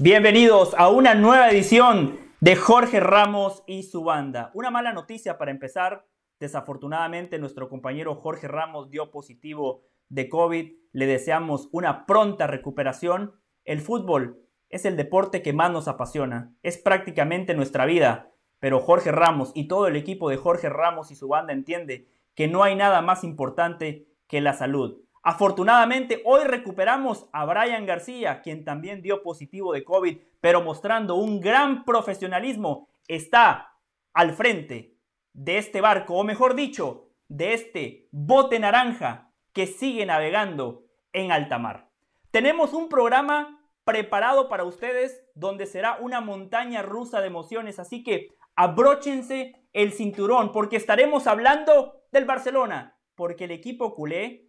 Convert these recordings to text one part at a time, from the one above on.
Bienvenidos a una nueva edición de Jorge Ramos y su banda. Una mala noticia para empezar. Desafortunadamente, nuestro compañero Jorge Ramos dio positivo de COVID. Le deseamos una pronta recuperación. El fútbol es el deporte que más nos apasiona. Es prácticamente nuestra vida. Pero Jorge Ramos y todo el equipo de Jorge Ramos y su banda entiende que no hay nada más importante que la salud. Afortunadamente, hoy recuperamos a Brian García, quien también dio positivo de COVID, pero mostrando un gran profesionalismo, está al frente de este barco, o mejor dicho, de este bote naranja que sigue navegando en alta mar. Tenemos un programa preparado para ustedes donde será una montaña rusa de emociones, así que abróchense el cinturón porque estaremos hablando del Barcelona, porque el equipo culé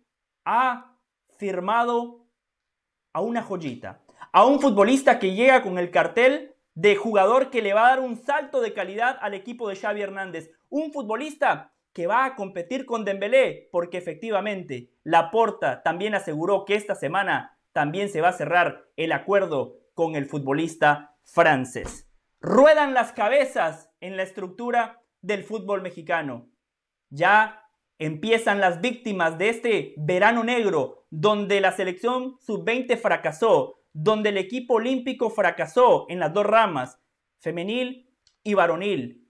ha firmado a una joyita, a un futbolista que llega con el cartel de jugador que le va a dar un salto de calidad al equipo de Xavi Hernández, un futbolista que va a competir con Dembélé, porque efectivamente Laporta también aseguró que esta semana también se va a cerrar el acuerdo con el futbolista francés. Ruedan las cabezas en la estructura del fútbol mexicano. Ya empiezan las víctimas de este verano negro, donde la selección sub-20 fracasó, donde el equipo olímpico fracasó en las dos ramas, femenil y varonil.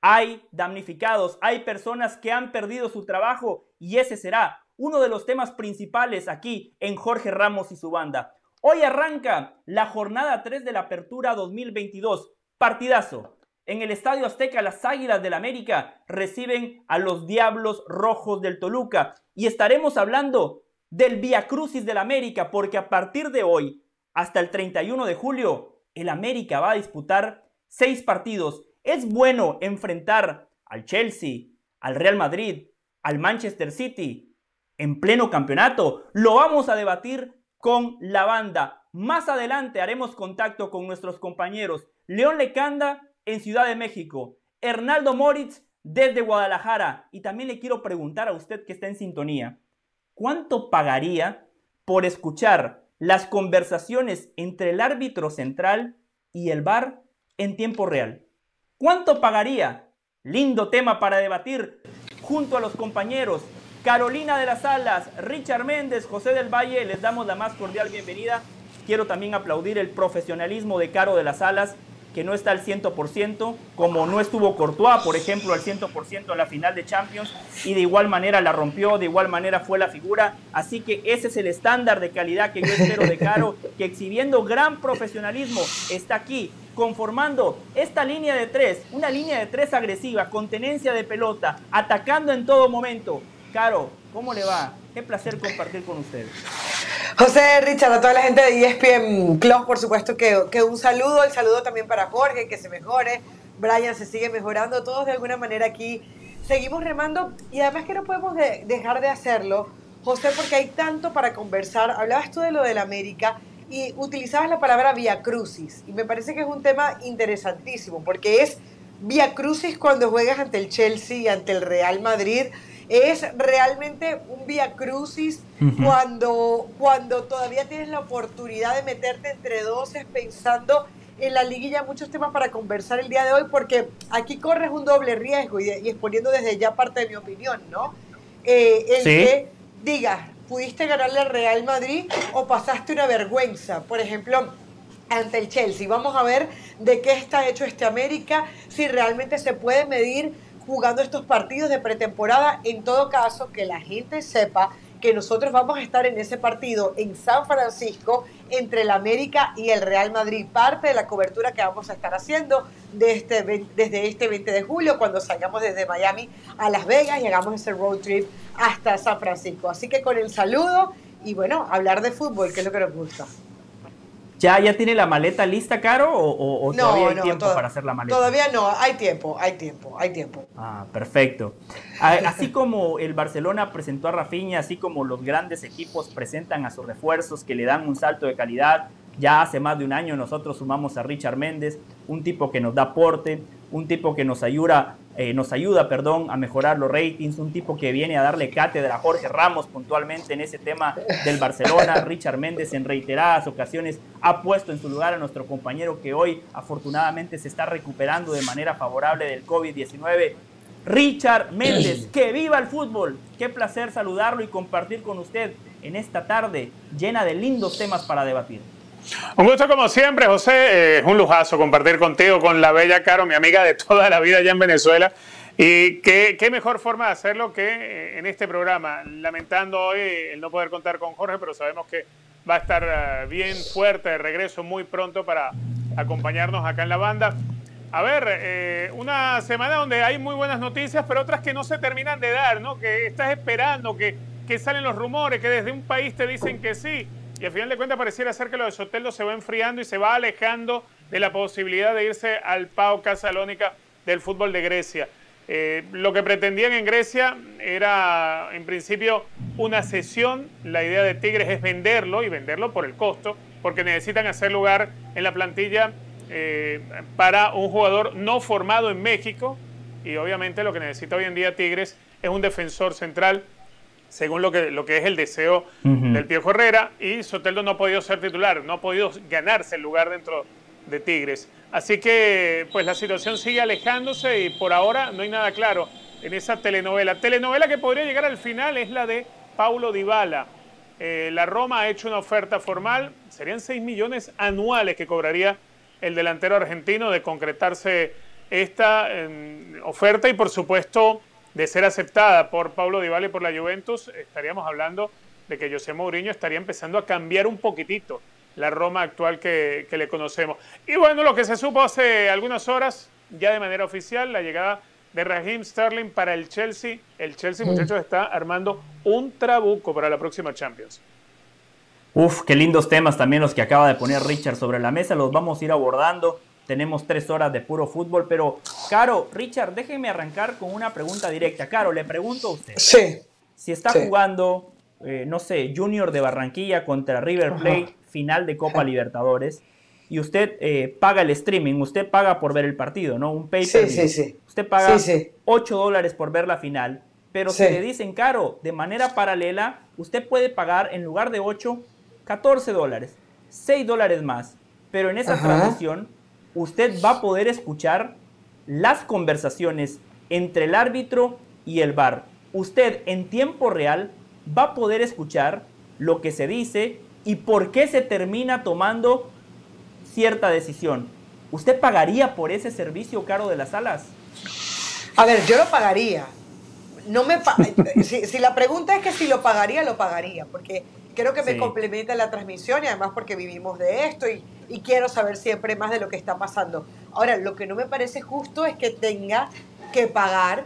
Hay damnificados, hay personas que han perdido su trabajo y ese será uno de los temas principales aquí en Jorge Ramos y su banda. Hoy arranca la jornada 3 de la Apertura 2022. Partidazo. En el Estadio Azteca, las Águilas del América reciben a los Diablos Rojos del Toluca y estaremos hablando del Via Crucis del América porque a partir de hoy hasta el 31 de julio el América va a disputar seis partidos. Es bueno enfrentar al Chelsea, al Real Madrid, al Manchester City en pleno campeonato. Lo vamos a debatir con la banda. Más adelante haremos contacto con nuestros compañeros León Lecanda en Ciudad de México, Hernaldo Moritz desde Guadalajara. Y también le quiero preguntar a usted que está en sintonía, ¿cuánto pagaría por escuchar las conversaciones entre el árbitro central y el VAR en tiempo real? ¿Cuánto pagaría? Lindo tema para debatir junto a los compañeros Carolina de las Alas, Richard Méndez, José del Valle, les damos la más cordial bienvenida. Quiero también aplaudir el profesionalismo de Caro de las Alas, que no está al 100%, como no estuvo Courtois, por ejemplo, al 100% en la final de Champions, y de igual manera la rompió, de igual manera fue la figura. Así que ese es el estándar de calidad que yo espero de Caro, que exhibiendo gran profesionalismo está aquí, conformando esta línea de tres, una línea de tres agresiva, con tenencia de pelota, atacando en todo momento. Caro, ¿cómo le va? Qué placer compartir con ustedes. José, Richard, a toda la gente de ESPN Club, por supuesto que, que, un saludo, el saludo también para Jorge, que se mejore, Brian se sigue mejorando, todos de alguna manera aquí seguimos remando y además que no podemos dejar de hacerlo, José, porque hay tanto para conversar. Hablabas tú de lo del América y utilizabas la palabra via crucis y me parece que es un tema interesantísimo porque es via crucis cuando juegas ante el Chelsea y ante el Real Madrid es realmente un vía crucis cuando, cuando todavía tienes la oportunidad de meterte entre doces pensando en la liguilla muchos temas para conversar el día de hoy porque aquí corres un doble riesgo y, exponiendo desde ya parte de mi opinión, ¿no? Eh, el que digas, pudiste ganarle al Real Madrid o pasaste una vergüenza, por ejemplo, ante el Chelsea. Vamos a ver de qué está hecho este América, si realmente se puede medir jugando estos partidos de pretemporada. En todo caso, que la gente sepa que nosotros vamos a estar en ese partido en San Francisco entre el América y el Real Madrid. Parte de la cobertura que vamos a estar haciendo este desde este 20 de julio, cuando salgamos desde Miami a Las Vegas y hagamos ese road trip hasta San Francisco. Así que con el saludo y bueno, hablar de fútbol, que es lo que nos gusta. ¿Ya, ¿Ya tiene la maleta lista, Caro? ¿O, todavía hay tiempo para hacer la maleta? Todavía no, hay tiempo, hay tiempo, hay tiempo. Ah, perfecto. Así como el Barcelona presentó a Rafinha, así como los grandes equipos presentan a sus refuerzos que le dan un salto de calidad, ya hace más de un año nosotros sumamos a Richard Méndez, un tipo que nos da aporte, un tipo que nos ayuda eh, nos ayuda, perdón, a mejorar los ratings, un tipo que viene a darle cátedra a Jorge Ramos puntualmente en ese tema del Barcelona. Richard Méndez en reiteradas ocasiones ha puesto en su lugar a nuestro compañero que hoy afortunadamente se está recuperando de manera favorable del COVID-19. Richard Méndez, que viva el fútbol. Qué placer saludarlo y compartir con usted en esta tarde llena de lindos temas para debatir. Un gusto como siempre, José. Eh, es un lujazo compartir contigo, con la bella Caro, mi amiga de toda la vida allá en Venezuela. Y qué, mejor forma de hacerlo que eh, en este programa. Lamentando hoy el no poder contar con Jorge, pero sabemos que va a estar eh, bien fuerte de regreso muy pronto para acompañarnos acá en la banda. A ver, una semana donde hay muy buenas noticias, pero otras que no se terminan de dar, ¿no? Que estás esperando, que salen los rumores, que desde un país te dicen que sí y al final de cuentas pareciera ser que lo de Soteldo se va enfriando y se va alejando de la posibilidad de irse al Pau Casalónica del fútbol de Grecia. Eh, lo que pretendían en Grecia era en principio una cesión. La idea de Tigres es venderlo y venderlo por el costo, porque necesitan hacer lugar en la plantilla eh, para un jugador no formado en México. Y obviamente lo que necesita hoy en día Tigres es un defensor central según lo que, lo que es el deseo del Piejo Herrera, y Soteldo no ha podido ser titular, no ha podido ganarse el lugar dentro de Tigres. Así que pues la situación sigue alejándose y por ahora no hay nada claro en esa telenovela. Telenovela que podría llegar al final es la de Paulo Dybala. Eh, la Roma ha hecho una oferta formal, serían 6 millones anuales que cobraría el delantero argentino de concretarse esta em, oferta y por supuesto de ser aceptada por Paulo Dybala y por la Juventus, estaríamos hablando de que José Mourinho estaría empezando a cambiar un poquitito la Roma actual que, le conocemos. Y bueno, lo que se supo hace algunas horas, ya de manera oficial, la llegada de Raheem Sterling para el Chelsea. El Chelsea, muchachos, está armando un trabuco para la próxima Champions. Uf, qué lindos temas también los que acaba de poner Richard sobre la mesa, los vamos a ir abordando tenemos tres horas de puro fútbol, pero Caro, Richard, déjenme arrancar con una pregunta directa. Caro, le pregunto a usted. Sí. Si está jugando, eh, no sé, Junior de Barranquilla contra River Plate, final de Copa Libertadores, y usted eh, paga el streaming, usted paga por ver el partido, ¿no? Un pay sí, sí, sí. Usted paga 8 dólares por ver la final, pero si le dicen, Caro, de manera paralela, usted puede pagar en lugar de 8, 14 dólares, 6 dólares más, pero en esa transmisión usted va a poder escuchar las conversaciones entre el árbitro y el VAR. Usted en tiempo real va a poder escuchar lo que se dice y por qué se termina tomando cierta decisión. ¿Usted pagaría por ese servicio caro de las salas? A ver, yo lo pagaría. No me si, si, la pregunta es que si lo pagaría, lo pagaría, porque creo que me complementa la transmisión y además porque vivimos de esto y, y, quiero saber siempre más de lo que está pasando. Ahora, lo que no me parece justo es que tenga que pagar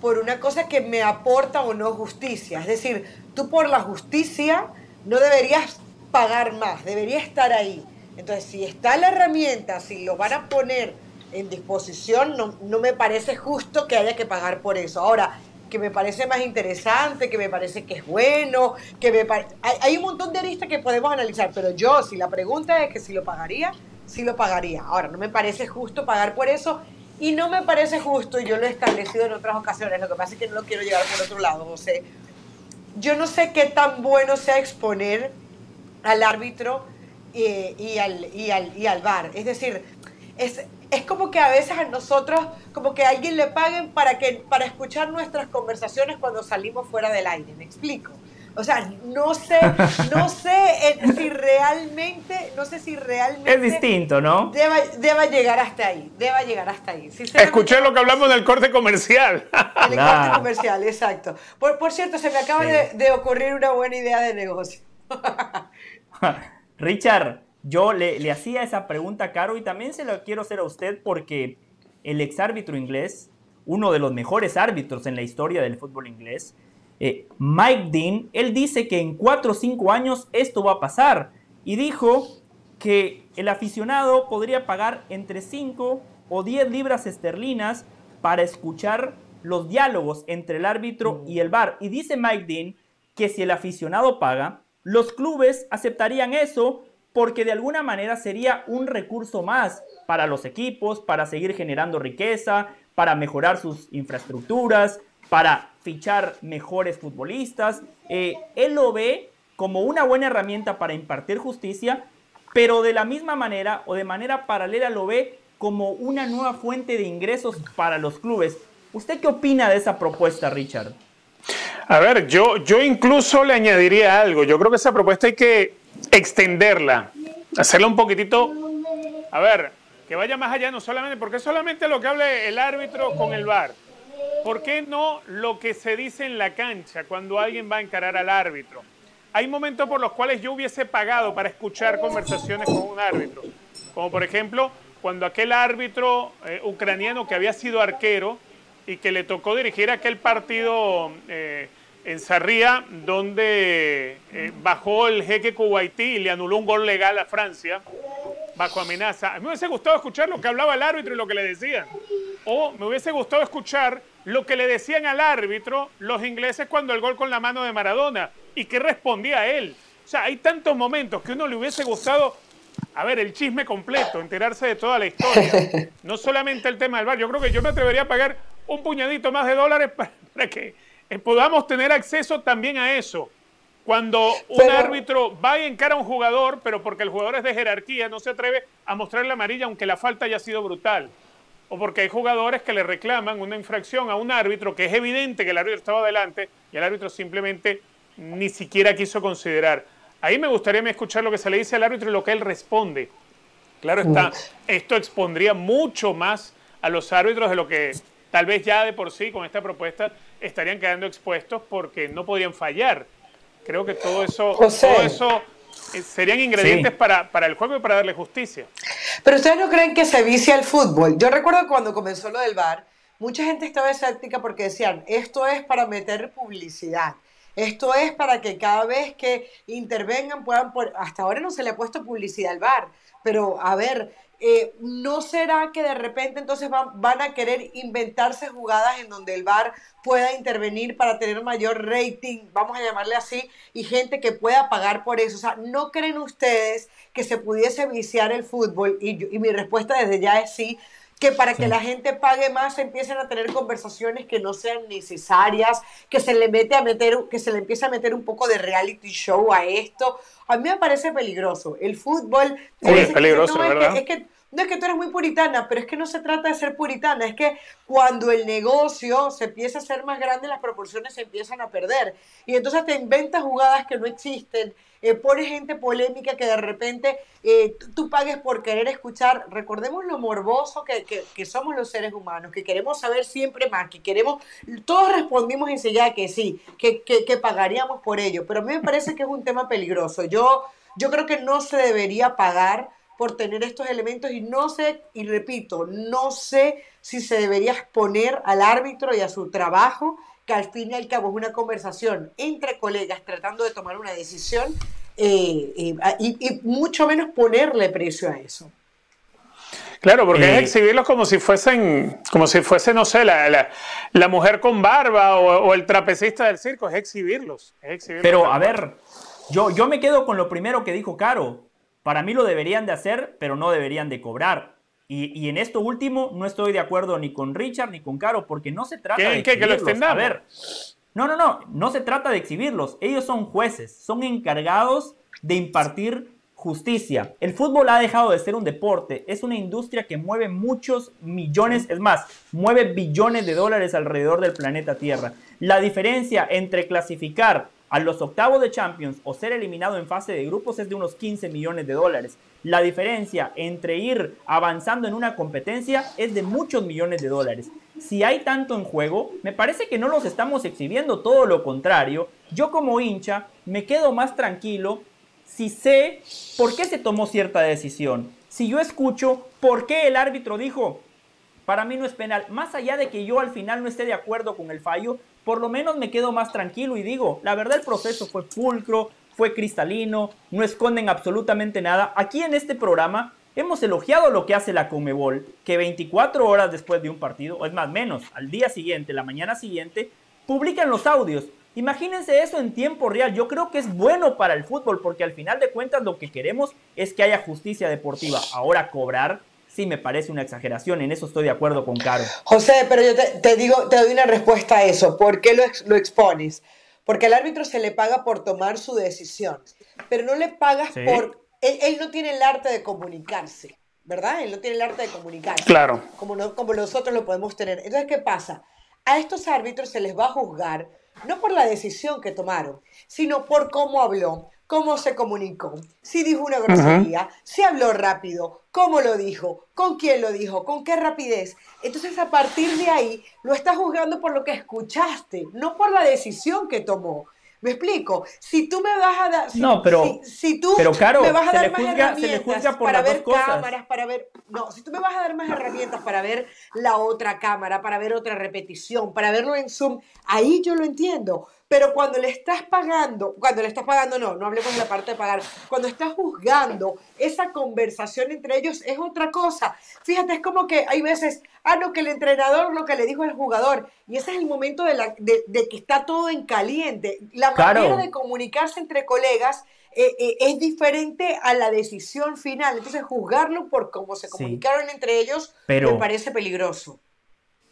por una cosa que me aporta o no justicia. Es decir, tú por la justicia no deberías pagar más, debería estar ahí. Entonces, si está la herramienta, si lo van a poner en disposición, no, no me parece justo que haya que pagar por eso. Ahora, que me parece más interesante, que me parece que es bueno, que me hay, un montón de aristas que podemos analizar, pero yo, si la pregunta es que si lo pagaría, sí lo pagaría. Ahora, no me parece justo pagar por eso y no me parece justo, y yo lo he establecido en otras ocasiones, lo que pasa es que no lo quiero llevar por otro lado, José. Yo no sé qué tan bueno sea exponer al árbitro eh, y, al, y, al, y al VAR. Es decir, es, es como que a veces a nosotros, como que a alguien le paguen para, que, para escuchar nuestras conversaciones cuando salimos fuera del aire, ¿me explico? O sea, no sé, no sé eh, si realmente, no sé si realmente... Es distinto, ¿no? Deba, llegar hasta ahí, deba llegar hasta ahí. Escuché lo que hablamos del corte comercial. El corte comercial, exacto. Por, por cierto, se me acaba de, de ocurrir una buena idea de negocio. Richard, yo le, hacía esa pregunta a Caro y también se la quiero hacer a usted porque el exárbitro inglés, uno de los mejores árbitros en la historia del fútbol inglés, eh, Mike Dean, él dice que en 4 o 5 años esto va a pasar y dijo que el aficionado podría pagar entre 5 o 10 libras esterlinas para escuchar los diálogos entre el árbitro y el bar. Y dice Mike Dean que si el aficionado paga, los clubes aceptarían eso porque de alguna manera sería un recurso más para los equipos, para seguir generando riqueza, para mejorar sus infraestructuras, para fichar mejores futbolistas. Eh, él lo ve como una buena herramienta para impartir justicia, pero de la misma manera o de manera paralela lo ve como una nueva fuente de ingresos para los clubes. ¿Usted qué opina de esa propuesta, Richard? A ver, yo, yo incluso le añadiría algo. Yo creo que esa propuesta hay que extenderla, hacerla un poquitito, a ver, que vaya más allá, no solamente, porque solamente lo que hable el árbitro con el VAR. ¿Por qué no lo que se dice en la cancha cuando alguien va a encarar al árbitro? Hay momentos por los cuales yo hubiese pagado para escuchar conversaciones con un árbitro, como por ejemplo cuando aquel árbitro eh, ucraniano que había sido arquero y que le tocó dirigir aquel partido eh, en Sarria, donde eh, bajó el jeque Kuwaití y le anuló un gol legal a Francia bajo amenaza. A mí me hubiese gustado escuchar lo que hablaba el árbitro y lo que le decían. O me hubiese gustado escuchar lo que le decían al árbitro los ingleses cuando el gol con la mano de Maradona y qué respondía él. O sea, hay tantos momentos que uno le hubiese gustado, a ver, el chisme completo, enterarse de toda la historia. No solamente el tema del bar. Yo creo que yo me atrevería a pagar un puñadito más de dólares para que eh, podamos tener acceso también a eso. Cuando un árbitro va y encara a un jugador, pero porque el jugador es de jerarquía, no se atreve a mostrar la amarilla aunque la falta haya sido brutal. O porque hay jugadores que le reclaman una infracción a un árbitro que es evidente que el árbitro estaba adelante y el árbitro simplemente ni siquiera quiso considerar. Ahí me gustaría escuchar lo que se le dice al árbitro y lo que él responde. Claro está, esto expondría mucho más a los árbitros de lo que tal vez ya de por sí con esta propuesta estarían quedando expuestos porque no podían fallar. Creo que todo eso, todo eso eh, serían ingredientes para, para el juego y para darle justicia. Pero ustedes no creen que se vicia el fútbol. Yo recuerdo cuando comenzó lo del bar, mucha gente estaba escéptica porque decían, esto es para meter publicidad. Esto es para que cada vez que intervengan puedan... Hasta ahora no se le ha puesto publicidad al bar, pero a ver, eh, ¿no será que de repente entonces van, van, a querer inventarse jugadas en donde el VAR pueda intervenir para tener mayor rating, vamos a llamarle así, y gente que pueda pagar por eso? O sea, ¿no creen ustedes que se pudiese viciar el fútbol? Y, y mi respuesta desde ya es sí, que para que la gente pague más empiecen a tener conversaciones que no sean necesarias, que se le mete a meter, que se le empiece a meter un poco de reality show a esto. A mí me parece peligroso. El fútbol es peligroso, ¿verdad? es que no es que tú eres muy puritana, pero es que no se trata de ser puritana, es que cuando el negocio se empieza a ser más grande, las proporciones se empiezan a perder. Y entonces te inventas jugadas que no existen, eh, pones gente polémica que de repente eh, tú pagues por querer escuchar. Recordemos lo morboso que, que, somos los seres humanos, que queremos saber siempre más, que queremos, todos respondimos enseguida que sí, que, que, que pagaríamos por ello, pero a mí me parece que es un tema peligroso. Yo, yo creo que no se debería pagar por tener estos elementos y no sé, y repito, no sé si se debería exponer al árbitro y a su trabajo, que al fin y al cabo es una conversación entre colegas tratando de tomar una decisión eh, eh, y, mucho menos ponerle precio a eso. Claro, porque es eh, exhibirlos como si fuesen, como si fuese, no sé, la, la, mujer con barba o, el trapecista del circo, es exhibirlos. Pero a ver, yo, yo me quedo con lo primero que dijo Caro. Para mí lo deberían de hacer, pero no deberían de cobrar. Y, en esto último no estoy de acuerdo ni con Richard ni con Caro, porque no se trata de ¿qué, que lo? A ver, no, no, no, no se trata de exhibirlos. Ellos son jueces, son encargados de impartir justicia. El fútbol ha dejado de ser un deporte, es una industria que mueve muchos millones, es más, mueve billones de dólares alrededor del planeta Tierra. La diferencia entre clasificar a los octavos de Champions o ser eliminado en fase de grupos es de unos 15 millones de dólares. La diferencia entre ir avanzando en una competencia es de muchos millones de dólares. Si hay tanto en juego, me parece que no los estamos exhibiendo, todo lo contrario. Yo como hincha me quedo más tranquilo si sé por qué se tomó cierta decisión. Si yo escucho por qué el árbitro dijo, para mí no es penal, más allá de que yo al final no esté de acuerdo con el fallo, por lo menos me quedo más tranquilo y digo, la verdad el proceso fue pulcro, fue cristalino, no esconden absolutamente nada. Aquí en este programa hemos elogiado lo que hace la Comebol, que 24 horas después de un partido, o es más menos, al día siguiente, la mañana siguiente, publican los audios. Imagínense eso en tiempo real. Yo creo que es bueno para el fútbol porque al final de cuentas lo que queremos es que haya justicia deportiva. Ahora cobrar sí me parece una exageración. En eso estoy de acuerdo con Caro. José, pero yo te, digo, te doy una respuesta a eso. ¿Por qué lo, lo expones? Porque al árbitro se le paga por tomar su decisión, pero no le pagas por... Él, no tiene el arte de comunicarse, ¿verdad? Él no tiene el arte de comunicarse. Claro. Como, no, como nosotros lo podemos tener. Entonces, ¿qué pasa? A estos árbitros se les va a juzgar no por la decisión que tomaron, sino por cómo habló, cómo se comunicó, si dijo una grosería, si habló rápido, cómo lo dijo, con quién lo dijo, con qué rapidez. Entonces a partir de ahí lo estás juzgando por lo que escuchaste, no por la decisión que tomó. ¿Me explico? Si tú me vas a dar. no, pero. Si, tú pero me vas a dar más herramientas para ver cámaras, para ver. No, si tú me vas a dar más herramientas para ver la otra cámara, para ver otra repetición, para verlo en Zoom, ahí yo lo entiendo. Pero cuando le estás pagando, cuando le estás pagando, no, no hablemos de la parte de pagar, cuando estás juzgando, esa conversación entre ellos es otra cosa. Fíjate, es como que hay veces, ah, no, que el entrenador lo que le dijo al jugador, y ese es el momento de, la, de, que está todo en caliente. La manera de comunicarse entre colegas eh, eh, es diferente a la decisión final. Entonces, juzgarlo por cómo se comunicaron entre ellos me parece peligroso.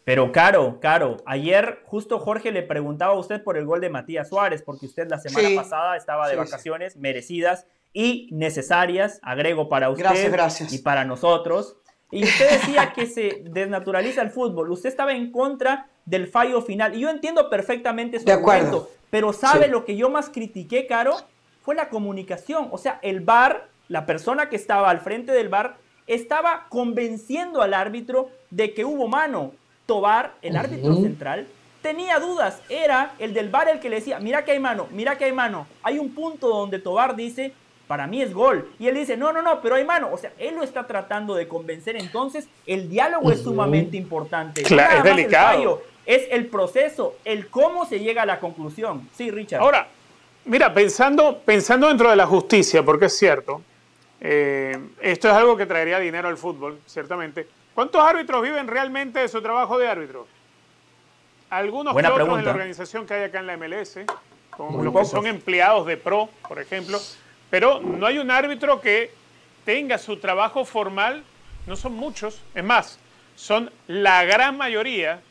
Pero caro, caro, ayer justo Jorge le preguntaba a usted por el gol de Matías Suárez, porque usted la semana pasada estaba de vacaciones merecidas y necesarias, agrego para usted y para nosotros. Y usted decía que se desnaturaliza el fútbol. Usted estaba en contra del fallo final. Y yo entiendo perfectamente su argumento. Pero ¿sabe lo que yo más critiqué, Caro? Fue la comunicación. O sea, el VAR, la persona que estaba al frente del VAR, estaba convenciendo al árbitro de que hubo mano. Tobar, el árbitro central, tenía dudas. Era el del bar el que le decía, mira que hay mano, mira que hay mano. Hay un punto donde Tobar dice, para mí es gol. Y él dice, no, no, no, pero hay mano. O sea, él lo está tratando de convencer. Entonces, el diálogo es sumamente importante. Claro, es delicado. es el proceso, el cómo se llega a la conclusión. Sí, Richard. Ahora, mira, pensando, pensando dentro de la justicia, porque es cierto, eh, esto es algo que traería dinero al fútbol, ciertamente. ¿Cuántos árbitros viven realmente de su trabajo de árbitro? Algunos que otros en la organización que hay acá en la MLS, como los que son empleados de pro, por ejemplo, pero no hay un árbitro que tenga su trabajo formal, no son muchos, es más, son la gran mayoría,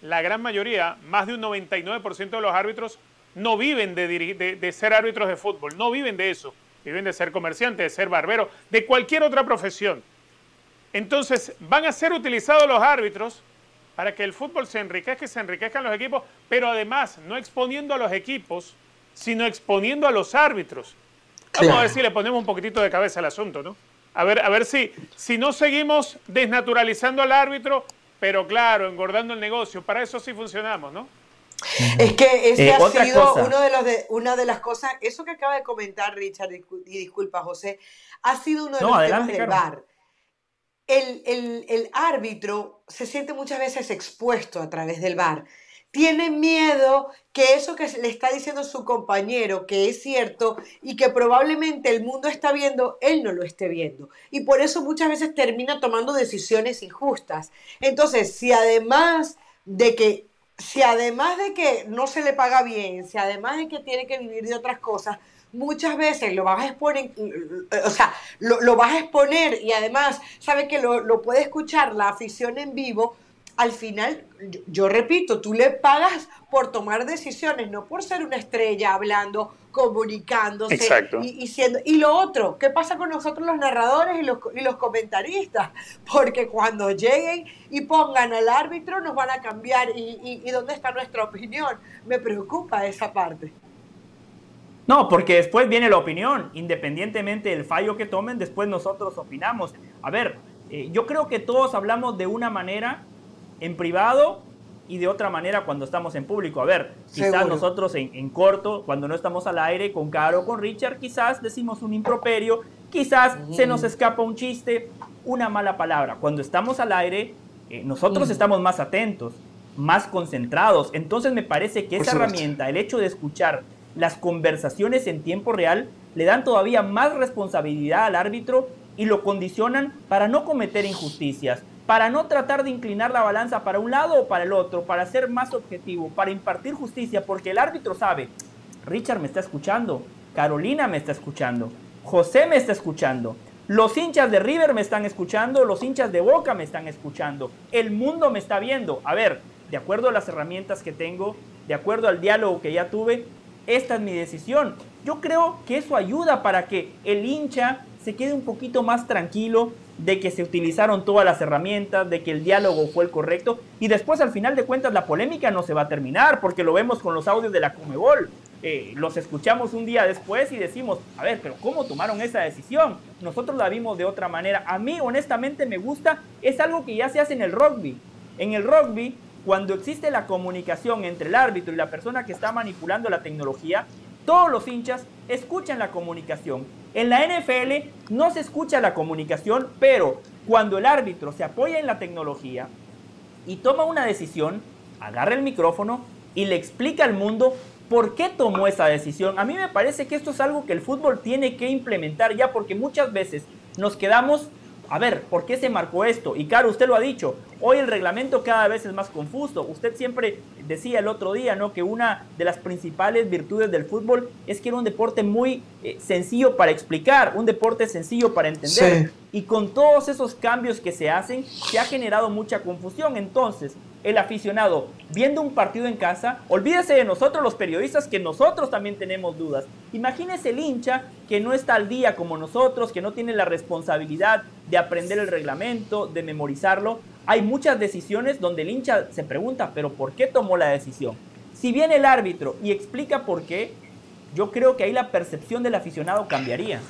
la gran mayoría, más de un 99% de los árbitros no viven de, de, ser árbitros de fútbol, no viven de eso, viven de ser comerciantes, de ser barbero, de cualquier otra profesión. Entonces, van a ser utilizados los árbitros para que el fútbol se enriquezca y se enriquezcan los equipos, pero además no exponiendo a los equipos, sino exponiendo a los árbitros. Vamos a ver si le ponemos un poquitito de cabeza al asunto, ¿no? A ver, a ver si, si no seguimos desnaturalizando al árbitro, pero claro, engordando el negocio. Para eso sí funcionamos, ¿no? Es que ese eh, ha sido uno de los de, una de las cosas, eso que acaba de comentar Richard, y disculpa José, ha sido uno de los temas del bar el, árbitro se siente muchas veces expuesto a través del bar. Tiene miedo que eso que le está diciendo su compañero, que es cierto y que probablemente el mundo está viendo, él no lo esté viendo. Y por eso muchas veces termina tomando decisiones injustas. Entonces, si además de que, si además de que no se le paga bien, si además de que tiene que vivir de otras cosas, muchas veces lo vas a exponer, o sea, lo, vas a exponer y además, sabe que lo, puede escuchar la afición en vivo, al final, yo, repito, tú le pagas por tomar decisiones, no por ser una estrella hablando, comunicándose y, siendo... Y lo otro, ¿qué pasa con nosotros los narradores y los, y los comentaristas? Porque cuando lleguen y pongan al árbitro nos van a cambiar y, y dónde está nuestra opinión. Me preocupa esa parte. No, porque después viene la opinión. Independientemente del fallo que tomen, después nosotros opinamos. A ver, eh, yo creo que todos hablamos de una manera en privado y de otra manera cuando estamos en público. A ver, quizás nosotros en, corto, cuando no estamos al aire, con Caro o con Richard, quizás decimos un improperio, quizás se nos escapa un chiste, una mala palabra. Cuando estamos al aire, eh, nosotros estamos más atentos, más concentrados. Entonces me parece que esa herramienta, el hecho de escuchar las conversaciones en tiempo real le dan todavía más responsabilidad al árbitro y lo condicionan para no cometer injusticias, para no tratar de inclinar la balanza para un lado o para el otro, para ser más objetivo, para impartir justicia, porque el árbitro sabe, Richard me está escuchando, Carolina me está escuchando, José me está escuchando, Los hinchas de River me están escuchando, los hinchas de Boca me están escuchando, el mundo me está viendo. A ver, de acuerdo a las herramientas que tengo, de acuerdo al diálogo que ya tuve, esta es mi decisión. Yo creo que eso ayuda para que el hincha se quede un poquito más tranquilo de que se utilizaron todas las herramientas, de que el diálogo fue el correcto y después al final de cuentas la polémica no se va a terminar porque lo vemos con los audios de la Comebol. Eh, los escuchamos un día después y decimos, a ver, pero ¿cómo tomaron esa decisión? Nosotros la vimos de otra manera. A mí honestamente me gusta, es algo que ya se hace en el rugby. En el rugby, cuando existe la comunicación entre el árbitro y la persona que está manipulando la tecnología, todos los hinchas escuchan la comunicación. En la NFL no se escucha la comunicación, pero cuando el árbitro se apoya en la tecnología y toma una decisión, agarra el micrófono y le explica al mundo por qué tomó esa decisión. A mí me parece que esto es algo que el fútbol tiene que implementar ya porque muchas veces nos quedamos a ver, ¿por qué se marcó esto? Y claro, usted lo ha dicho, hoy el reglamento cada vez es más confuso. Usted siempre decía el otro día, ¿no? Que una de las principales virtudes del fútbol es que era un deporte muy eh, sencillo para explicar, un deporte sencillo para entender. Y con todos esos cambios que se hacen, se ha generado mucha confusión. Entonces, el aficionado viendo un partido en casa, olvídese de nosotros los periodistas que nosotros también tenemos dudas. Imagínese el hincha que no está al día como nosotros, que no tiene la responsabilidad de aprender el reglamento, de memorizarlo. Hay muchas decisiones donde el hincha se pregunta, pero ¿por qué tomó la decisión? Si viene el árbitro y explica por qué, yo creo que ahí la percepción del aficionado cambiaría.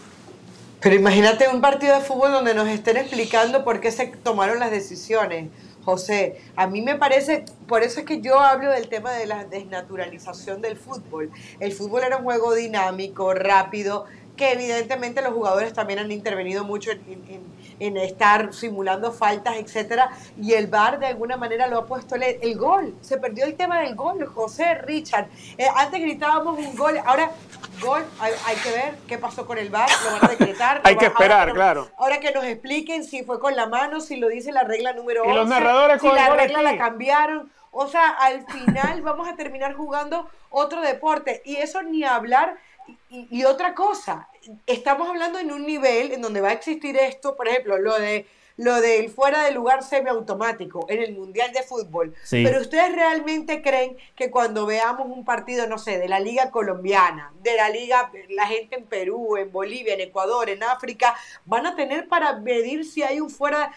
Pero imagínate un partido de fútbol donde nos estén explicando por qué se tomaron las decisiones José, a mí me parece, por eso es que yo hablo del tema de la desnaturalización del fútbol. El fútbol era un juego dinámico, rápido, que evidentemente los jugadores también han intervenido mucho en, estar simulando faltas, etcétera, y el VAR de alguna manera lo ha puesto el, gol. Se perdió el tema del gol, José Richard. Eh, antes gritábamos un gol, ahora gol, hay, que ver qué pasó con el VAR, lo van a decretar. hay que esperar, claro. Ahora que nos expliquen si fue con la mano, si lo dice la regla número 11. Y los narradores si la regla la cambiaron. O sea, al final vamos a terminar jugando otro deporte. Y eso ni hablar. Y otra cosa, estamos hablando en un nivel en donde va a existir esto, por ejemplo, lo de lo del fuera de lugar semiautomático en el Mundial de Fútbol. Pero ustedes realmente creen que cuando veamos un partido, no sé, de la Liga Colombiana, de la Liga, la gente en Perú, en Bolivia, en Ecuador, en África, van a tener para medir si hay un fuera,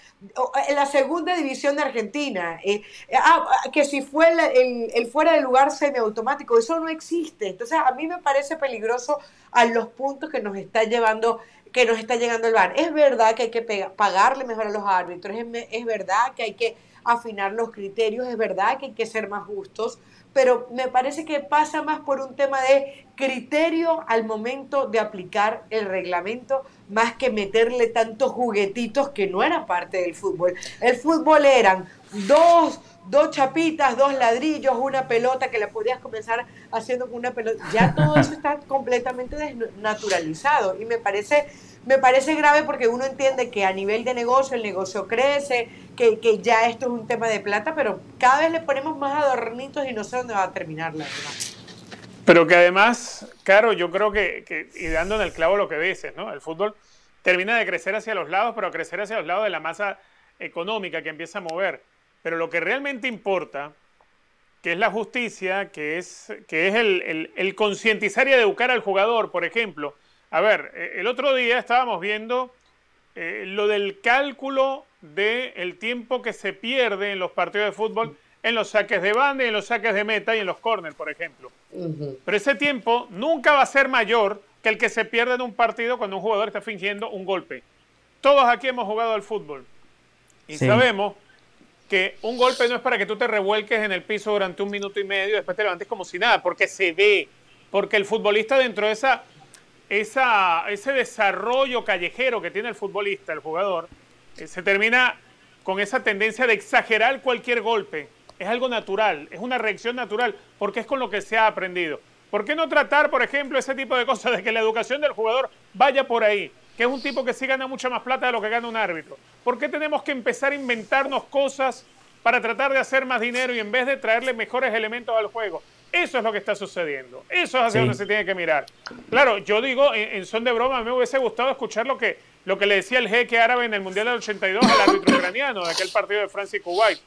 en la segunda división de Argentina, eh, ah, que si fue el, el fuera de lugar semiautomático, eso no existe. Entonces a mí me parece peligroso a los puntos que nos está llevando que nos está llegando el bar. Es verdad que hay que pagarle mejor a los árbitros, es, verdad que hay que afinar los criterios, es verdad que hay que ser más justos, pero me parece que pasa más por un tema de criterio al momento de aplicar el reglamento, más que meterle tantos juguetitos que no eran parte del fútbol. El fútbol eran dos, dos chapitas, dos ladrillos, una pelota que la podías comenzar haciendo con una pelota. Ya todo eso está completamente desnaturalizado y me parece, me parece grave porque uno entiende que a nivel de negocio el negocio crece, que, que ya esto es un tema de plata, pero cada vez le ponemos más adornitos y no sé dónde va a terminar la verdad. Pero que además, Caro, yo creo que, que, y dando en el clavo lo que dices, ¿no? El fútbol termina de crecer hacia los lados, pero crecer hacia los lados de la masa económica que empieza a mover. Pero lo que realmente importa, que es la justicia, que es, que es el, concientizar y educar al jugador, por ejemplo. A ver, eh, el otro día estábamos viendo eh, lo del cálculo del tiempo que se pierde en los partidos de fútbol, en los saques de banda y en los saques de meta y en los corners, por ejemplo. Pero ese tiempo nunca va a ser mayor que el que se pierde en un partido cuando un jugador está fingiendo un golpe. Todos aquí hemos jugado al fútbol y sabemos que un golpe no es para que tú te revuelques en el piso durante un minuto y medio y después te levantes como si nada, porque se ve, porque el futbolista dentro de esa, ese desarrollo callejero que tiene el futbolista, el jugador, eh, se termina con esa tendencia de exagerar cualquier golpe. Es algo natural, es una reacción natural, porque es con lo que se ha aprendido. ¿Por qué no tratar, por ejemplo, ese tipo de cosas de que la educación del jugador vaya por ahí? Que es un tipo que sí gana mucha más plata de lo que gana un árbitro. ¿Por qué tenemos que empezar a inventarnos cosas para tratar de hacer más dinero y en vez de traerle mejores elementos al juego? Eso es lo que está sucediendo. Eso es hacia donde se tiene que mirar. Claro, yo digo, en, son de broma, me hubiese gustado escuchar lo que, lo que le decía el jeque árabe en el Mundial del 82 al árbitro ucraniano de aquel partido de Francia y Kuwait.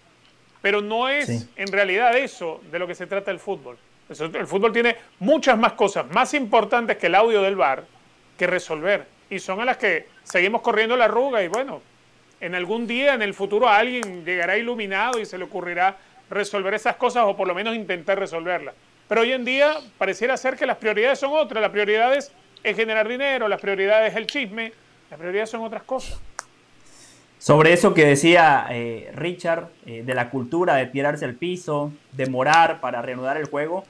Pero no es en realidad eso de lo que se trata el fútbol. El fútbol tiene muchas más cosas más importantes que el audio del bar que resolver. Y son a las que seguimos corriendo la arruga y bueno, en algún día en el futuro alguien llegará iluminado y se le ocurrirá resolver esas cosas o por lo menos intentar resolverlas. Pero hoy en día pareciera ser que las prioridades son otras. Las prioridades es generar dinero, las prioridades es el chisme, las prioridades son otras cosas. Sobre eso que decía eh, Richard, eh, de la cultura de tirarse al piso, demorar para reanudar el juego,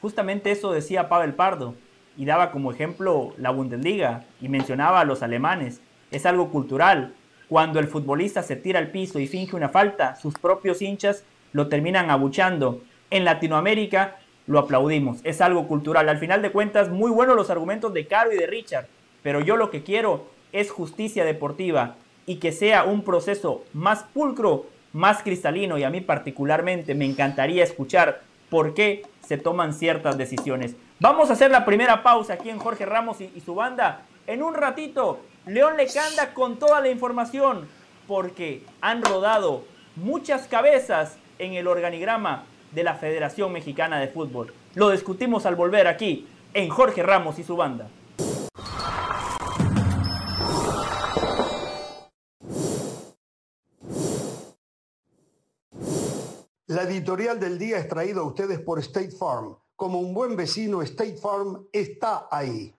justamente eso decía Pavel Pardo y daba como ejemplo la Bundesliga y mencionaba a los alemanes. Es algo cultural. Cuando el futbolista se tira al piso y finge una falta, sus propios hinchas lo terminan abuchando. En Latinoamérica lo aplaudimos. Es algo cultural. Al final de cuentas, muy buenos los argumentos de Caro y de Richard, pero yo lo que quiero es justicia deportiva y que sea un proceso más pulcro, más cristalino y a mí particularmente me encantaría escuchar por qué se toman ciertas decisiones. Vamos a hacer la primera pausa aquí en Jorge Ramos y, su banda. En un ratito, León Lecanda con toda la información porque han rodado muchas cabezas en el organigrama de la Federación Mexicana de Fútbol. Lo discutimos al volver aquí en Jorge Ramos y su banda. La editorial del día es traída a ustedes por State Farm. Como un buen vecino, State Farm está ahí.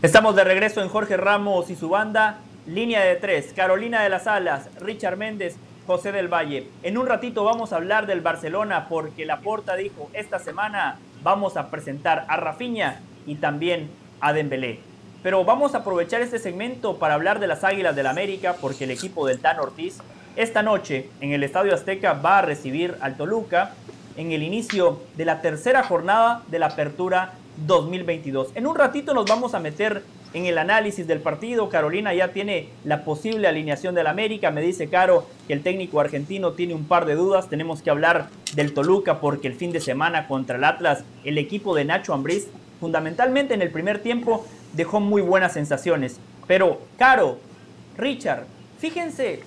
Estamos de regreso en Jorge Ramos y su banda. Línea de tres, Carolina de las Alas, Richard Méndez, José del Valle. En un ratito vamos a hablar del Barcelona porque la Porta dijo, esta semana vamos a presentar a Rafinha y también a Dembélé. Pero vamos a aprovechar este segmento para hablar de las Águilas del América porque el equipo del Tan Ortiz esta noche en el Estadio Azteca va a recibir al Toluca en el inicio de la tercera jornada de la apertura 2022. En un ratito nos vamos a meter en el análisis del partido. Carolina ya tiene la posible alineación del América. Me dice Caro que el técnico argentino tiene un par de dudas. Tenemos que hablar del Toluca porque el fin de semana contra el Atlas, el equipo de Nacho Ambriz, fundamentalmente en el primer tiempo, dejó muy buenas sensaciones. Pero, Caro, Richard, fíjense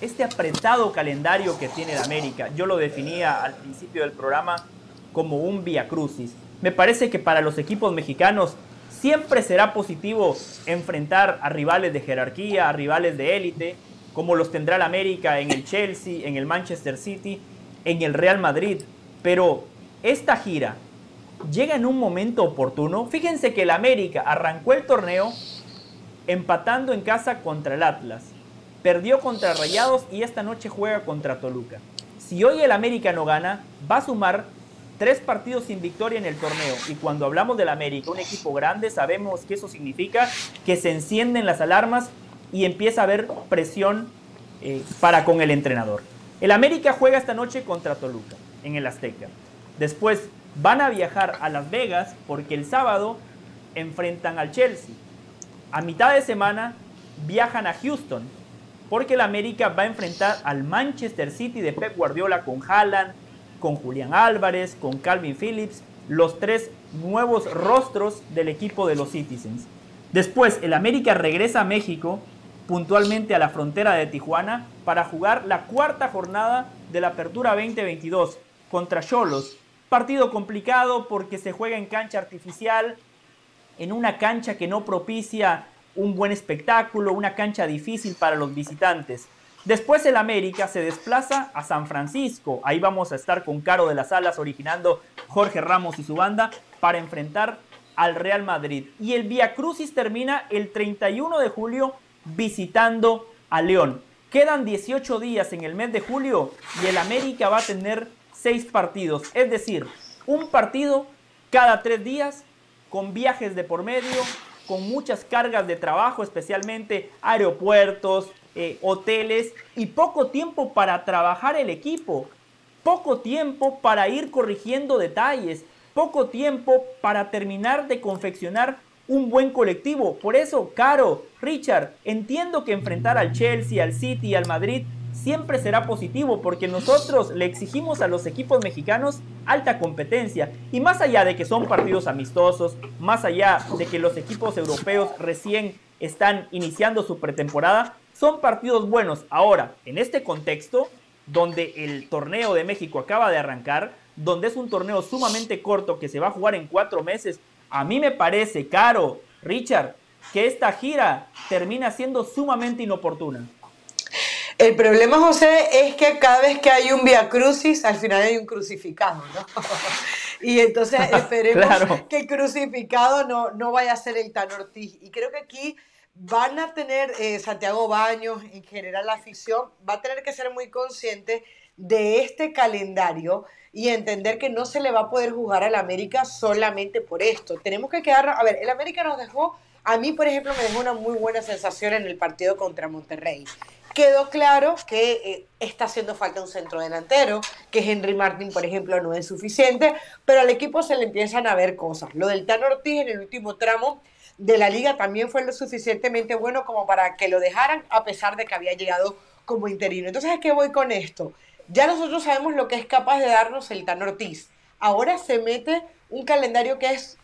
este apretado calendario que tiene el América. Yo lo definía al principio del programa como un via crucis me parece que para los equipos mexicanos siempre será positivo enfrentar a rivales de jerarquía, a rivales de élite, como los tendrá el América en el Chelsea, en el Manchester City, en el Real Madrid. Pero esta gira llega en un momento oportuno. Fíjense que el América arrancó el torneo empatando en casa contra el Atlas. Perdió contra Rayados y esta noche juega contra Toluca. Si hoy el América no gana, va a sumar Tres partidos sin victoria en el torneo. Y cuando hablamos del América, un equipo grande, sabemos que eso significa que se encienden las alarmas y empieza a haber presión eh, para con el entrenador. El América juega esta noche contra Toluca en el Azteca. Después van a viajar a Las Vegas porque el sábado enfrentan al Chelsea. A mitad de semana viajan a Houston porque el América va a enfrentar al Manchester City de Pep Guardiola con Haaland, con Julián Álvarez, con Calvin Phillips, los tres nuevos rostros del equipo de los Citizens. Después, el América regresa a México, puntualmente a la frontera de Tijuana, para jugar la cuarta jornada de la Apertura 2022 contra Cholos. Partido complicado porque se juega en cancha artificial, en una cancha que no propicia un buen espectáculo, una cancha difícil para los visitantes. Después el América se desplaza a San Francisco. Ahí vamos a estar con Caro de las Alas originando Jorge Ramos y su banda para enfrentar al Real Madrid. Y el Via Crucis termina el 31 de julio visitando a León. Quedan 18 días en el mes de julio y el América va a tener 6 partidos. Es decir, un partido cada 3 días con viajes de por medio, con muchas cargas de trabajo, especialmente aeropuertos, eh, hoteles y poco tiempo para trabajar el equipo, poco tiempo para ir corrigiendo detalles, poco tiempo para terminar de confeccionar un buen colectivo. Por eso, Caro, Richard, entiendo que enfrentar al Chelsea, al City al Madrid siempre será positivo porque nosotros le exigimos a los equipos mexicanos alta competencia y más allá de que son partidos amistosos, más allá de que los equipos europeos recién están iniciando su pretemporada, son partidos buenos. Ahora, en este contexto, donde el torneo de México acaba de arrancar, donde es un torneo sumamente corto que se va a jugar en cuatro meses, a mí me parece, Caro, Richard, que esta gira termina siendo sumamente inoportuna. El problema, José, es que cada vez que hay un via crucis, al final hay un crucificado, ¿no? y entonces esperemos que el crucificado no, no vaya a ser el Tan Ortiz. Y creo que aquí van a tener, eh, Santiago Baños, en general la afición, va a tener que ser muy consciente de este calendario y entender que no se le va a poder jugar al América solamente por esto. Tenemos que quedar, a ver, el América nos dejó, a mí por ejemplo me dejó una muy buena sensación en el partido contra Monterrey. Quedó claro que eh, está haciendo falta un centro delantero, que Henry Martin, por ejemplo, no es suficiente, pero al equipo se le empiezan a ver cosas. Lo del Tan Ortiz en el último tramo de la liga también fue lo suficientemente bueno como para que lo dejaran a pesar de que había llegado como interino. Entonces, ¿a qué voy con esto? Ya nosotros sabemos lo que es capaz de darnos el Tan Ortiz. Ahora se mete un calendario que es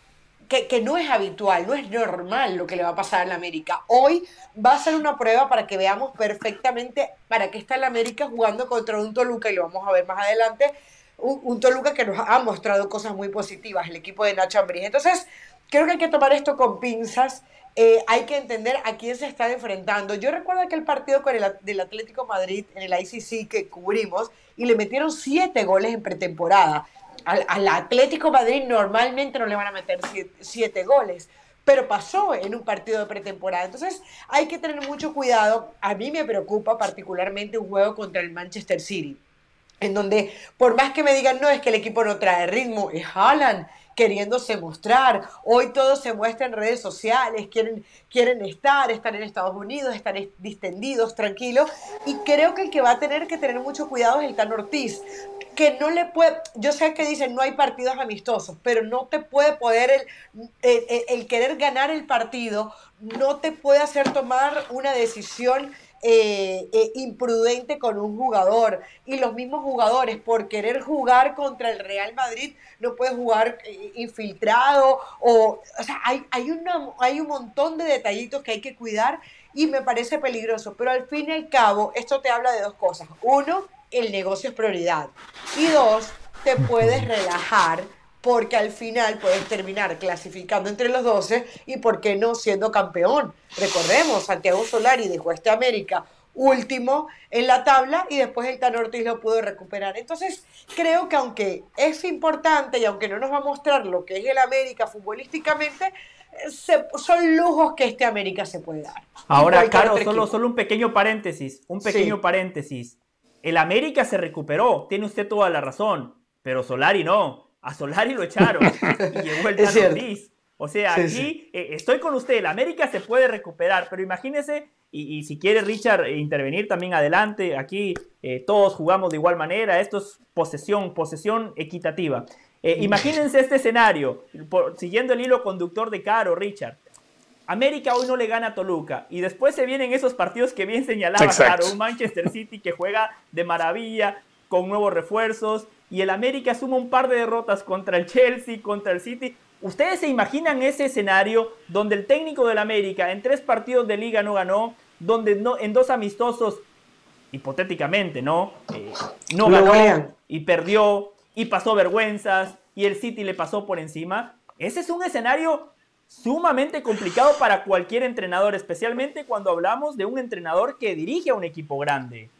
que, que, no es habitual, no es normal lo que le va a pasar en la América. Hoy va a ser una prueba para que veamos perfectamente para qué está el América jugando contra un Toluca, y lo vamos a ver más adelante, un, un Toluca que nos ha mostrado cosas muy positivas, el equipo de Nacho Ambriz. Entonces, creo que hay que tomar esto con pinzas. Eh, hay que entender a quién se está enfrentando. Yo recuerdo que el partido con el del Atlético Madrid en el ICC que cubrimos y le metieron siete goles en pretemporada. Al, Atlético Madrid normalmente no le van a meter siete, goles, pero pasó en un partido de pretemporada. Entonces hay que tener mucho cuidado. A mí me preocupa particularmente un juego contra el Manchester City, en donde por más que me digan no es que el equipo no trae ritmo, es Haaland queriéndose mostrar. Hoy todo se muestra en redes sociales, quieren, quieren estar, están en Estados Unidos, están distendidos, tranquilos. Y creo que el que va a tener que tener mucho cuidado es el Tan Ortiz, que no le puede, yo sé que dicen no hay partidos amistosos, pero no te puede poder el, el querer ganar el partido, no te puede hacer tomar una decisión eh, eh, imprudente con un jugador. Y los mismos jugadores, por querer jugar contra el Real Madrid, no pueden jugar eh, infiltrado. O, o sea, hay, hay, una, hay un montón de detallitos que hay que cuidar y me parece peligroso. Pero al fin y al cabo, esto te habla de dos cosas. Uno, el negocio es prioridad. Y dos, te puedes relajar porque al final puedes terminar clasificando entre los 12 y por qué no siendo campeón. Recordemos, Santiago Solari dejó este América último en la tabla y después el Tan Ortiz lo pudo recuperar. Entonces, creo que aunque es importante y aunque no nos va a mostrar lo que es el América futbolísticamente, son lujos que este América se puede dar. Ahora, Caro, solo, solo un pequeño paréntesis, un pequeño paréntesis. El América se recuperó, tiene usted toda la razón, pero Solari no. A Solari lo echaron y llegó el Tano O sea, aquí eh, estoy con usted, el América se puede recuperar, pero imagínese, y, si quiere Richard eh, intervenir también adelante, aquí eh, todos jugamos de igual manera, esto es posesión, posesión equitativa. imagínense este escenario, siguiendo el hilo conductor de Caro, Richard. América hoy no le gana a Toluca y después se vienen esos partidos que bien señalaba Caro, un Manchester City que juega de maravilla, con nuevos refuerzos, y el América suma un par de derrotas contra el Chelsea, contra el City. ¿Ustedes se imaginan ese escenario donde el técnico del América en tres partidos de liga no ganó, donde no, en dos amistosos, hipotéticamente, ¿no? Eh, no ganó y perdió y pasó vergüenzas y el City le pasó por encima? Ese es un escenario sumamente complicado para cualquier entrenador, especialmente cuando hablamos de un entrenador que dirige a un equipo grande.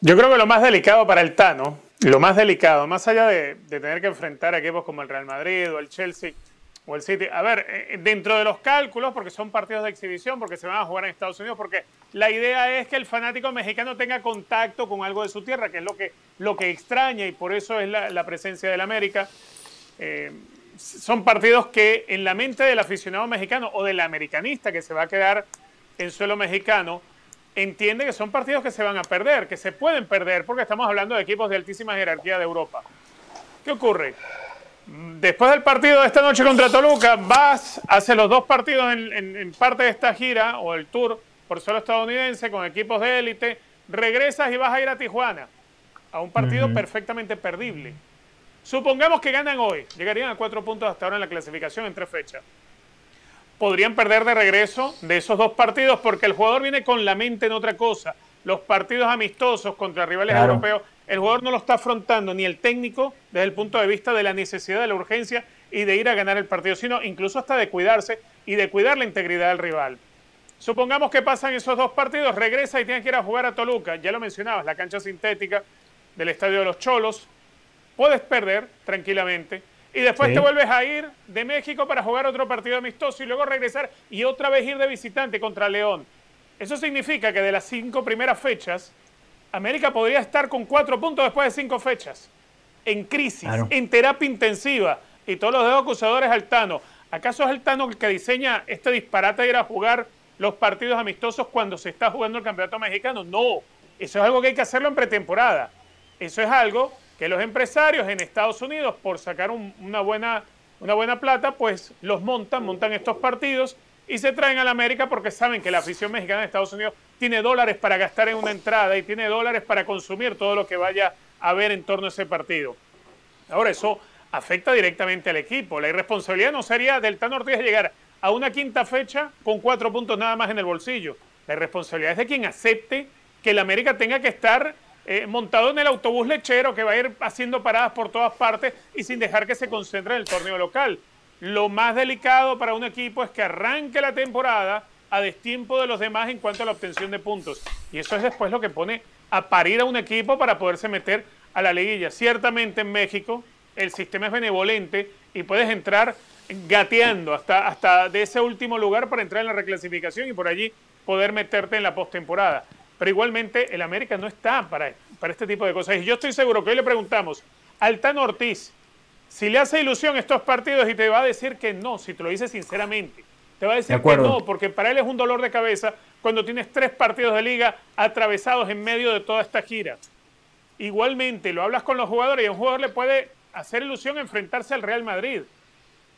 Yo creo que lo más delicado para el Tano lo más delicado, más allá de, tener que enfrentar a equipos como el Real Madrid o el Chelsea o el City, a ver, eh, dentro de los cálculos, porque son partidos de exhibición, porque se van a jugar en Estados Unidos, porque la idea es que el fanático mexicano tenga contacto con algo de su tierra, que es lo que, lo que extraña y por eso es la, presencia del América. Eh, son partidos que en la mente del aficionado mexicano o del americanista que se va a quedar en suelo mexicano, entiende que son partidos que se van a perder, que se pueden perder, porque estamos hablando de equipos de altísima jerarquía de Europa. ¿Qué ocurre? Después del partido de esta noche contra Toluca, vas, hace los dos partidos en, parte de esta gira o el tour por suelo estadounidense con equipos de élite, regresas y vas a ir a Tijuana, a un partido perfectamente perdible. Supongamos que ganan hoy, llegarían a cuatro puntos hasta ahora en la clasificación en tres fechas. Podrían perder de regreso de esos dos partidos porque el jugador viene con la mente en otra cosa. Los partidos amistosos contra rivales europeos, el jugador no lo está afrontando ni el técnico desde el punto de vista de la necesidad, de la urgencia y de ir a ganar el partido, sino incluso hasta de cuidarse y de cuidar la integridad del rival. Supongamos que pasan esos dos partidos, regresa y tiene que ir a jugar a Toluca. Ya lo mencionabas, la cancha sintética del Estadio de los Cholos. Puedes perder tranquilamente. Y después te vuelves a ir de México para jugar otro partido amistoso y luego regresar y otra vez ir de visitante contra León. Eso significa que de las cinco primeras fechas, América podría estar con cuatro puntos después de cinco fechas. En crisis, en terapia intensiva. Y todos los dedos acusadores al Tano. ¿Acaso es el Tano el que diseña este disparate de ir a jugar los partidos amistosos cuando se está jugando el campeonato mexicano? No. Eso es algo que hay que hacerlo en pretemporada. Eso es algo que los empresarios en Estados Unidos, por sacar una, buena, una buena plata, pues los montan, montan estos partidos y se traen a la América porque saben que la afición mexicana de Estados Unidos tiene dólares para gastar en una entrada y tiene dólares para consumir todo lo que vaya a haber en torno a ese partido. Ahora, eso afecta directamente al equipo. La irresponsabilidad no sería del Tano Ortiz llegar a una quinta fecha con cuatro puntos nada más en el bolsillo. La irresponsabilidad es de quien acepte que el América tenga que estar eh, montado en el autobús lechero que va a ir haciendo paradas por todas partes y sin dejar que se concentre en el torneo local. Lo más delicado para un equipo es que arranque la temporada a destiempo de los demás en cuanto a la obtención de puntos. Y eso es después lo que pone a parir a un equipo para poderse meter a la liguilla. Ciertamente en México el sistema es benevolente y puedes entrar gateando hasta, hasta de ese último lugar para entrar en la reclasificación y por allí poder meterte en la postemporada. Pero igualmente el América no está para, para este tipo de cosas. Y yo estoy seguro que hoy le preguntamos al Tan Ortiz si le hace ilusión estos partidos y te va a decir que no, si te lo dice sinceramente. Te va a decir que no, porque para él es un dolor de cabeza cuando tienes tres partidos de liga atravesados en medio de toda esta gira. Igualmente, lo hablas con los jugadores y a un jugador le puede hacer ilusión enfrentarse al Real Madrid.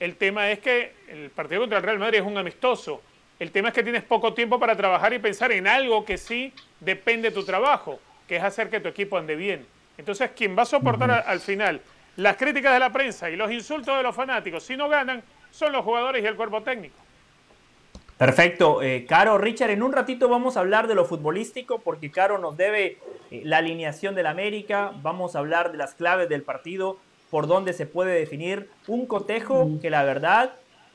El tema es que el partido contra el Real Madrid es un amistoso. El tema es que tienes poco tiempo para trabajar y pensar en algo que sí depende de tu trabajo, que es hacer que tu equipo ande bien. Entonces, quien va a soportar al final las críticas de la prensa y los insultos de los fanáticos, si no ganan, son los jugadores y el cuerpo técnico. Perfecto. Eh, Caro, Richard, en un ratito vamos a hablar de lo futbolístico porque Caro nos debe eh, la alineación del América, vamos a hablar de las claves del partido, por dónde se puede definir un cotejo que la verdad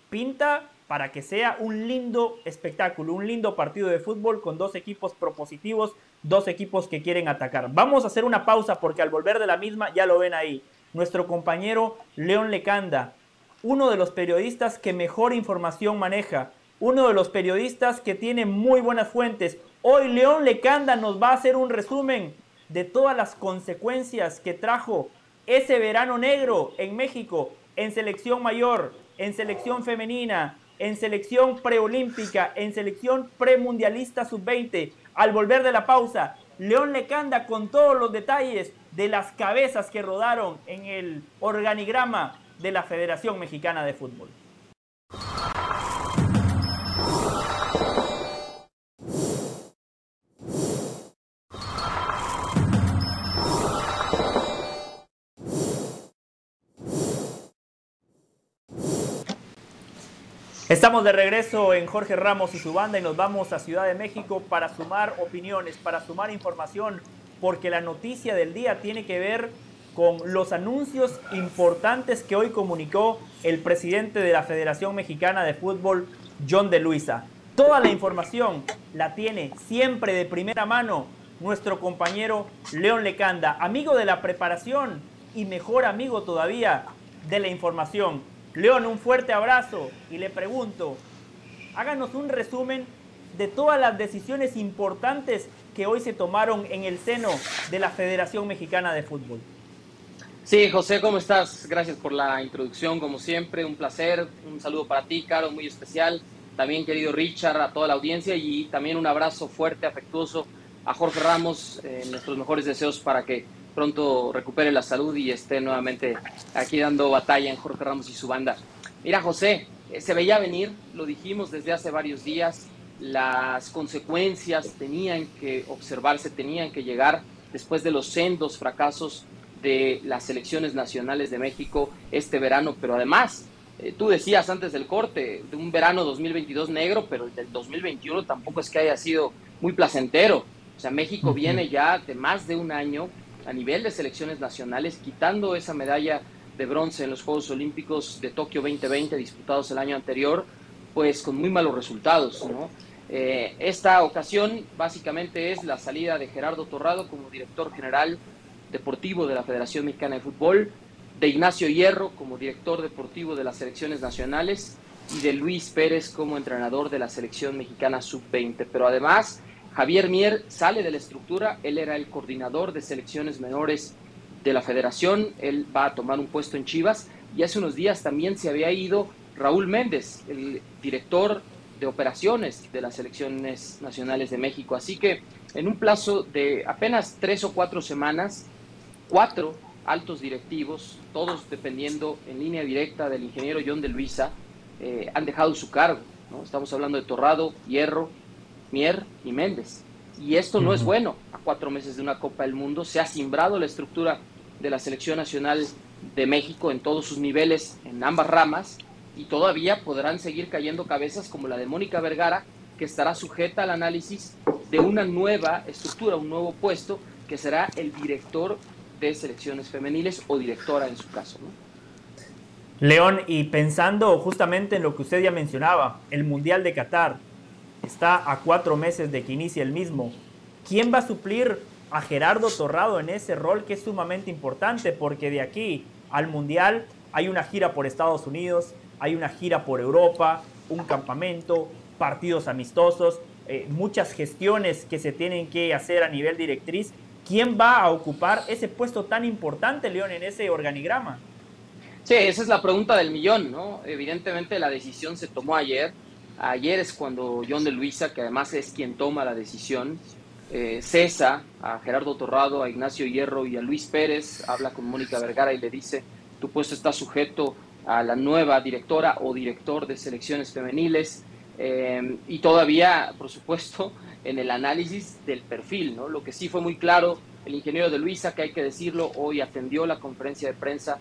pinta para que sea un lindo espectáculo, un lindo partido de fútbol con dos equipos propositivos, dos equipos que quieren atacar. Vamos a hacer una pausa porque al volver de la misma ya lo ven ahí. Nuestro compañero León Lecanda, uno de los periodistas que mejor información maneja, uno de los periodistas que tiene muy buenas fuentes. Hoy León Lecanda nos va a hacer un resumen de todas las consecuencias que trajo ese verano negro en México, en selección mayor, en selección femenina, en selección preolímpica, en selección premundialista sub-20. Al volver de la pausa, León Lecanda con todos los detalles de las cabezas que rodaron en el organigrama de la Federación Mexicana de Fútbol. Estamos de regreso en Jorge Ramos y su banda y nos vamos a Ciudad de México para sumar opiniones, para sumar información, porque la noticia del día tiene que ver con los anuncios importantes que hoy comunicó el presidente de la Federación Mexicana de Fútbol, John de Luisa. Toda la información la tiene siempre de primera mano nuestro compañero León Lecanda, amigo de la preparación y mejor amigo todavía de la información. León, un fuerte abrazo y le pregunto, háganos un resumen de todas las decisiones importantes que hoy se tomaron en el seno de la Federación Mexicana de Fútbol. Sí, José, ¿cómo estás? Gracias por la introducción, como siempre, un placer. Un saludo para ti, Caro, muy especial. También, querido Richard, a toda la audiencia y también un abrazo fuerte, afectuoso a Jorge Ramos. Eh, nuestros mejores deseos para que pronto recupere la salud y esté nuevamente aquí dando batalla en Jorge Ramos y su banda. Mira, José, eh, se veía venir, lo dijimos desde hace varios días, las consecuencias tenían que observarse, tenían que llegar después de los sendos fracasos de las elecciones nacionales de México este verano, pero además, eh, tú decías antes del corte, de un verano 2022 negro, pero el del 2021 tampoco es que haya sido muy placentero. O sea, México viene ya de más de un año a nivel de selecciones nacionales, quitando esa medalla de bronce en los Juegos Olímpicos de Tokio 2020 disputados el año anterior, pues con muy malos resultados. Eh, esta ocasión básicamente es la salida de Gerardo Torrado como director general deportivo de la Federación Mexicana de Fútbol, de Ignacio Hierro como director deportivo de las selecciones nacionales y de Luis Pérez como entrenador de la selección mexicana sub-20. Pero además, Javier Mier sale de la estructura, él era el coordinador de selecciones menores de la federación, él va a tomar un puesto en Chivas y hace unos días también se había ido Raúl Méndez, el director de operaciones de las selecciones nacionales de México. Así que en un plazo de apenas tres o cuatro semanas, cuatro altos directivos, todos dependiendo en línea directa del ingeniero John de Luisa, eh, han dejado su cargo. ¿no? Estamos hablando de Torrado, Hierro, Mier y Méndez. Y esto no es bueno. A cuatro meses de una Copa del Mundo se ha simbrado la estructura de la selección nacional de México en todos sus niveles, en ambas ramas, y todavía podrán seguir cayendo cabezas como la de Mónica Vergara, que estará sujeta al análisis de una nueva estructura, un nuevo puesto, que será el director de selecciones femeniles o directora en su caso. León, y pensando justamente en lo que usted ya mencionaba, el Mundial de Qatar está a cuatro meses de que inicie el mismo. ¿Quién va a suplir a Gerardo Torrado en ese rol que es sumamente importante? Porque de aquí al Mundial hay una gira por Estados Unidos, hay una gira por Europa, un campamento, partidos amistosos, eh, muchas gestiones que se tienen que hacer a nivel directriz. ¿Quién va a ocupar ese puesto tan importante, León, en ese organigrama? Sí, esa es la pregunta del millón, ¿no? Evidentemente la decisión se tomó ayer. Ayer es cuando John de Luisa, que además es quien toma la decisión, eh, cesa a Gerardo Torrado, a Ignacio Hierro y a Luis Pérez, habla con Mónica Vergara y le dice, tu puesto está sujeto a la nueva directora o director de selecciones femeniles eh, y todavía, por supuesto, en el análisis del perfil, ¿no? Lo que sí fue muy claro, el ingeniero de Luisa, que hay que decirlo, hoy atendió la conferencia de prensa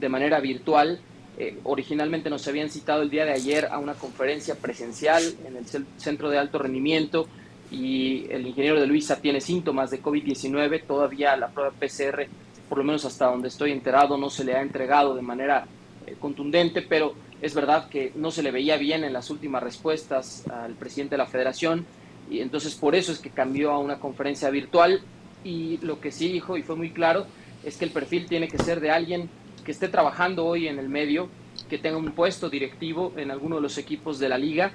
de manera virtual. Eh, originalmente nos habían citado el día de ayer a una conferencia presencial en el Centro de Alto Rendimiento y el ingeniero de Luisa tiene síntomas de COVID-19. Todavía la prueba PCR, por lo menos hasta donde estoy enterado, no se le ha entregado de manera eh, contundente, pero es verdad que no se le veía bien en las últimas respuestas al presidente de la federación y entonces por eso es que cambió a una conferencia virtual y lo que sí dijo y fue muy claro es que el perfil tiene que ser de alguien que esté trabajando hoy en el medio, que tenga un puesto directivo en alguno de los equipos de la liga,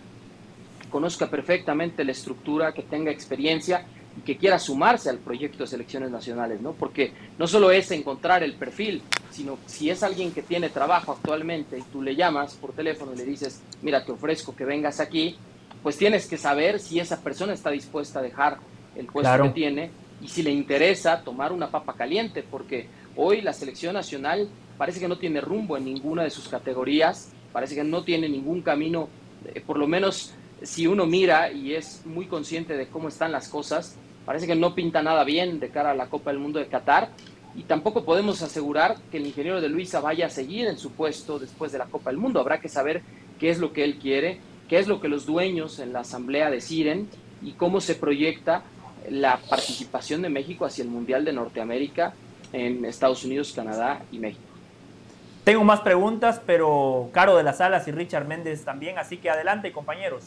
que conozca perfectamente la estructura, que tenga experiencia y que quiera sumarse al proyecto de selecciones nacionales, ¿no? Porque no solo es encontrar el perfil, sino si es alguien que tiene trabajo actualmente y tú le llamas por teléfono y le dices, mira, te ofrezco que vengas aquí, pues tienes que saber si esa persona está dispuesta a dejar el puesto que tiene y si le interesa tomar una papa caliente, porque hoy la selección nacional parece que no tiene rumbo en ninguna de sus categorías, parece que no tiene ningún camino, eh, por lo menos si uno mira y es muy consciente de cómo están las cosas, parece que no pinta nada bien de cara a la Copa del Mundo de Qatar y tampoco podemos asegurar que el ingeniero de Luisa vaya a seguir en su puesto después de la Copa del Mundo. Habrá que saber qué es lo que él quiere, qué es lo que los dueños en la asamblea deciden y cómo se proyecta la participación de México hacia el Mundial de Norteamérica en Estados Unidos, Canadá y México. Tengo más preguntas, pero Caro de las Alas y Richard Méndez también, así que adelante compañeros.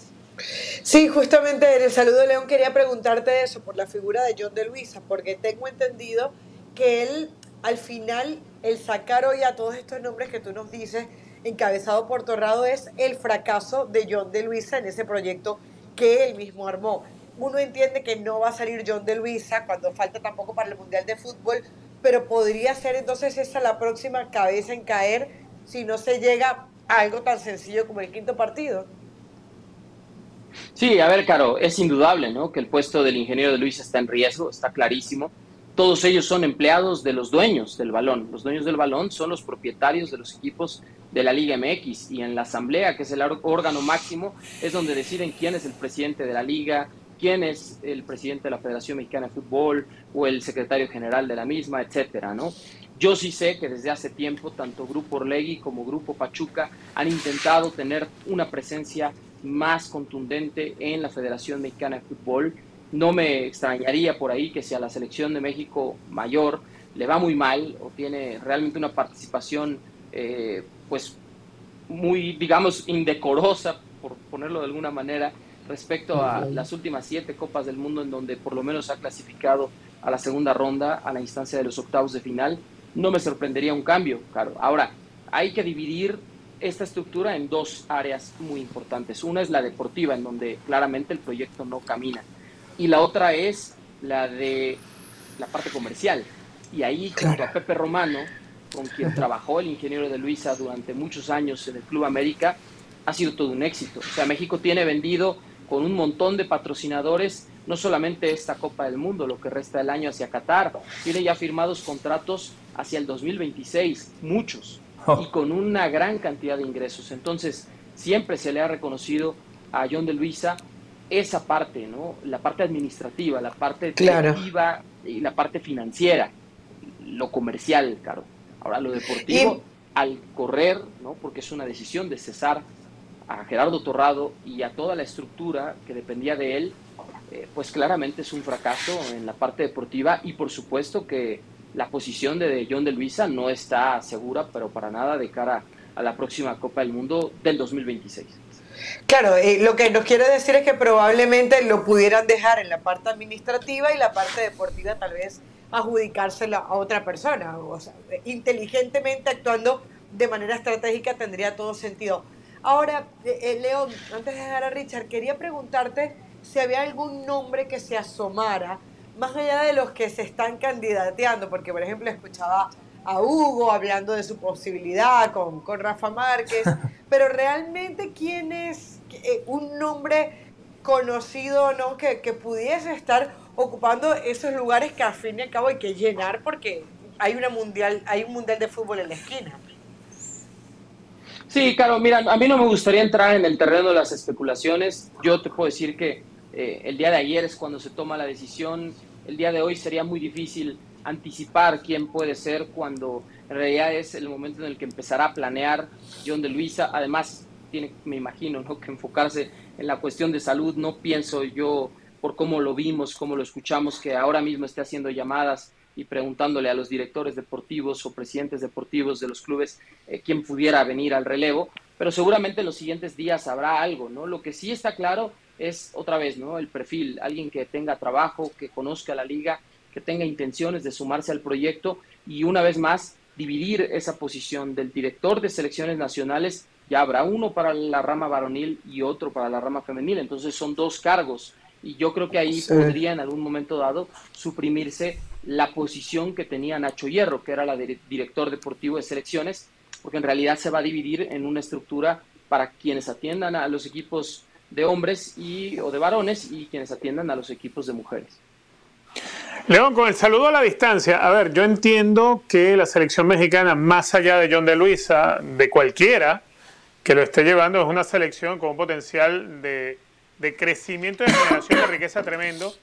Sí, justamente en el saludo León quería preguntarte eso por la figura de John de Luisa, porque tengo entendido que él al final, el sacar hoy a todos estos nombres que tú nos dices, encabezado por Torrado, es el fracaso de John de Luisa en ese proyecto que él mismo armó. Uno entiende que no va a salir John de Luisa cuando falta tampoco para el Mundial de Fútbol, pero podría ser entonces esa la próxima cabeza en caer si no se llega a algo tan sencillo como el quinto partido. Sí, a ver, Caro, es indudable, ¿no? Que el puesto del ingeniero de Luis está en riesgo, está clarísimo. Todos ellos son empleados de los dueños del balón. Los dueños del balón son los propietarios de los equipos de la Liga MX y en la Asamblea, que es el órgano máximo, es donde deciden quién es el presidente de la Liga, quién es el presidente de la Federación Mexicana de Fútbol o el secretario general de la misma, etcétera, ¿no? Yo sí sé que desde hace tiempo tanto Grupo Orlegui como Grupo Pachuca han intentado tener una presencia más contundente en la Federación Mexicana de Fútbol. No me extrañaría por ahí que si a la selección de México mayor le va muy mal o tiene realmente una participación eh, pues muy, digamos, indecorosa, por ponerlo de alguna manera, respecto a las últimas siete Copas del Mundo en donde por lo menos ha clasificado a la segunda ronda, a la instancia de los octavos de final, no me sorprendería un cambio, claro. Ahora, hay que dividir esta estructura en dos áreas muy importantes. Una es la deportiva, en donde claramente el proyecto no camina. Y la otra es la de la parte comercial. Y ahí, junto a Pepe Romano, con quien trabajó el ingeniero de Luisa durante muchos años en el Club América, ha sido todo un éxito. O sea, México tiene vendido con un montón de patrocinadores, no solamente esta Copa del Mundo, lo que resta del año hacia Qatar, tiene ya firmados contratos hacia el 2026, muchos, oh. y con una gran cantidad de ingresos. Entonces, siempre se le ha reconocido a John de Luisa esa parte, ¿no? La parte administrativa, la parte claro. y la parte financiera, lo comercial, claro. Ahora lo deportivo, al correr, ¿no? porque es una decisión de cesar a Gerardo Torrado y a toda la estructura que dependía de él, eh, pues claramente es un fracaso en la parte deportiva y por supuesto que la posición de John de Luisa no está segura, pero para nada de cara a la próxima Copa del Mundo del 2026. Claro, eh, lo que nos quiere decir es que probablemente lo pudieran dejar en la parte administrativa y la parte deportiva tal vez adjudicársela a otra persona. O sea, inteligentemente actuando de manera estratégica tendría todo sentido. Ahora, eh, eh, León, antes de dejar a Richard, quería preguntarte si había algún nombre que se asomara, más allá de los que se están candidateando, porque por ejemplo escuchaba a Hugo hablando de su posibilidad con, con Rafa Márquez, pero realmente quién es eh, un nombre conocido ¿no? que, que pudiese estar ocupando esos lugares que al fin y al cabo hay que llenar porque hay una mundial, hay un mundial de fútbol en la esquina. Sí, claro, mira, a mí no me gustaría entrar en el terreno de las especulaciones. Yo te puedo decir que eh, el día de ayer es cuando se toma la decisión. El día de hoy sería muy difícil anticipar quién puede ser cuando en realidad es el momento en el que empezará a planear John de Luisa. Además, tiene, me imagino, ¿no? que enfocarse en la cuestión de salud. No pienso yo por cómo lo vimos, cómo lo escuchamos, que ahora mismo esté haciendo llamadas y preguntándole a los directores deportivos o presidentes deportivos de los clubes eh, quién pudiera venir al relevo, pero seguramente en los siguientes días habrá algo, ¿no? Lo que sí está claro es otra vez, ¿no? El perfil, alguien que tenga trabajo, que conozca la liga, que tenga intenciones de sumarse al proyecto y una vez más dividir esa posición del director de selecciones nacionales, ya habrá uno para la rama varonil y otro para la rama femenil, entonces son dos cargos. Y yo creo que ahí podría en algún momento dado suprimirse la posición que tenía Nacho Hierro, que era la de director deportivo de selecciones, porque en realidad se va a dividir en una estructura para quienes atiendan a los equipos de hombres y, o de varones y quienes atiendan a los equipos de mujeres. León, con el saludo a la distancia, a ver, yo entiendo que la selección mexicana, más allá de John de Luisa, de cualquiera que lo esté llevando, es una selección con un potencial de de crecimiento de generación de riqueza tremendo,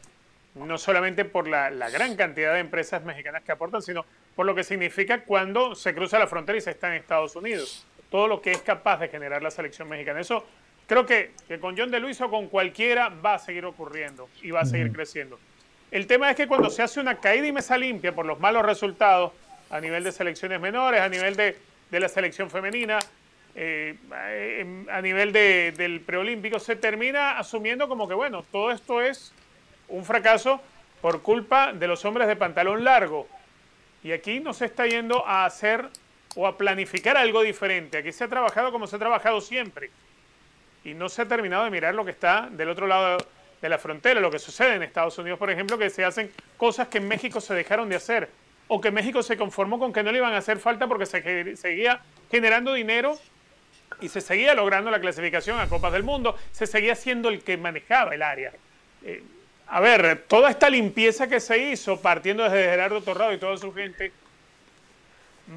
no solamente por la, gran cantidad de empresas mexicanas que aportan, sino por lo que significa cuando se cruza la frontera y se está en Estados Unidos. Todo lo que es capaz de generar la selección mexicana. Eso creo que, que con John de Luis o con cualquiera va a seguir ocurriendo y va a seguir creciendo. El tema es que cuando se hace una caída y mesa limpia por los malos resultados a nivel de selecciones menores, a nivel de, de la selección femenina, eh, a nivel del preolímpico, se termina asumiendo como que, bueno, todo esto es un fracaso por culpa de los hombres de pantalón largo. Y aquí no se está yendo a hacer o a planificar algo diferente. Aquí se ha trabajado como se ha trabajado siempre. Y no se ha terminado de mirar lo que está del otro lado de la frontera, lo que sucede en Estados Unidos, por ejemplo, que se hacen cosas que en México se dejaron de hacer. O que México se conformó con que no le iban a hacer falta porque se seguía generando dinero y se seguía logrando la clasificación a Copas del Mundo, se seguía siendo el que manejaba el área. Eh, a ver, toda esta limpieza que se hizo, partiendo desde Gerardo Torrado y toda su gente,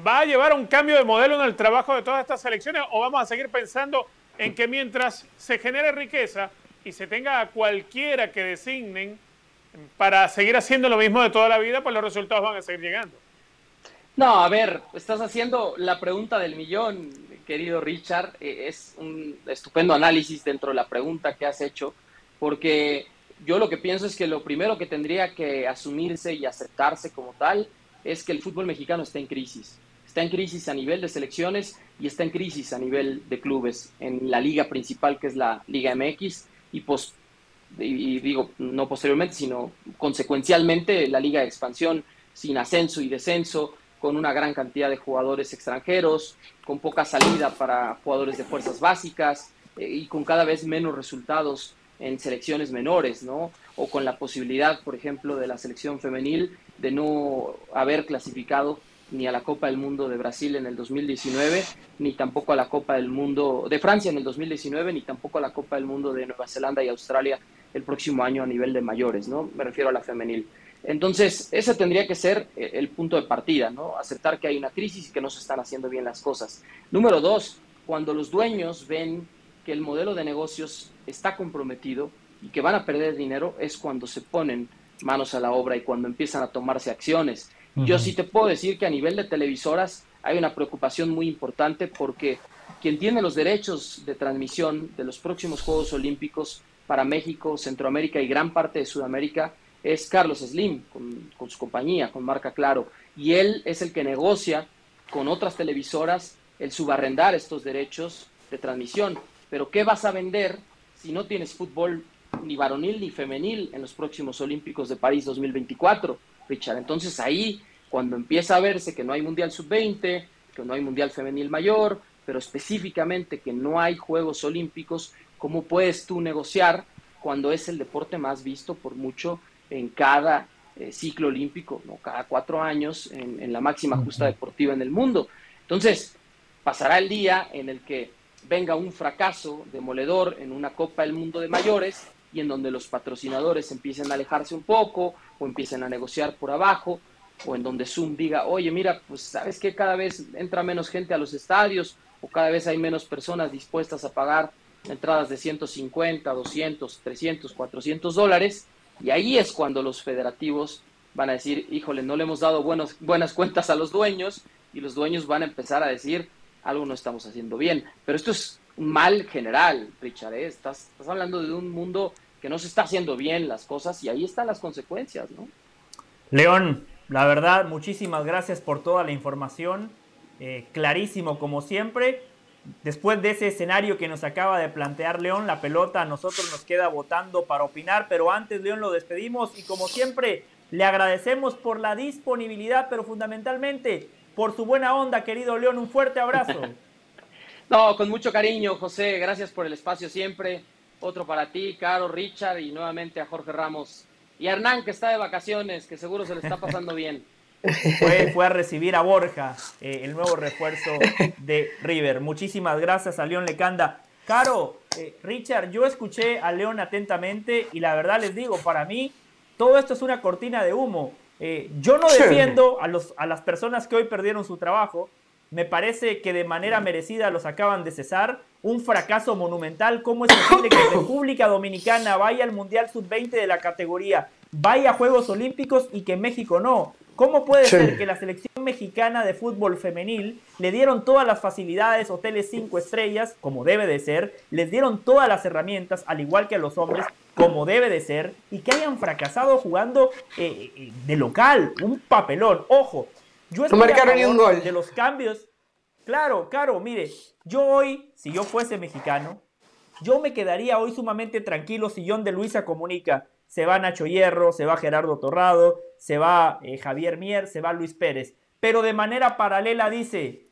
¿va a llevar a un cambio de modelo en el trabajo de todas estas selecciones o vamos a seguir pensando en que mientras se genere riqueza y se tenga a cualquiera que designen para seguir haciendo lo mismo de toda la vida, pues los resultados van a seguir llegando? No, a ver, estás haciendo la pregunta del millón, querido Richard. Eh, es un estupendo análisis dentro de la pregunta que has hecho, porque yo lo que pienso es que lo primero que tendría que asumirse y aceptarse como tal es que el fútbol mexicano está en crisis. Está en crisis a nivel de selecciones y está en crisis a nivel de clubes en la liga principal que es la Liga MX y, pues, y digo no posteriormente sino consecuencialmente la Liga de Expansión sin ascenso y descenso con una gran cantidad de jugadores extranjeros, con poca salida para jugadores de fuerzas básicas eh, y con cada vez menos resultados en selecciones menores, ¿no? O con la posibilidad, por ejemplo, de la selección femenil de no haber clasificado ni a la Copa del Mundo de Brasil en el 2019, ni tampoco a la Copa del Mundo de Francia en el 2019, ni tampoco a la Copa del Mundo de Nueva Zelanda y Australia el próximo año a nivel de mayores, ¿no? Me refiero a la femenil. Entonces, ese tendría que ser eh, el punto de partida, ¿no? Aceptar que hay una crisis y que no se están haciendo bien las cosas. Número dos, cuando los dueños ven que el modelo de negocios está comprometido y que van a perder dinero, es cuando se ponen manos a la obra y cuando empiezan a tomarse acciones. Yo sí te puedo decir que a nivel de televisoras hay una preocupación muy importante porque quien tiene los derechos de transmisión de los próximos Juegos Olímpicos para México, Centroamérica y gran parte de Sudamérica es Carlos Slim, con, su compañía, con marca Claro, y él es el que negocia con otras televisoras el subarrendar estos derechos de transmisión. Pero ¿qué vas a vender si no tienes fútbol ni varonil ni femenil en los próximos Olímpicos de París 2024, Richard? Entonces ahí, cuando empieza a verse que no hay Mundial Sub-20, que no hay Mundial Femenil Mayor, pero específicamente que no hay Juegos Olímpicos, ¿cómo puedes tú negociar cuando es el deporte más visto por mucho en cada eh, ciclo olímpico, ¿no? cada cuatro años en, la máxima justa deportiva en el mundo. Entonces, pasará el día en el que venga un fracaso demoledor en una Copa del Mundo de mayores y en donde los patrocinadores empiecen a alejarse un poco o empiecen a negociar por abajo o en donde Zoom diga, oye, mira, pues sabes que cada vez entra menos gente a los estadios o cada vez hay menos personas dispuestas a pagar entradas de 150, 200, 300, 400 dólares y ahí es cuando los federativos van a decir, híjole, no le hemos dado buenos, buenas cuentas a los dueños y los dueños van a empezar a decir, algo no estamos haciendo bien. Pero esto es mal general, Richard. ¿eh? Estás, estás hablando de un mundo que no se está haciendo bien las cosas y ahí están las consecuencias, ¿no? León, la verdad, muchísimas gracias por toda la información. Eh, clarísimo como siempre. Después de ese escenario que nos acaba de plantear León, la pelota a nosotros nos queda votando para opinar, pero antes León lo despedimos y como siempre le agradecemos por la disponibilidad, pero fundamentalmente por su buena onda, querido León. Un fuerte abrazo. no, con mucho cariño, José. Gracias por el espacio siempre. Otro para ti, Caro, Richard y nuevamente a Jorge Ramos. Y a Hernán, que está de vacaciones, que seguro se le está pasando bien. Fue, a recibir a Borja, eh, el nuevo refuerzo de River. Muchísimas gracias a León Lecanda. Caro, eh, Richard, yo escuché a León atentamente y la verdad les digo, para mí todo esto es una cortina de humo. Eh, yo no defiendo a, los, a las personas que hoy perdieron su trabajo. Me parece que de manera merecida los acaban de cesar. Un fracaso monumental. ¿Cómo es posible que República Dominicana vaya al Mundial Sub-20 de la categoría, vaya a Juegos Olímpicos y que México no? ¿Cómo puede ser que la selección mexicana de fútbol femenil le dieron todas las facilidades, hoteles cinco estrellas, como debe de ser, les dieron todas las herramientas, al igual que a los hombres, como debe de ser, y que hayan fracasado jugando eh, eh, de local, un papelón? Ojo, yo estoy a favor de los cambios. Claro, claro, mire, yo hoy, si yo fuese mexicano, yo me quedaría hoy sumamente tranquilo si John de Luisa comunica se va Nacho Hierro, se va Gerardo Torrado, se va eh, Javier Mier, se va Luis Pérez. Pero de manera paralela dice,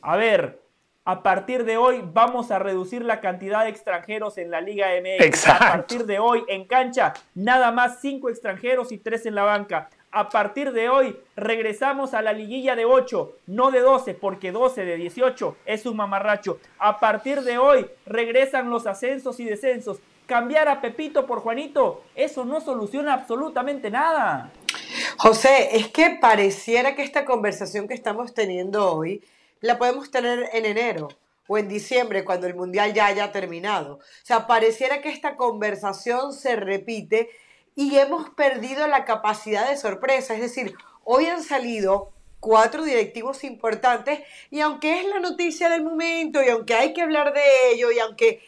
a ver, a partir de hoy vamos a reducir la cantidad de extranjeros en la Liga MX. A partir de hoy en cancha, nada más cinco extranjeros y tres en la banca. A partir de hoy regresamos a la liguilla de 8, no de 12, porque 12 de 18 es un mamarracho. A partir de hoy regresan los ascensos y descensos cambiar a Pepito por Juanito, eso no soluciona absolutamente nada. José, es que pareciera que esta conversación que estamos teniendo hoy la podemos tener en enero o en diciembre cuando el mundial ya haya terminado. O sea, pareciera que esta conversación se repite y hemos perdido la capacidad de sorpresa. Es decir, hoy han salido cuatro directivos importantes y aunque es la noticia del momento y aunque hay que hablar de ello y aunque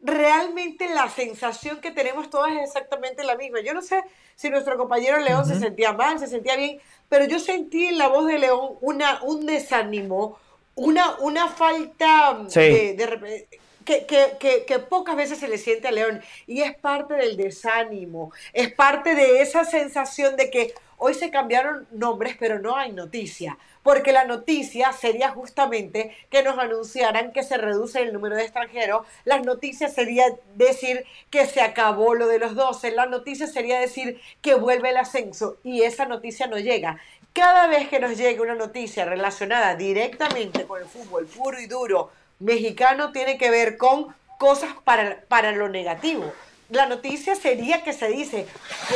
realmente la sensación que tenemos todas es exactamente la misma. Yo no sé si nuestro compañero León se sentía mal, se sentía bien, pero yo sentí en la voz de León una, un desánimo, una, una falta de, que, que, que, pocas veces se le siente a León. Y es parte del desánimo, es parte de esa sensación de que hoy se cambiaron nombres pero no hay noticia. Porque la noticia sería justamente que nos anunciaran que se reduce el número de extranjeros, las noticias sería decir que se acabó lo de los 12, la noticia sería decir que vuelve el ascenso. Y esa noticia no llega. Cada vez que nos llegue una noticia relacionada directamente con el fútbol puro y duro mexicano, tiene que ver con cosas para, para lo negativo la noticia sería que se dice,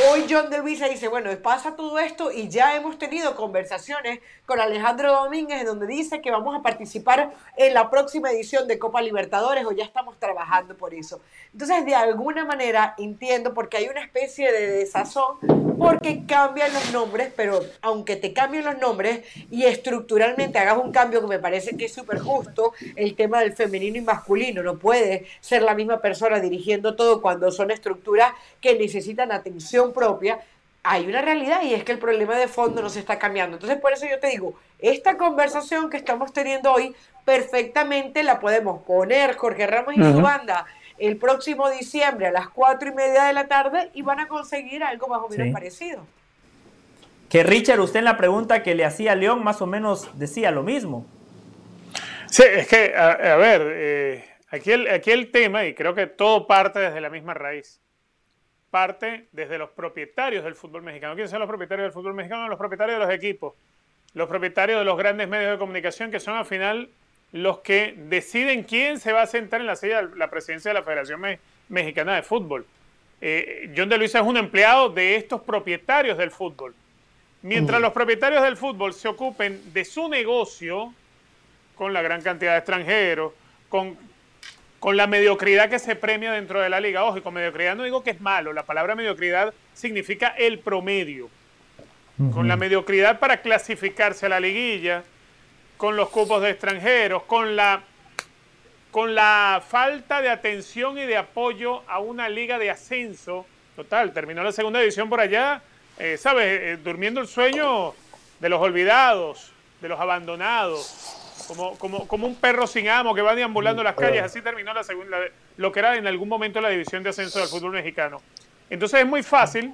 hoy John de dice, bueno, pasa todo esto y ya hemos tenido conversaciones con Alejandro Domínguez donde dice que vamos a participar en la próxima edición de Copa Libertadores o ya estamos trabajando por eso. Entonces, de alguna manera entiendo porque hay una especie de desazón porque cambian los nombres, pero aunque te cambien los nombres y estructuralmente hagas un cambio que me parece que es súper justo, el tema del femenino y masculino, no puede ser la misma persona dirigiendo todo cuando son estructuras que necesitan atención propia, hay una realidad y es que el problema de fondo no se está cambiando. Entonces, por eso yo te digo, esta conversación que estamos teniendo hoy, perfectamente la podemos poner Jorge Ramos y su banda el próximo diciembre a las cuatro y media de la tarde y van a conseguir algo más o menos parecido. Que Richard, usted en la pregunta que le hacía a León más o menos decía lo mismo. Sí, es que, a, ver, eh, aquí, el, aquí el tema, y creo que todo parte desde la misma raíz, parte desde los propietarios del fútbol mexicano. ¿Quiénes son los propietarios del fútbol mexicano? Los propietarios de los equipos, los propietarios de los grandes medios de comunicación que son al final los que deciden quién se va a sentar en la silla de la presidencia de la Federación Mexicana de Fútbol. Eh, John de Luisa es un empleado de estos propietarios del fútbol. Mientras los propietarios del fútbol se ocupen de su negocio, con la gran cantidad de extranjeros, con, con la mediocridad que se premia dentro de la liga. Ojo, y con mediocridad no digo que es malo, la palabra mediocridad significa el promedio. Con la mediocridad para clasificarse a la liguilla, con los cupos de extranjeros, con la, con la falta de atención y de apoyo a una liga de ascenso. Total, terminó la segunda edición por allá, eh, ¿sabes? Eh, durmiendo el sueño de los olvidados, de los abandonados, como, como, como un perro sin amo que va deambulando las calles. Así terminó la segunda, lo que era en algún momento la división de ascenso del fútbol mexicano. Entonces es muy fácil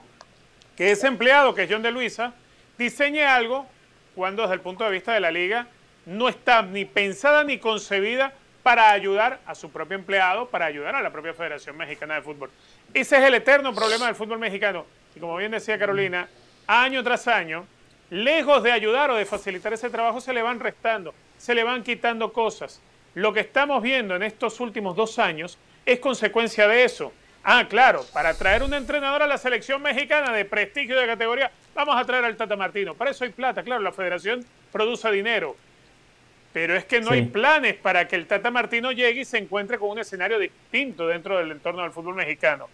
que ese empleado, que es John de Luisa, diseñe algo cuando desde el punto de vista de la liga no está ni pensada ni concebida para ayudar a su propio empleado, para ayudar a la propia Federación Mexicana de Fútbol. Ese es el eterno problema del fútbol mexicano. Y como bien decía Carolina, año tras año, lejos de ayudar o de facilitar ese trabajo, se le van restando, se le van quitando cosas. Lo que estamos viendo en estos últimos dos años es consecuencia de eso. Ah, claro, para traer un entrenador a la selección mexicana de prestigio de categoría, vamos a traer al Tata Martino. Para eso hay plata, claro, la federación produce dinero pero es que no hay planes para que el Tata Martino llegue y se encuentre con un escenario distinto dentro del entorno del fútbol mexicano.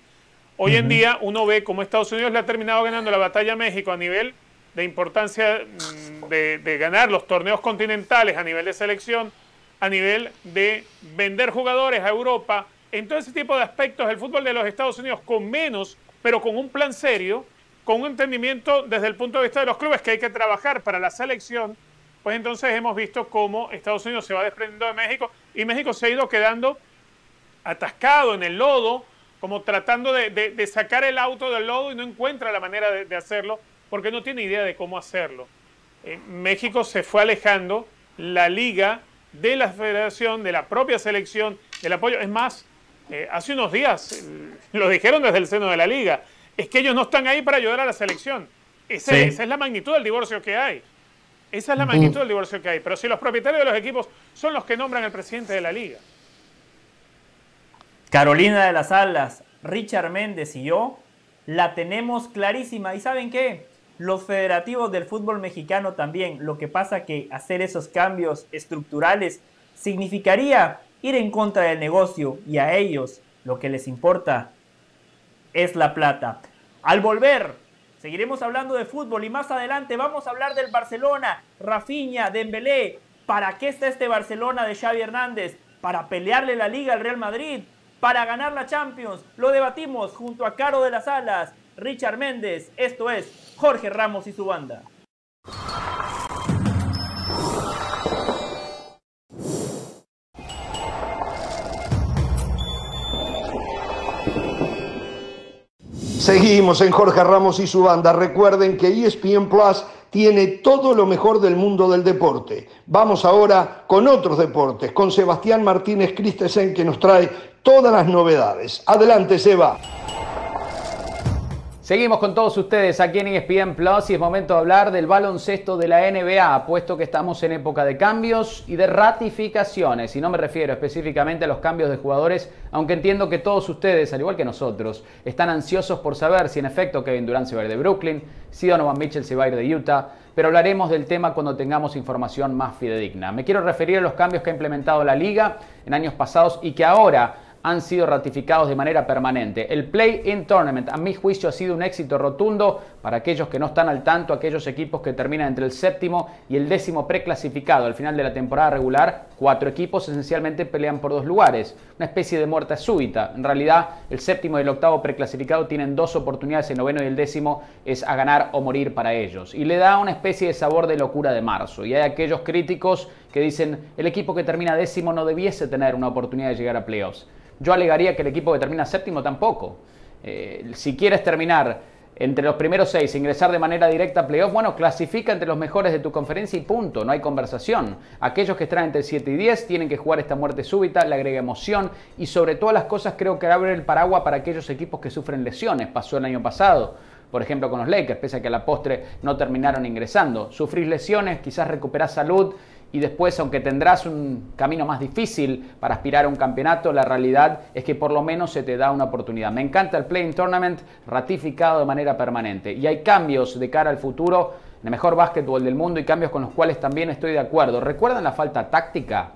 Hoy en día uno ve cómo Estados Unidos le ha terminado ganando la batalla a México a nivel de importancia mm, de, ganar los torneos continentales a nivel de selección, a nivel de vender jugadores a Europa. En todo ese tipo de aspectos, el fútbol de los Estados Unidos con menos, pero con un plan serio, con un entendimiento desde el punto de vista de los clubes que hay que trabajar para la selección, pues entonces hemos visto cómo Estados Unidos se va desprendiendo de México y México se ha ido quedando atascado en el lodo, como tratando de, sacar el auto del lodo y no encuentra la manera de, hacerlo porque no tiene idea de cómo hacerlo. Eh, México se fue alejando, la liga de la federación, de la propia selección, del apoyo. Es más, eh, hace unos días eh, lo dijeron desde el seno de la liga, es que ellos no están ahí para ayudar a la selección. esa es la magnitud del divorcio que hay. Esa es la magnitud del divorcio que hay. Pero si los propietarios de los equipos son los que nombran al presidente de la liga. Carolina de las Alas, Richard Méndez y yo la tenemos clarísima. ¿Y saben qué? Los federativos del fútbol mexicano también. Lo que pasa que hacer esos cambios estructurales significaría ir en contra del negocio y a ellos lo que les importa es la plata. Al volver, seguiremos hablando de fútbol y más adelante vamos a hablar del Barcelona, Rafinha, Dembélé. ¿Para qué está este Barcelona de Xavi Hernández? Para pelearle la liga al Real Madrid, para ganar la Champions. Lo debatimos junto a Caro de las Alas, Richard Méndez. Esto es Jorge Ramos y su banda. Seguimos en Jorge Ramos y su banda. Recuerden que ESPN Plus tiene todo lo mejor del mundo del deporte. Vamos ahora con otros deportes, con Sebastián Martínez Christensen que nos trae todas las novedades. Adelante, Seba. Seguimos con todos ustedes aquí en ESPN Plus y es momento de hablar del baloncesto de la NBA, puesto que estamos en época de cambios y de ratificaciones. Y no me refiero específicamente a los cambios de jugadores, aunque entiendo que todos ustedes, al igual que nosotros, están ansiosos por saber si en efecto Kevin Durant se va a ir de Brooklyn, si Donovan Mitchell se va a ir de Utah, pero hablaremos del tema cuando tengamos información más fidedigna. Me quiero referir a los cambios que ha implementado la liga en años pasados y que ahora han sido ratificados de manera permanente. El Play-in Tournament, a mi juicio, ha sido un éxito rotundo para aquellos que no están al tanto, aquellos equipos que terminan entre el séptimo y el décimo preclasificado. Al final de la temporada regular, cuatro equipos esencialmente pelean por dos lugares, una especie de muerte súbita. En realidad, el séptimo y el octavo preclasificado tienen dos oportunidades, el noveno y el décimo es a ganar o morir para ellos. Y le da una especie de sabor de locura de marzo. Y hay aquellos críticos que dicen, el equipo que termina décimo no debiese tener una oportunidad de llegar a playoffs. Yo alegaría que el equipo que termina séptimo tampoco. Eh, si quieres terminar entre los primeros seis, ingresar de manera directa a playoff, bueno, clasifica entre los mejores de tu conferencia y punto, no hay conversación. Aquellos que están entre 7 y 10 tienen que jugar esta muerte súbita, le agrega emoción y sobre todas las cosas creo que abre el paraguas para aquellos equipos que sufren lesiones. Pasó el año pasado, por ejemplo con los Lakers, pese a que a la postre no terminaron ingresando. Sufrís lesiones, quizás recuperás salud y después, aunque tendrás un camino más difícil para aspirar a un campeonato, la realidad es que por lo menos se te da una oportunidad. Me encanta el Playing Tournament ratificado de manera permanente y hay cambios de cara al futuro el mejor básquetbol del mundo y cambios con los cuales también estoy de acuerdo. ¿Recuerdan la falta táctica?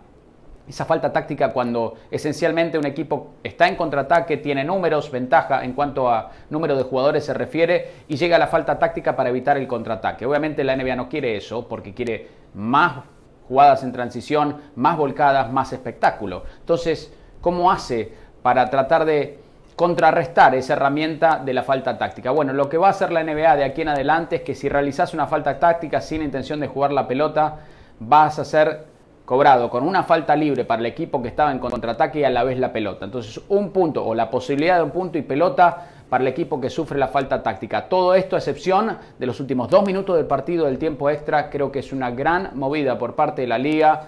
Esa falta táctica cuando esencialmente un equipo está en contraataque, tiene números, ventaja en cuanto a número de jugadores se refiere y llega a la falta táctica para evitar el contraataque. Obviamente la NBA no quiere eso porque quiere más jugadas en transición, más volcadas, más espectáculo. Entonces, ¿cómo hace para tratar de contrarrestar esa herramienta de la falta táctica? Bueno, lo que va a hacer la NBA de aquí en adelante es que si realizas una falta táctica sin intención de jugar la pelota, vas a ser cobrado con una falta libre para el equipo que estaba en contraataque y a la vez la pelota. Entonces, un punto o la posibilidad de un punto y pelota para el equipo que sufre la falta táctica. Todo esto a excepción de los últimos dos minutos del partido del tiempo extra, creo que es una gran movida por parte de la liga.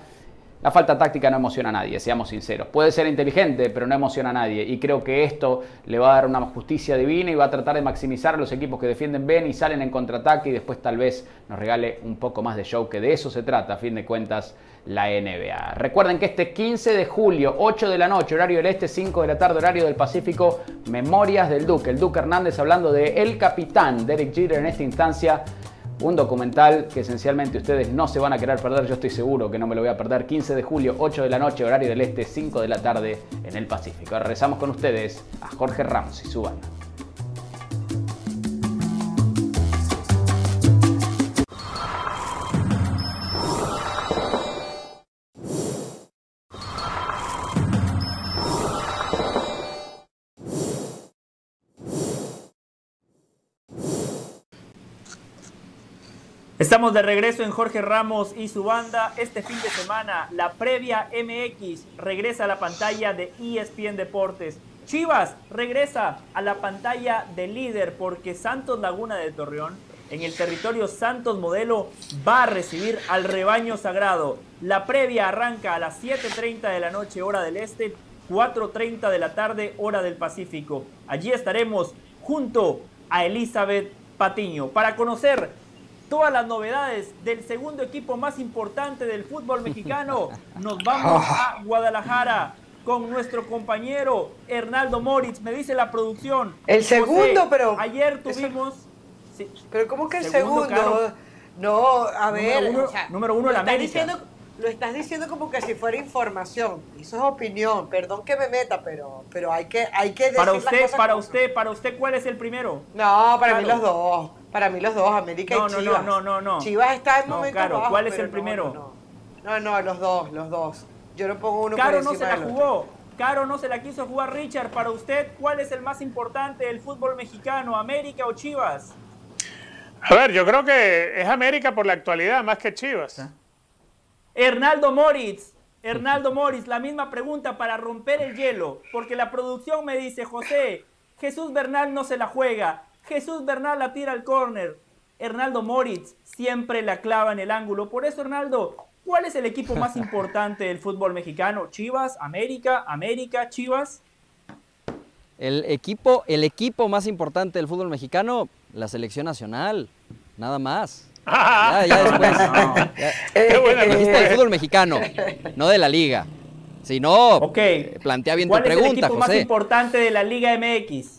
La falta táctica no emociona a nadie, seamos sinceros. Puede ser inteligente, pero no emociona a nadie. Y creo que esto le va a dar una justicia divina y va a tratar de maximizar a los equipos que defienden bien y salen en contraataque y después tal vez nos regale un poco más de show, que de eso se trata, a fin de cuentas, la NBA. Recuerden que este 15 de julio, 8 de la noche, horario del este, 5 de la tarde, horario del Pacífico, Memorias del Duque. El Duque Hernández hablando de El Capitán, Derek Jeter en esta instancia. Un documental que esencialmente ustedes no se van a querer perder, yo estoy seguro que no me lo voy a perder. 15 de julio, 8 de la noche, horario del este, 5 de la tarde en el Pacífico. Ahora rezamos con ustedes a Jorge Ramos y su banda. Estamos de regreso en Jorge Ramos y su banda. Este fin de semana, la previa MX regresa a la pantalla de ESPN Deportes. Chivas regresa a la pantalla de líder porque Santos Laguna de Torreón, en el territorio Santos Modelo, va a recibir al rebaño sagrado. La previa arranca a las 7.30 de la noche, hora del este, 4.30 de la tarde, hora del Pacífico. Allí estaremos junto a Elizabeth Patiño para conocer todas las novedades del segundo equipo más importante del fútbol mexicano. Nos vamos a Guadalajara con nuestro compañero Hernaldo Moritz. Me dice la producción. El segundo, pero. Ayer tuvimos. Pero ¿cómo que el segundo? No, a ver. Número uno, la América. lo estás diciendo como que si fuera información. Eso es opinión. Perdón que me meta, pero, pero hay que, hay que decir Para usted, para usted, para usted, ¿cuál es el primero? No, para mí los dos. Para mí los dos, América y Chivas. No, no, no, no. Chivas está en momento claro. ¿Cuál es el primero? No, no, los dos, los dos. Yo no pongo uno Caro por no se la jugó. Caro no se la quiso jugar Richard. Para usted, ¿cuál es el más importante del fútbol mexicano, América o Chivas? A ver, yo creo que es América por la actualidad más que Chivas. Hernaldo Moritz, Hernaldo Moritz, la misma pregunta para romper el hielo, porque la producción me dice, José, Jesús Bernal no se la juega, Jesús Bernal la tira al córner, Hernaldo Moritz siempre la clava en el ángulo. Por eso, Hernaldo, ¿cuál es el equipo más importante del fútbol mexicano? ¿Chivas? ¿América? ¿América? ¿Chivas? El equipo, el equipo más importante del fútbol mexicano, la selección nacional, nada más. Ya, ya después. Ya, del fútbol mexicano, no de la liga. Si no, okay. plantea bien tu pregunta, ¿Cuál es el equipo más importante de la Liga MX?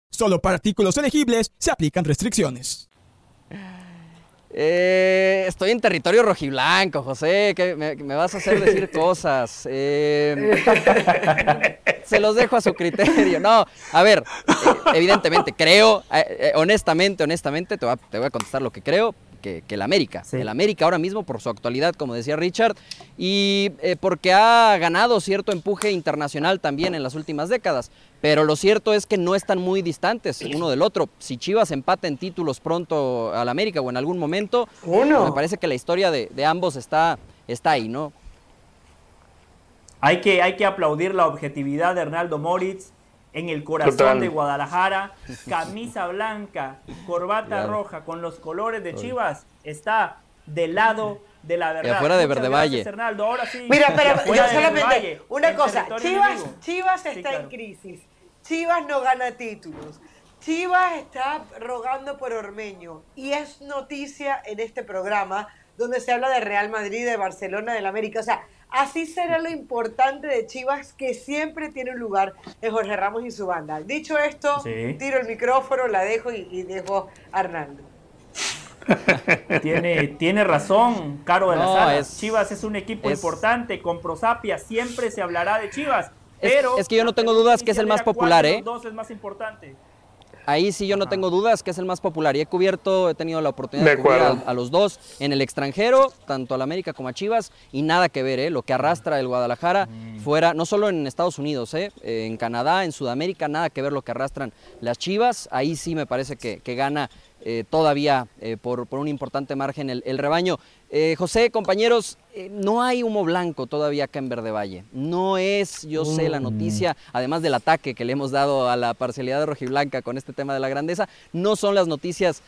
Solo para artículos elegibles se aplican restricciones. Eh, estoy en territorio rojiblanco, José, que me, vas a hacer decir cosas. Eh, se los dejo a su criterio. No, a ver, eh, evidentemente, creo, honestamente, honestamente, te te voy a contestar lo que creo que, el América. El América ahora mismo por su actualidad, como decía Richard, y eh, porque ha ganado cierto empuje internacional también en las últimas décadas. Pero lo cierto es que no están muy distantes uno del otro. Si Chivas empata en títulos pronto al América o en algún momento, me parece que la historia de, ambos está, está ahí, ¿no? Hay que, hay que aplaudir la objetividad de Hernaldo Moritz en el corazón de Guadalajara, camisa blanca, corbata roja con los colores de Chivas, está del lado de la verdad. Y afuera de Verde Valle. Ahora sí, Mira, pero yo solamente una cosa, Chivas, Chivas está en crisis. Chivas no gana títulos. Chivas está rogando por Ormeño y es noticia en este programa donde se habla de Real Madrid, de Barcelona, del América. O sea, Así será lo importante de Chivas, que siempre tiene un lugar en Jorge Ramos y su banda. Dicho esto, tiro el micrófono, la dejo y, dejo a Arnaldo. tiene, tiene razón, Caro de la Chivas es un equipo importante, con Prosapia siempre se hablará de Chivas. Pero es, que yo no tengo dudas que es el más popular, ¿eh? Dos es más importante. Ahí sí yo no tengo dudas que es el más popular y he cubierto, he tenido la oportunidad de, cubrir a, los dos en el extranjero, tanto al América como a Chivas, y nada que ver, ¿eh? lo que arrastra el Guadalajara mm. fuera, no solo en Estados Unidos, ¿eh? en Canadá, en Sudamérica, nada que ver lo que arrastran las Chivas, ahí sí me parece que, que gana eh, todavía eh, por, un importante margen el, rebaño. Eh, José, compañeros, no hay humo blanco todavía acá en Verde Valle. No es, yo sé, la mm. noticia, además del ataque que le hemos dado a la parcialidad de Rojiblanca con este tema de la grandeza, no son las noticias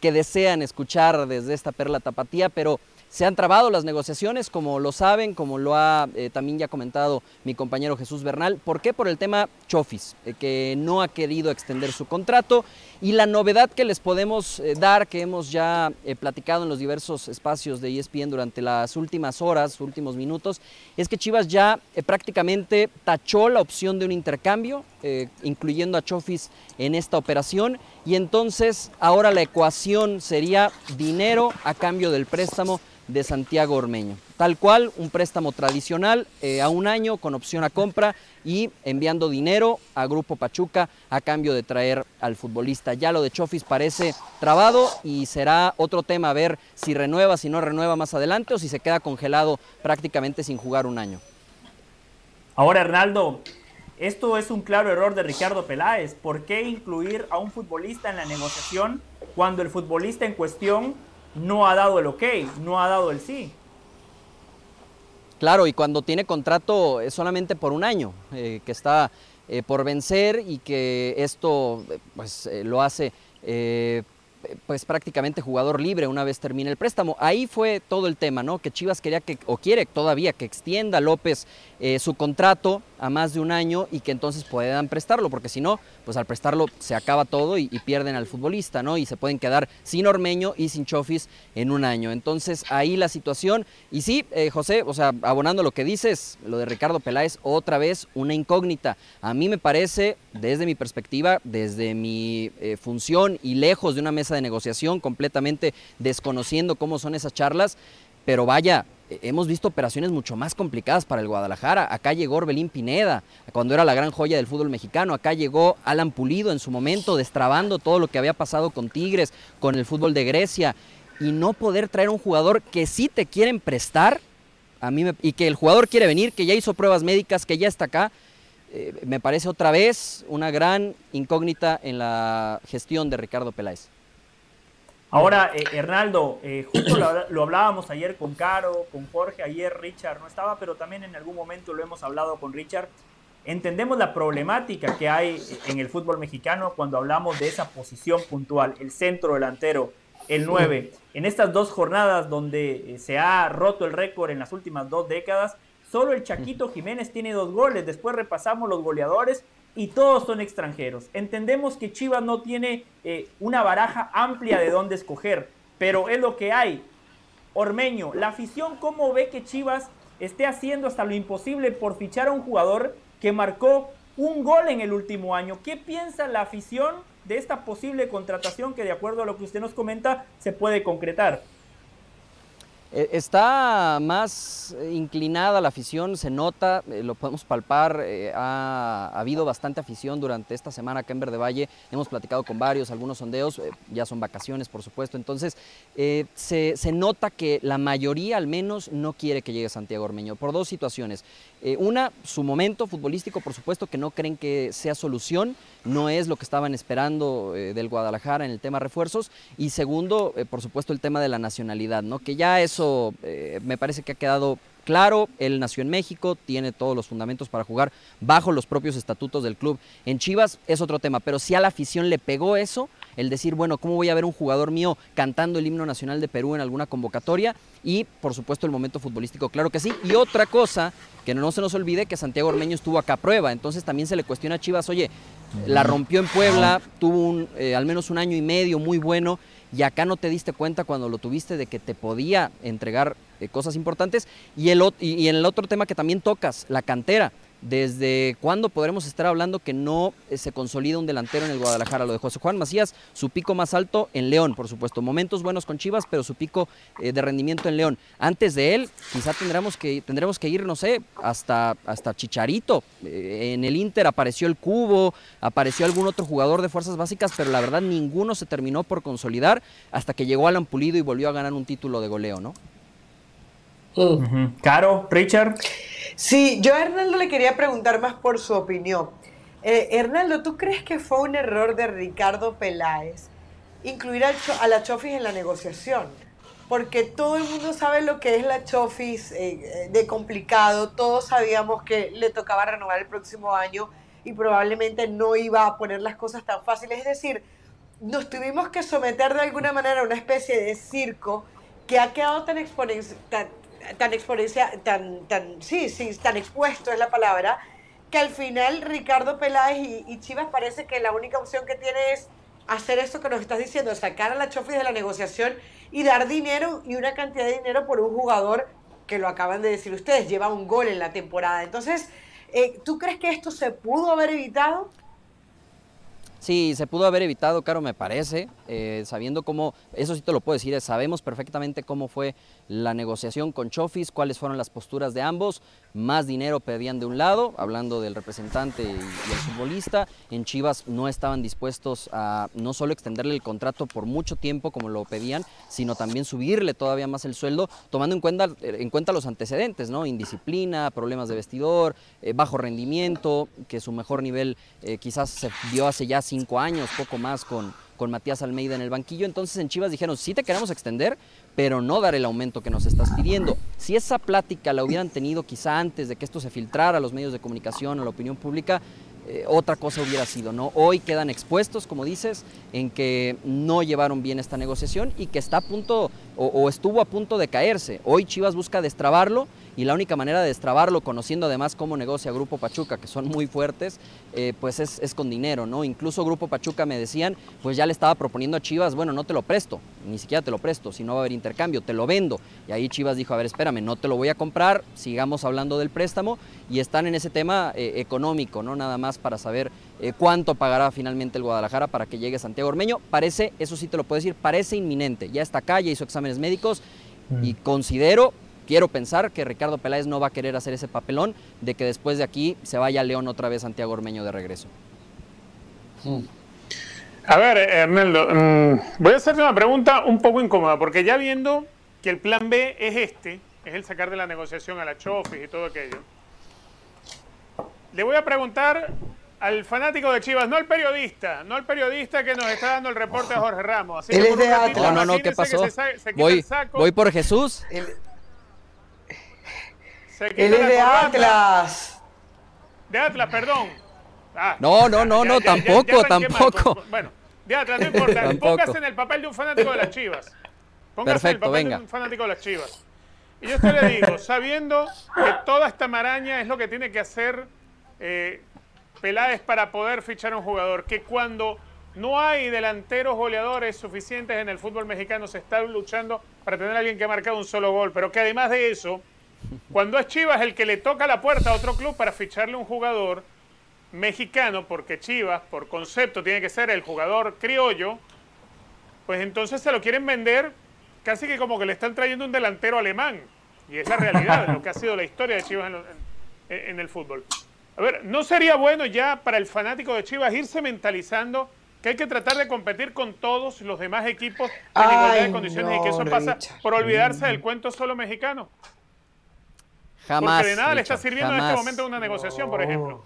que desean escuchar desde esta perla tapatía, pero se han trabado las negociaciones, como lo saben, como lo ha eh, también ya comentado mi compañero Jesús Bernal. ¿Por qué? Por el tema Chofis, eh, que no ha querido extender su contrato. Y la novedad que les podemos eh, dar, que hemos ya platicado en los diversos espacios de ESPN durante las últimas horas, últimos minutos, es que Chivas ya prácticamente tachó la opción de un intercambio, incluyendo a Chofis en esta operación. Y entonces ahora la ecuación sería dinero a cambio del préstamo de Santiago Ormeño. Tal cual, un préstamo tradicional eh, a un año con opción a compra y enviando dinero a Grupo Pachuca a cambio de traer al futbolista. Ya lo de Chofis parece trabado y será otro tema ver si renueva, si no renueva más adelante o si se queda congelado prácticamente sin jugar un año. Ahora, Hernaldo, esto es un claro error de Ricardo Peláez. ¿Por qué incluir a un futbolista en la negociación cuando el futbolista en cuestión no ha dado el ok, no ha dado el sí? Claro, y cuando tiene contrato es solamente por un año, eh, que está eh, por vencer y que esto pues, eh, lo hace pues prácticamente jugador libre una vez termine el préstamo. Ahí fue todo el tema, ¿no? Que Chivas quería que, o quiere todavía que extienda López su contrato a más de un año y que entonces puedan prestarlo, porque si no, pues al prestarlo se acaba todo y, pierden al futbolista, ¿no? Y se pueden quedar sin Ormeño y sin Chofis en un año. Entonces ahí la situación. Y sí, eh, José, o sea, abonando lo que dices, lo de Ricardo Peláez, otra vez una incógnita. A mí me parece, desde mi perspectiva, desde mi eh, función y lejos de una mesa de negociación, completamente desconociendo cómo son esas charlas, pero vaya, hemos visto operaciones mucho más complicadas para el Guadalajara. Acá llegó Orbelín Pineda, cuando era la gran joya del fútbol mexicano. Acá llegó Alan Pulido en su momento, destrabando todo lo que había pasado con Tigres, con el fútbol de Grecia. Y no poder traer un jugador que sí te quieren prestar, a mí y que el jugador quiere venir, que ya hizo pruebas médicas, que ya está acá, eh, me parece otra vez una gran incógnita en la gestión de Ricardo Peláez. Ahora, eh, Hernaldo, eh, justo lo, hablábamos ayer con Caro, con Jorge, ayer Richard no estaba, pero también en algún momento lo hemos hablado con Richard. Entendemos la problemática que hay en el fútbol mexicano cuando hablamos de esa posición puntual, el centro delantero, el 9. En estas dos jornadas donde eh, se ha roto el récord en las últimas dos décadas, solo el Chaquito Jiménez tiene dos goles. Después repasamos los goleadores y todos son extranjeros. Entendemos que Chivas no tiene eh, una baraja amplia de dónde escoger, pero es lo que hay. Ormeño, la afición, ¿cómo ve que Chivas esté haciendo hasta lo imposible por fichar a un jugador que marcó un gol en el último año? ¿Qué piensa la afición de esta posible contratación que de acuerdo a lo que usted nos comenta se puede concretar? Eh, está más eh, inclinada la afición, se nota, eh, lo podemos palpar, ha, habido bastante afición durante esta semana acá en Verde Valle, hemos platicado con varios, algunos sondeos, ya son vacaciones por supuesto, entonces se, nota que la mayoría al menos no quiere que llegue Santiago Ormeño, por dos situaciones. una, su momento futbolístico, por supuesto que no creen que sea solución, no es lo que estaban esperando del Guadalajara en el tema refuerzos, y segundo, por supuesto el tema de la nacionalidad, ¿no? que ya es eh, me parece que ha quedado claro. Él nació en México, tiene todos los fundamentos para jugar bajo los propios estatutos del club. En Chivas es otro tema, pero si a la afición le pegó eso, el decir, bueno, ¿cómo voy a ver un jugador mío cantando el himno nacional de Perú en alguna convocatoria? Y, por supuesto, el momento futbolístico, claro que sí. Y otra cosa, que no se nos olvide que Santiago Ormeño estuvo acá a prueba, entonces también se le cuestiona a Chivas, oye, la rompió en Puebla, tuvo eh, al menos un año y medio muy bueno y acá no te diste cuenta cuando lo tuviste de que te podía entregar eh, cosas importantes. Y, el, y en el otro tema que también tocas, la cantera. ¿Desde cuándo podremos estar hablando que no eh, se consolida un delantero en el Guadalajara? Lo de José Juan Macías, su pico más alto en León, por supuesto. Momentos buenos con Chivas, pero su pico eh, de rendimiento en León. Antes de él, quizá tendremos que, tendremos que ir, no sé, hasta, hasta Chicharito. Eh, en el Inter apareció el Cubo, apareció algún otro jugador de fuerzas básicas, pero la verdad ninguno se terminó por consolidar hasta que llegó Alan Pulido y volvió a ganar un título de goleo, ¿no? Caro, Richard. Sí, yo a Hernaldo le quería preguntar más por su opinión. Eh, Hernaldo, ¿tú crees que fue un error de Ricardo Peláez incluir a la Chofis en la negociación? Porque todo el mundo sabe lo que es la Chofis eh, de complicado, todos sabíamos que le tocaba renovar el próximo año y probablemente no iba a poner las cosas tan fáciles. Es decir, nos tuvimos que someter de alguna manera a una especie de circo que ha quedado tan, exponencial tan exponencia, tan, tan, sí, sí, tan expuesto es la palabra, que al final Ricardo Peláez y, Chivas parece que la única opción que tiene es hacer esto que nos estás diciendo, sacar a la Chofis de la negociación y dar dinero y una cantidad de dinero por un jugador que lo acaban de decir ustedes, lleva un gol en la temporada. Entonces, eh, ¿tú crees que esto se pudo haber evitado? Sí, se pudo haber evitado, Caro, me parece, eh, sabiendo cómo, eso sí te lo puedo decir, sabemos perfectamente cómo fue la negociación con Chofis, cuáles fueron las posturas de ambos, más dinero pedían de un lado, hablando del representante y, el futbolista, en Chivas no estaban dispuestos a no solo extenderle el contrato por mucho tiempo como lo pedían, sino también subirle todavía más el sueldo, tomando en cuenta, en cuenta los antecedentes, ¿no? Indisciplina, problemas de vestidor, eh, bajo rendimiento, que su mejor nivel eh, quizás se vio hace ya cinco años, poco más con, con Matías Almeida en el banquillo. Entonces en Chivas dijeron, sí te queremos extender, pero no dar el aumento que nos estás pidiendo. Si esa plática la hubieran tenido quizá antes de que esto se filtrara a los medios de comunicación, a la opinión pública, eh, otra cosa hubiera sido, ¿no? Hoy quedan expuestos, como dices, en que no llevaron bien esta negociación y que está a punto o, o estuvo a punto de caerse. Hoy Chivas busca destrabarlo y la única manera de destrabarlo, conociendo además cómo negocia Grupo Pachuca, que son muy fuertes, eh, pues es, es, con dinero, ¿no? Incluso Grupo Pachuca me decían, pues ya le estaba proponiendo a Chivas, bueno, no te lo presto, ni siquiera te lo presto, si no va a haber intercambio, te lo vendo. Y ahí Chivas dijo, a ver, espérame, no te lo voy a comprar, sigamos hablando del préstamo y están en ese tema eh, económico, ¿no? Nada más para saber eh, cuánto pagará finalmente el Guadalajara para que llegue Santiago Ormeño. Parece, eso sí te lo puedo decir, parece inminente. Ya está acá, ya hizo exámenes médicos y considero quiero pensar que Ricardo Peláez no va a querer hacer ese papelón de que después de aquí se vaya León otra vez Santiago Ormeño de regreso. A ver, Hernando, mmm, voy a hacerte una pregunta un poco incómoda, porque ya viendo que el plan B es este, es el sacar de la negociación a la Chofis y todo aquello, le voy a preguntar al fanático de Chivas, no al periodista, no al periodista que nos está dando el reporte de Jorge Ramos. Así Él es de ratito, No, no, no, ¿qué pasó? Se, se voy, voy por Jesús. El... Él es de Atlas. De Atlas, perdón. Ah, no, no, no, ya, no, ya, tampoco, ya, tampoco. Mal. Bueno, de Atlas, no importa. Póngase en el papel de un fanático de las Chivas. Póngase Perfecto, en el papel venga. de un fanático de las Chivas. Y yo te le digo, sabiendo que toda esta maraña es lo que tiene que hacer eh, Peláez para poder fichar a un jugador, que cuando no hay delanteros goleadores suficientes en el fútbol mexicano, se está luchando para tener a alguien que ha marcado un solo gol, pero que además de eso, cuando es Chivas el que le toca la puerta a otro club para ficharle un jugador mexicano, porque Chivas, por concepto, tiene que ser el jugador criollo, pues entonces se lo quieren vender casi que como que le están trayendo un delantero alemán. Y es la realidad, lo que ha sido la historia de Chivas en, en, en el fútbol. A ver, ¿no sería bueno ya para el fanático de Chivas irse mentalizando que hay que tratar de competir con todos los demás equipos en igualdad de condiciones no, y que eso pasa por olvidarse del cuento solo mexicano? Jamás. Porque de nada le está sirviendo jamás. en este momento una negociación, por ejemplo.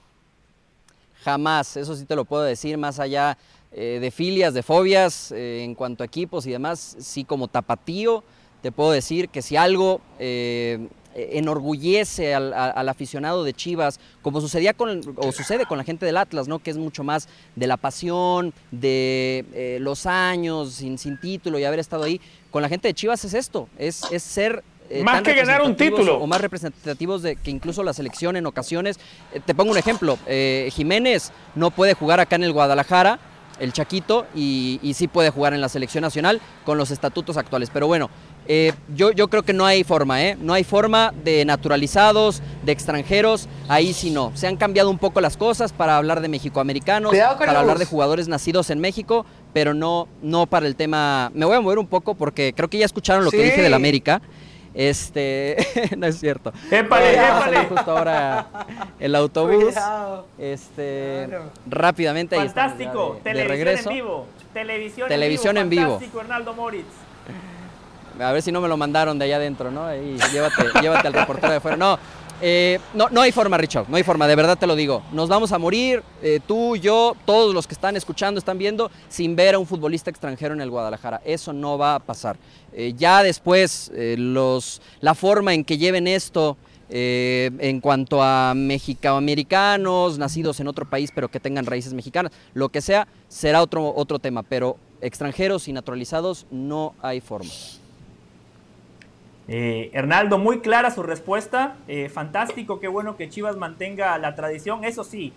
Jamás, eso sí te lo puedo decir, más allá eh, de filias, de fobias, eh, en cuanto a equipos y demás, sí como tapatío, te puedo decir que si algo eh, enorgullece al, a- al aficionado de Chivas, como sucedía con, o sucede con la gente del Atlas, ¿no? que es mucho más de la pasión, de eh, los años sin, sin título y haber estado ahí, con la gente de Chivas es esto, es, es ser eh, Más que ganar un título. O, más representativos de que incluso la selección en ocasiones. Eh, te pongo un ejemplo, eh, Jiménez no puede jugar acá en el Guadalajara, el Chaquito, y, y sí puede jugar en la selección nacional con los estatutos actuales. Pero bueno, eh, yo, yo creo que no hay forma, ¿eh? No hay forma de naturalizados, de extranjeros, ahí sí no. Se han cambiado un poco las cosas para hablar de mexicoamericanos, para la hablar de jugadores nacidos en México, pero no, no para el tema. Me voy a mover un poco porque creo que ya escucharon lo que dije del América. Este, no es cierto. Épale, épale. justo ahora el autobús. Cuidado. Este, Claro. rápidamente Fantástico. de- de, Televisión regreso. en vivo. Televisión, Televisión en vivo. Fantástico, Hernaldo Moritz. A ver si no me lo mandaron de allá adentro, ¿no? Ahí, llévate, llévate al reportero de fuera. No, eh, no, no hay forma, Richard, no hay forma, de verdad te lo digo. Nos vamos a morir, eh, tú, yo, todos los que están escuchando, están viendo, sin ver a un futbolista extranjero en el Guadalajara. Eso no va a pasar. Eh, ya después, eh, la forma en que lleven esto en cuanto a mexicoamericanos, nacidos en otro país, pero que tengan raíces mexicanas, lo que sea, será otro, otro tema, pero extranjeros y naturalizados no hay forma. Eh, Hernaldo, muy clara su respuesta. Eh, fantástico, qué bueno que Chivas mantenga la tradición. Eso sí,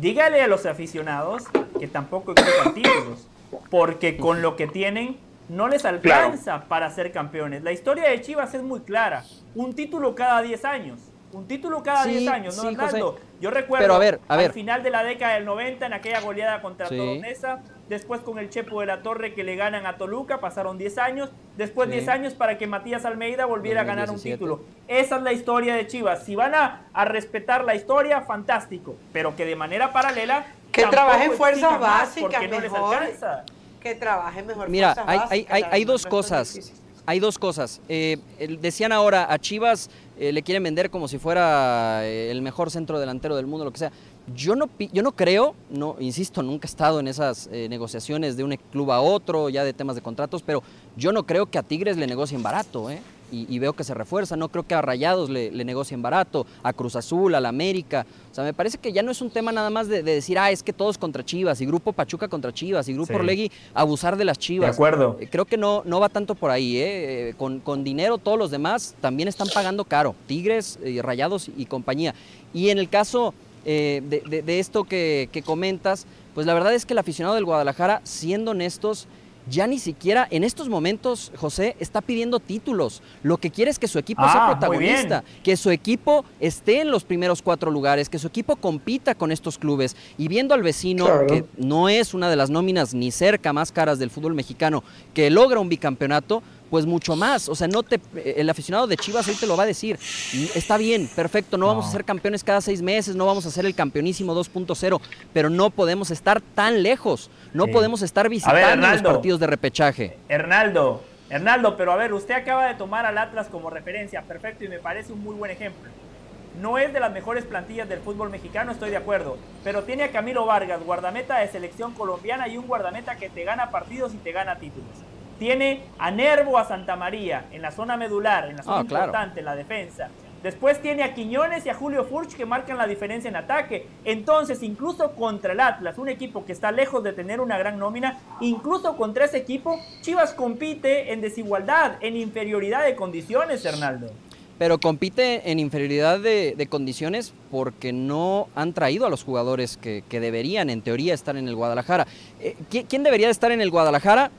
dígale a los aficionados que tampoco exijan títulos, porque con lo que tienen no les alcanza para ser campeones. La historia de Chivas es muy clara. Un título cada 10 años. Un título cada 10 años, ¿no, Hernando? Yo recuerdo al final de la década del 90, en aquella goleada contra sí. Después con el Chepo de la Torre que le ganan a Toluca, pasaron 10 años, después 10 años para que Matías Almeida volviera a ganar un título. Esa es la historia de Chivas. Si van a, a respetar la historia, fantástico, pero que de manera paralela... Que trabajen fuerzas básicas mejor. Que trabajen mejor Mira, hay, hay, hay, hay dos cosas hay dos cosas. Eh, decían ahora, a Chivas eh, le quieren vender como si fuera eh, el mejor centro delantero del mundo, lo que sea. Yo no, yo no creo, no, insisto, nunca he estado en esas negociaciones de un club a otro, ya de temas de contratos, pero yo no creo que a Tigres le negocien barato. ¿eh? y, veo que se refuerza. No creo que a Rayados le, negocien barato, a Cruz Azul, a la América. O sea, me parece que ya no es un tema nada más de, decir, ah, es que todos contra Chivas, y Grupo Pachuca contra Chivas, y Grupo Orlegui abusar de las Chivas. De acuerdo. Eh, creo que no, no va tanto por ahí, ¿eh? eh con, con, dinero todos los demás también están pagando caro. Tigres, y eh, Rayados y compañía. Y en el caso de, de, esto que, que comentas, pues la verdad es que el aficionado del Guadalajara, siendo honestos, ya ni siquiera en estos momentos, José, está pidiendo títulos. Lo que quiere es que su equipo sea ah, protagonista, que su equipo esté en los primeros cuatro lugares, que su equipo compita con estos clubes. Y viendo al vecino, que no es una de las nóminas ni cerca más caras del fútbol mexicano, que logra un bicampeonato, pues mucho más. O sea, no te, el aficionado de Chivas ahí te lo va a decir. Está bien, perfecto, no, vamos a ser campeones cada seis meses, no vamos a ser el campeonísimo 2.0, pero no podemos estar tan lejos. No podemos estar visitando los partidos de repechaje. Hernaldo, Hernaldo, pero a ver, usted acaba de tomar al Atlas como referencia, perfecto, y me parece un muy buen ejemplo. No es de las mejores plantillas del fútbol mexicano, estoy de acuerdo. Pero tiene a Camilo Vargas, guardameta de selección colombiana y un guardameta que te gana partidos y te gana títulos tiene a Nervo a Santa María en la zona medular, en la zona ah, importante, en la defensa. Después tiene a Quiñones y a Julio Furch que marcan la diferencia en ataque. Entonces, incluso contra el Atlas, un equipo que está lejos de tener una gran nómina, incluso contra ese equipo, Chivas compite en desigualdad, en inferioridad de condiciones, Hernaldo. Pero compite en inferioridad de, condiciones porque no han traído a los jugadores que, deberían, en teoría, estar en el Guadalajara. Eh, ¿Quién debería estar en el Guadalajara?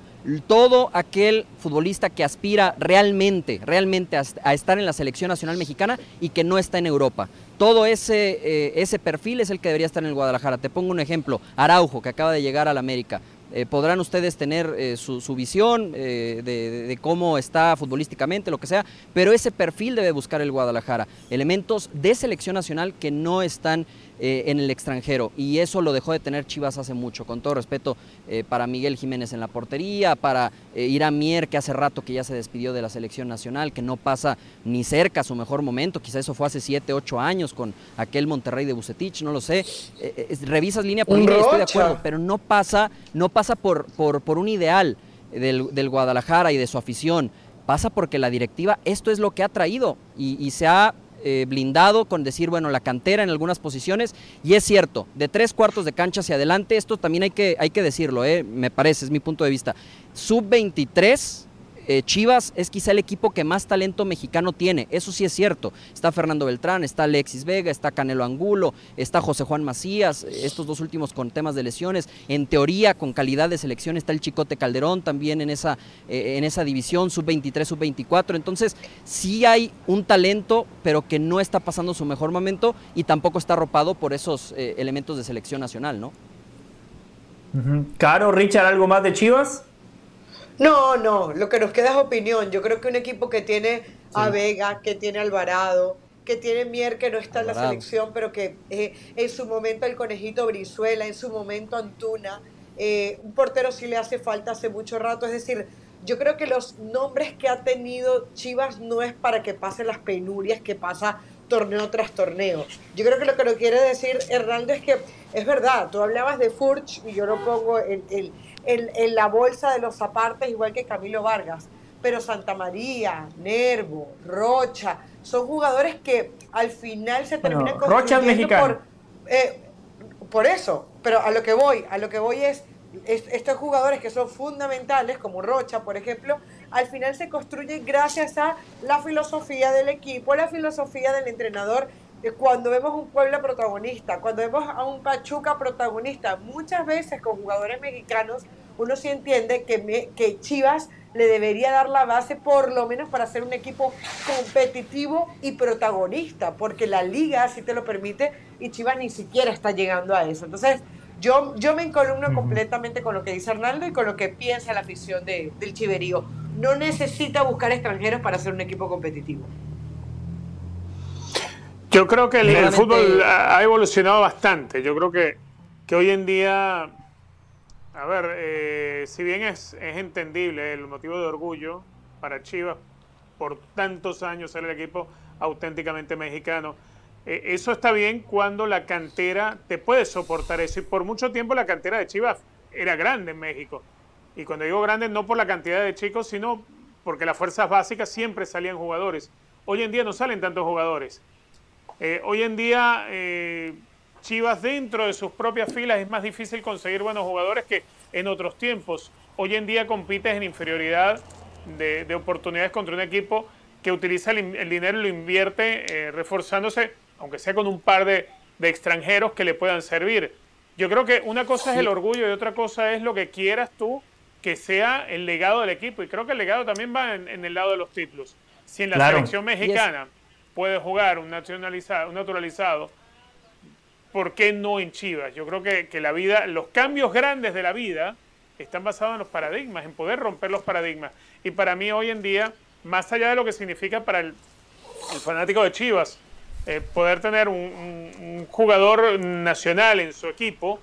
Todo aquel futbolista que aspira realmente, realmente a, estar en la selección nacional mexicana y que no está en Europa. Todo ese, eh, ese perfil es el que debería estar en el Guadalajara. Te pongo un ejemplo, Araujo, que acaba de llegar al América. Eh, podrán ustedes tener eh, su, visión de, de, cómo está futbolísticamente, lo que sea, pero ese perfil debe buscar el Guadalajara. Elementos de selección nacional que no están eh, en el extranjero. Y eso lo dejó de tener Chivas hace mucho. Con todo respeto eh, para Miguel Jiménez en la portería, para eh, Irán Mier, que hace rato que ya se despidió de la selección nacional, que no pasa ni cerca a su mejor momento. Quizá eso fue hace 7, 8 años con aquel Monterrey de Bucetich, no lo sé. revisas línea por línea, estoy de acuerdo, pero no pasa, no pasa por, por, por un ideal del, Guadalajara y de su afición pasa porque la directiva esto es lo que ha traído y, y, se ha eh, blindado con decir, bueno, la cantera en algunas posiciones. Y es cierto, de tres cuartos de cancha hacia adelante, esto también hay que, hay que decirlo, eh, me parece, es mi punto de vista. Sub-23 eh, Chivas es quizá el equipo que más talento mexicano tiene, eso sí es cierto. Está Fernando Beltrán, está Alexis Vega, está Canelo Angulo, está José Juan Macías, estos dos últimos con temas de lesiones. En teoría, con calidad de selección está el Chicote Calderón también en esa, eh, en esa división, sub-23, sub-24. Entonces, sí hay un talento, pero que no está pasando su mejor momento y tampoco está arropado por esos eh, elementos de selección nacional, ¿no? Caro, Richard, ¿algo más de Chivas? No, no, lo que nos queda es opinión. Yo creo que un equipo que tiene a Vega, que tiene a Alvarado, que tiene Mier, que no está en la selección, pero que eh, en su momento el conejito Brizuela, en su momento Antuna, eh, un portero sí le hace falta hace mucho rato. Es decir, yo creo que los nombres que ha tenido Chivas no es para que pase las penurias que pasa torneo tras torneo. Yo creo que lo que lo quiere decir Hernando es que es verdad, tú hablabas de Furch y yo lo pongo en el en, la bolsa de los apartes, igual que Camilo Vargas. Pero Santa María, Nervo, Rocha, son jugadores que al final se terminan bueno, Rocha por, eh, por eso. Pero a lo que voy, a lo que voy es, estos jugadores que son fundamentales, como Rocha, por ejemplo, al final se construyen gracias a la filosofía del equipo, la filosofía del entrenador cuando vemos un Puebla protagonista, cuando vemos a un Pachuca protagonista, muchas veces con jugadores mexicanos uno sí entiende que, que Chivas le debería dar la base por lo menos para ser un equipo competitivo y protagonista, porque la liga si te lo permite y Chivas ni siquiera está llegando a eso. Entonces, yo, yo me encolumno completamente con lo que dice Arnaldo y con lo que piensa la afición de, del Chiverío. No necesita buscar extranjeros para ser un equipo competitivo. Yo creo que el, fútbol ha evolucionado bastante. Yo creo que, que hoy en día a ver, eh, si bien es, es entendible el motivo de orgullo para Chivas por tantos años ser el equipo auténticamente mexicano, eh, eso está bien cuando la cantera te puede soportar eso. Y por mucho tiempo la cantera de Chivas era grande en México. Y cuando digo grande, no por la cantidad de chicos, sino porque las fuerzas básicas siempre salían jugadores. Hoy en día no salen tantos jugadores. Eh, hoy en día Chivas dentro de sus propias filas es más difícil conseguir buenos jugadores que en otros tiempos. Hoy en día compites en inferioridad de, oportunidades contra un equipo que utiliza el, dinero y lo invierte eh, reforzándose, aunque sea con un par de, extranjeros que le puedan servir. Yo creo que una cosa es el orgullo y otra cosa es lo que quieras tú que sea el legado del equipo. Y creo que el legado también va en, el lado de los títulos. Si en la selección mexicana puede jugar un, nacionalizado, un naturalizado ¿por qué no en Chivas? Yo creo que, la vida, los cambios grandes de la vida están basados en los paradigmas, en poder romper los paradigmas. Y para mí hoy en día, más allá de lo que significa para el, fanático de Chivas, eh, poder tener un, jugador nacional en su equipo,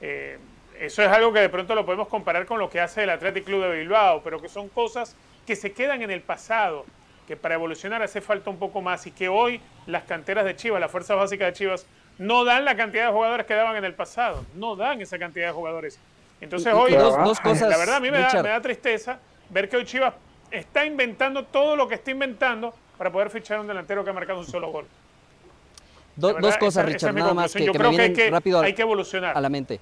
eh, eso es algo que de pronto lo podemos comparar con lo que hace el Athletic Club de Bilbao, pero que son cosas que se quedan en el pasado, que para evolucionar hace falta un poco más y que hoy las canteras de Chivas, las fuerzas básicas de Chivas, no dan la cantidad de jugadores que daban en el pasado. No dan esa cantidad de jugadores. Entonces hoy, dos, cosas, la verdad a mí me da, tristeza ver que hoy Chivas está inventando todo lo que está inventando para poder fichar un delantero que ha marcado un solo gol. dos cosas, Richard, nada más que, Yo creo que, hay que rápido hay que evolucionar. a la mente.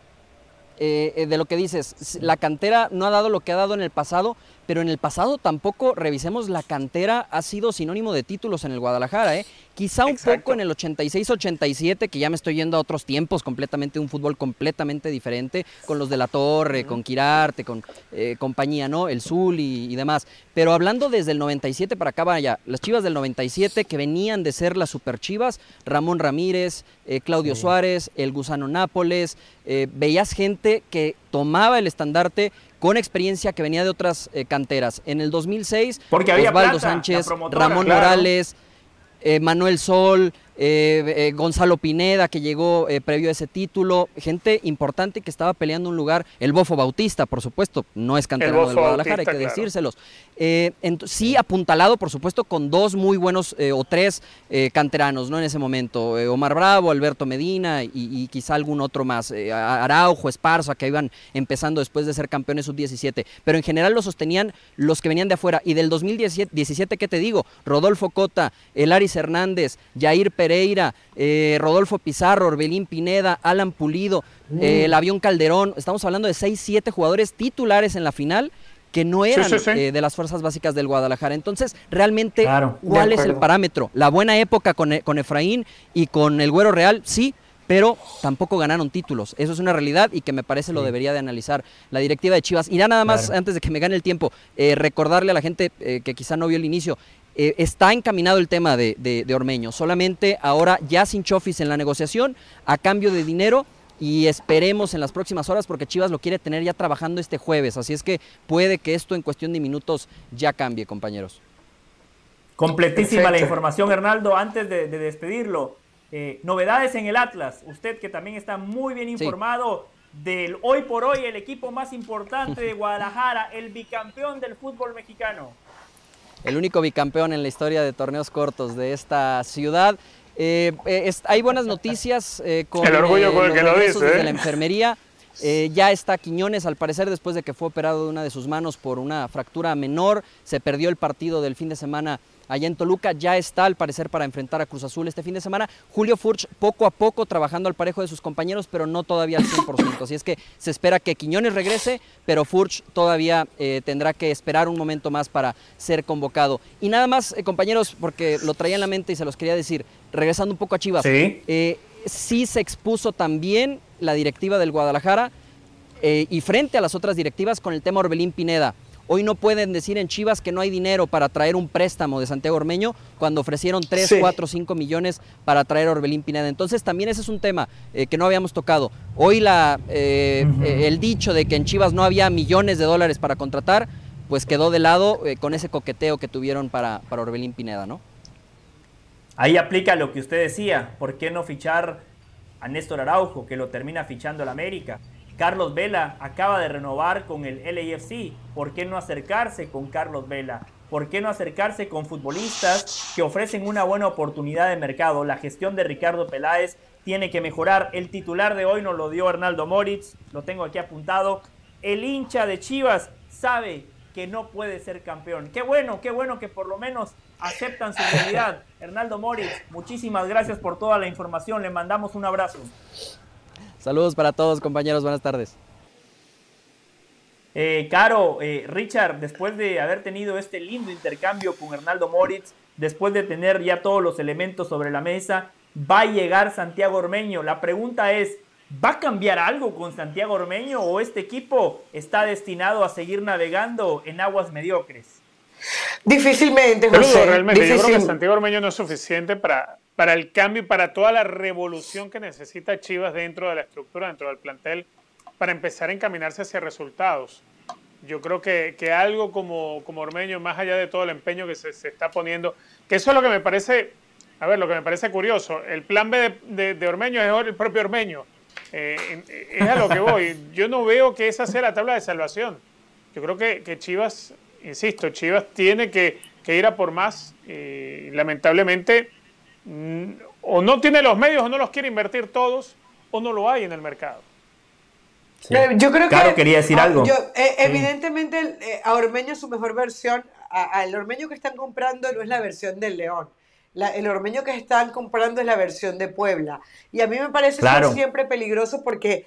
Eh, eh, de lo que dices, la cantera no ha dado lo que ha dado en el pasado, pero en el pasado tampoco, revisemos, la cantera ha sido sinónimo de títulos en el Guadalajara, ¿eh? Quizá un poco en el 86-87, que ya me estoy yendo a otros tiempos, completamente un fútbol completamente diferente, con los de la Torre, con Quirarte, con eh, compañía, ¿no? El Zul y, demás. Pero hablando desde el 97 para acá, vaya, las chivas del 97 que venían de ser las super chivas, Ramón Ramírez, eh, Claudio Suárez, el Gusano Nápoles, eh, veías gente que tomaba el estandarte con experiencia que venía de otras canteras. En el 2006, Porque Osvaldo Sánchez, Ramón Morales, eh, Manuel Sol, eh, eh, Gonzalo Pineda, que llegó eh, previo a ese título, gente importante que estaba peleando un lugar, el Bofo Bautista, por supuesto, no es canterano del Guadalajara, hay que decírselos. sí, apuntalado, por supuesto, con dos muy buenos o tres canteranos, ¿no? En ese momento, Omar Bravo, Alberto Medina y, quizá algún otro más, Araujo, Esparza, que iban empezando después de ser campeones sub-17, pero en general lo sostenían los que venían de afuera. Y del 2017, ¿qué te digo? Rodolfo Cota, Elaris Hernández, Jair Pérez, Pereira, eh, Rodolfo Pizarro, Orbelín Pineda, Alan Pulido, mm. eh, el avión Calderón. Estamos hablando de 6, 7 jugadores titulares en la final que no eran eh, de las fuerzas básicas del Guadalajara. Entonces, realmente, ¿cuál es el parámetro? La buena época con, con Efraín y con el Güero Real, sí, pero tampoco ganaron títulos. Eso es una realidad y que me parece lo debería de analizar la directiva de Chivas. Y ya nada más, antes de que me gane el tiempo, recordarle a la gente que quizá no vio el inicio, eh, está encaminado el tema de, Ormeño. Solamente ahora ya sin Chofis en la negociación, a cambio de dinero y esperemos en las próximas horas porque Chivas lo quiere tener ya trabajando este jueves. Así es que puede que esto en cuestión de minutos ya cambie, compañeros. Completísima la información, Hernaldo. Antes de, despedirlo, eh, novedades en el Atlas. Usted que también está muy bien informado del hoy por hoy, el equipo más importante de Guadalajara, el bicampeón del fútbol mexicano el único bicampeón en la historia de torneos cortos de esta ciudad. Eh, eh, hay buenas noticias eh, con el orgullo con el que lo dice, de la enfermería. ya está Quiñones, al parecer, después de que fue operado de una de sus manos por una fractura menor. Se perdió el partido del fin de semana allá en Toluca. Ya está al parecer para enfrentar a Cruz Azul este fin de semana. Julio Furch poco a poco trabajando al parejo de sus compañeros, pero no todavía al 100%. Así es que se espera que Quiñones regrese, pero Furch todavía eh, tendrá que esperar un momento más para ser convocado. Y nada más, eh, compañeros, porque lo traía en la mente y se los quería decir, regresando un poco a Chivas. Sí. Eh, sí se expuso también la directiva del Guadalajara eh, y frente a las otras directivas con el tema Orbelín Pineda. Hoy no pueden decir en Chivas que no hay dinero para traer un préstamo de Santiago Ormeño cuando ofrecieron 3, 4, 5 millones para traer a Orbelín Pineda. Entonces también ese es un tema eh, que no habíamos tocado. Hoy la, eh, eh, el dicho de que en Chivas no había millones de dólares para contratar, pues quedó de lado con ese coqueteo que tuvieron para, para Orbelín Pineda, ¿no? Ahí aplica lo que usted decía, ¿por qué no fichar a Néstor Araujo, que lo termina fichando el América? Carlos Vela acaba de renovar con el LAFC. ¿Por qué no acercarse con Carlos Vela? ¿Por qué no acercarse con futbolistas que ofrecen una buena oportunidad de mercado? La gestión de Ricardo Peláez tiene que mejorar. El titular de hoy nos lo dio Hernaldo Moritz, lo tengo aquí apuntado. El hincha de Chivas sabe que no puede ser campeón. Qué bueno, qué bueno que por lo menos aceptan su realidad. Hernaldo Moritz, muchísimas gracias por toda la información. Le mandamos un abrazo. Saludos para todos, compañeros. Buenas tardes. Eh, Caro, eh, Richard, después de haber tenido este lindo intercambio con Hernaldo Moritz, después de tener ya todos los elementos sobre la mesa, va a llegar Santiago Ormeño. La pregunta es, ¿va a cambiar algo con Santiago Ormeño o este equipo está destinado a seguir navegando en aguas mediocres? Difícilmente, José. realmente, yo creo que Santiago Ormeño no es suficiente para, para el cambio y para toda la revolución que necesita Chivas dentro de la estructura, dentro del plantel, para empezar a encaminarse hacia resultados. Yo creo que, que algo como, como Ormeño, más allá de todo el empeño que se, se, está poniendo, que eso es lo que me parece, a ver, lo que me parece curioso, el plan B de, de, Ormeño es el propio Ormeño, eh, es a lo que voy. Yo no veo que esa sea la tabla de salvación. Yo creo que, que Chivas, insisto, Chivas tiene que, que ir a por más. y lamentablemente, o no tiene los medios o no los quiere invertir todos o no lo hay en el mercado. Yo creo claro, que quería decir algo. Eh, evidentemente eh, a Ormeño su mejor versión, al Ormeño que están comprando no es la versión del León. el Ormeño que están comprando es la versión de Puebla. Y a mí me parece siempre peligroso porque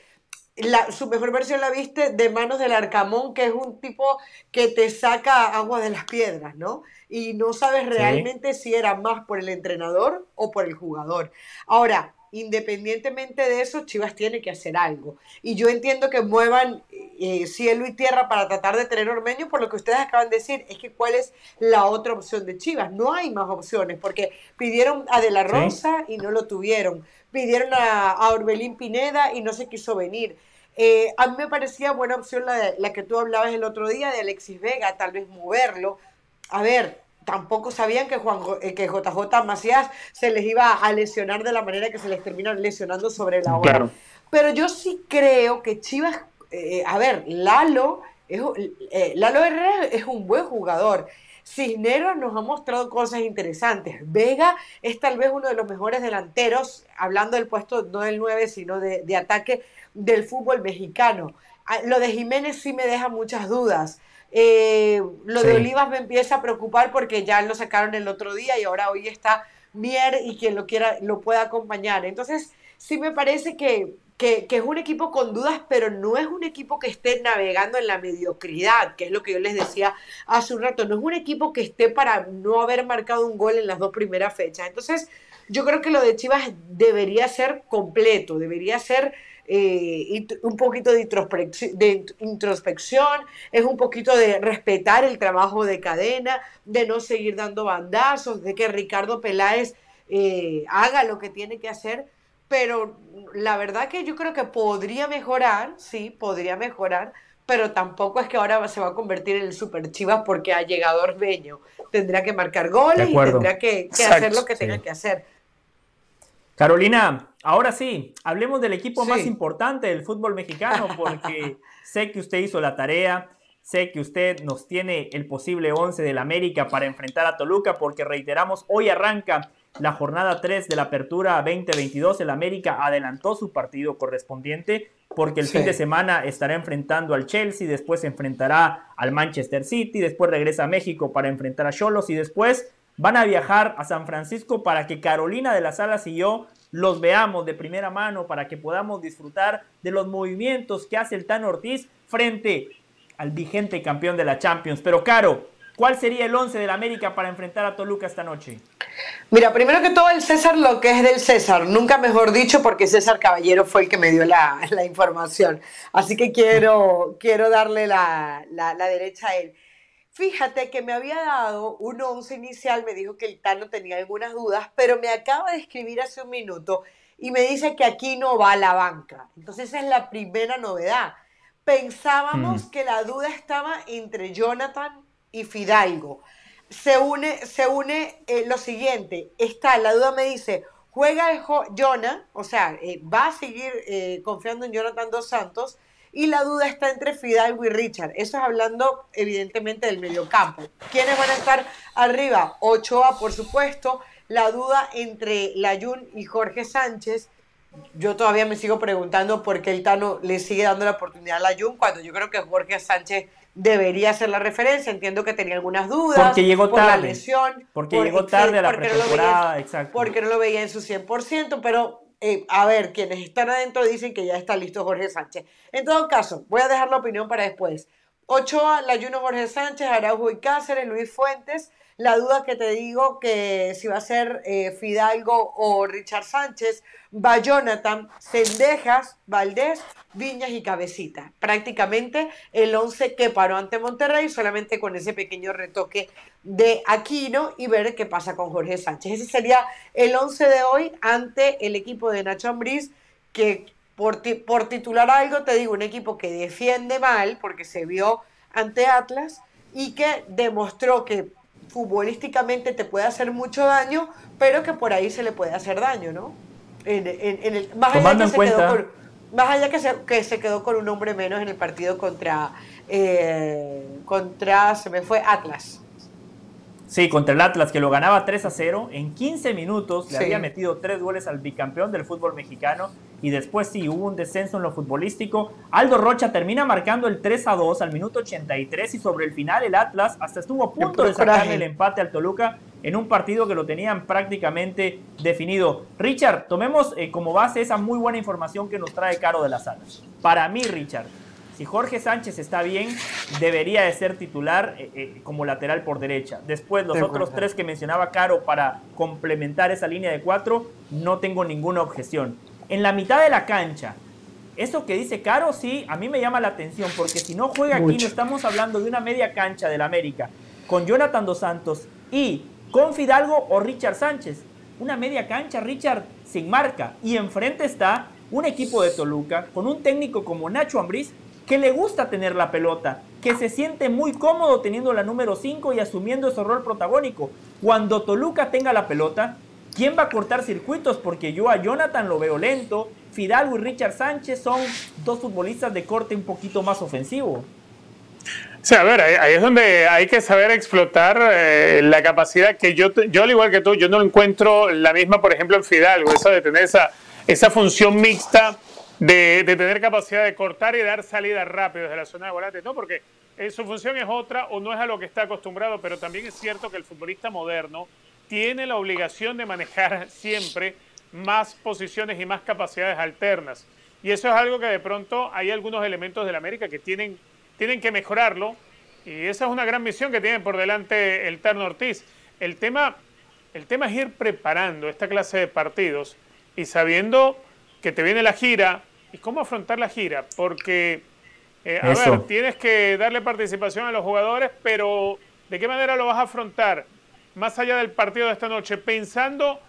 la, su mejor versión la viste de manos del Arcamón, que es un tipo que te saca agua de las piedras, ¿no? y no sabes realmente si era más por el entrenador o por el jugador. Ahora, independientemente de eso, Chivas tiene que hacer algo. Y yo entiendo que muevan eh, cielo y tierra para tratar de tener Ormeño, por lo que ustedes acaban de decir, es que cuál es la otra opción de Chivas. No hay más opciones, porque pidieron a De La Rosa y no lo tuvieron. Pidieron a, Orbelín Pineda y no se quiso venir. Eh, a mí me parecía buena opción la, la que tú hablabas el otro día de Alexis Vega, tal vez moverlo. A ver, tampoco sabían que, Juan, eh, que JJ Macías se les iba a lesionar de la manera que se les termina lesionando sobre la hora. Pero yo sí creo que Chivas, eh, a ver, Lalo, es, eh, Lalo Herrera es un buen jugador. Cisneros nos ha mostrado cosas interesantes. Vega es tal vez uno de los mejores delanteros, hablando del puesto no del 9, sino de, de ataque del fútbol mexicano. Ah, lo de Jiménez sí me deja muchas dudas. Eh, lo de Olivas me empieza a preocupar porque ya lo sacaron el otro día y ahora hoy está Mier y quien lo quiera lo pueda acompañar. Entonces, sí me parece que, que, es un equipo con dudas, pero no es un equipo que esté navegando en la mediocridad, que es lo que yo les decía hace un rato. No es un equipo que esté para no haber marcado un gol en las dos primeras fechas. Entonces, yo creo que lo de Chivas debería ser completo, debería ser eh, un poquito de introspección, es un poquito de respetar el trabajo de cadena, de no seguir dando bandazos, de que Ricardo Peláez eh, haga lo que tiene que hacer, pero la verdad que yo creo que podría mejorar, sí, podría mejorar, pero tampoco es que ahora se va a convertir en el super chivas porque ha llegado Orbeño. Tendrá que marcar goles y tendrá que, hacer lo que tenga que hacer. Carolina, ahora sí, hablemos del equipo más importante del fútbol mexicano, porque sé que usted hizo la tarea, sé que usted nos tiene el posible 11 del América para enfrentar a Toluca, porque reiteramos, hoy arranca la jornada 3 de la apertura 2022. El América adelantó su partido correspondiente porque el fin de semana estará enfrentando al Chelsea, después se enfrentará al Manchester City, después regresa a México para enfrentar a Cholos y después van a viajar a San Francisco para que Carolina de las Alas y yo los veamos de primera mano, para que podamos disfrutar de los movimientos que hace el Tan Ortiz frente al vigente campeón de la Champions. Pero Caro, ¿cuál sería el 11 del América para enfrentar a Toluca esta noche? Mira, primero que todo el César lo que es del César, nunca mejor dicho porque César Caballero fue el que me dio la, información. Así que quiero, quiero darle la, la, derecha a él. Fíjate que me había dado un once inicial, me dijo que el Tano tenía algunas dudas, pero me acaba de escribir hace un minuto y me dice que aquí no va la banca. Entonces esa es la primera novedad. Pensábamos mm. que la duda estaba entre Jonathan y Fidalgo se une, se une eh, lo siguiente, está, la duda me dice, juega el Jonah, o sea, eh, va a seguir eh, confiando en Jonathan Dos Santos, y la duda está entre Fidalgo y Richard. Eso es hablando evidentemente del mediocampo. ¿Quiénes van a estar arriba? Ochoa, por supuesto. La duda entre Layun y Jorge Sánchez. Yo todavía me sigo preguntando por qué el Tano le sigue dando la oportunidad a Layun cuando yo creo que Jorge Sánchez debería ser la referencia. Entiendo que tenía algunas dudas. Porque llegó por tarde. la lesión. Porque llegó tarde a la pretemporada, exacto. Porque no lo veía en su 100%, pero eh, a ver, quienes están adentro dicen que ya está listo Jorge Sánchez. En todo caso, voy a dejar la opinión para después. Ochoa, Layuno Jorge Sánchez, Araujo y Cáceres, Luis Fuentes, la duda que te digo que si va a ser eh, Fidalgo o Richard Sánchez, va Jonathan, Cendejas, Valdés, Viñas y Cabecita. Prácticamente el 11 que paró ante Monterrey, solamente con ese pequeño retoque de Aquino y ver qué pasa con Jorge Sánchez. Ese sería el 11 de hoy ante el equipo de Nacho Ambriz, que por, por titular algo te digo, un equipo que defiende mal, porque se vio ante Atlas, y que demostró que futbolísticamente te puede hacer mucho daño, pero que por ahí se le puede hacer daño, ¿no? En, el, más allá que se quedó con, más allá que se, que se quedó con un hombre menos en el partido contra, eh, contra, se me fue, Atlas. Sí, contra el Atlas, que lo ganaba 3 a 0. En 15 minutos le había metido tres goles al bicampeón del fútbol mexicano. Y después sí, hubo un descenso en lo futbolístico. Aldo Rocha termina marcando el 3 a 2 al minuto 83. Y sobre el final, el Atlas hasta estuvo a punto de sacarle el empate al Toluca en un partido que lo tenían prácticamente definido. Richard, tomemos eh, como base esa muy buena información que nos trae Caro de las Alas. Para mí, Richard, si Jorge Sánchez está bien, debería de ser titular eh, eh, como lateral por derecha. Después, los otros tres que mencionaba Caro para complementar esa línea de cuatro, no tengo ninguna objeción. En la mitad de la cancha, eso que dice Caro, sí, a mí me llama la atención, porque si no juega aquí, no estamos hablando de una media cancha del América, con Jonathan Dos Santos y con Fidalgo o Richard Sánchez. Una media cancha, Richard, sin marca. Y enfrente está un equipo de Toluca con un técnico como Nacho Ambriz que le gusta tener la pelota, que se siente muy cómodo teniendo la número 5 y asumiendo ese rol protagónico. Cuando Toluca tenga la pelota, ¿quién va a cortar circuitos? Porque yo a Jonathan lo veo lento, Fidalgo y Richard Sánchez son dos futbolistas de corte un poquito más ofensivo. Sí, a ver, ahí, es donde hay que saber explotar eh, la capacidad que yo, yo, al igual que tú, yo no encuentro la misma, por ejemplo, en Fidalgo, eso de tener esa, esa función mixta de, tener capacidad de cortar y dar salida rápido desde la zona de volantes, no, porque eh, su función es otra o no es a lo que está acostumbrado, pero también es cierto que el futbolista moderno tiene la obligación de manejar siempre más posiciones y más capacidades alternas. Y eso es algo que de pronto hay algunos elementos de la América que tienen, tienen que mejorarlo. Y esa es una gran misión que tiene por delante el Terno Ortiz. El tema, el tema es ir preparando esta clase de partidos y sabiendo que te viene la gira, ¿Y cómo afrontar la gira? Porque, eh, a ver, tienes que darle participación a los jugadores, pero ¿de qué manera lo vas a afrontar? Más allá del partido de esta noche, pensando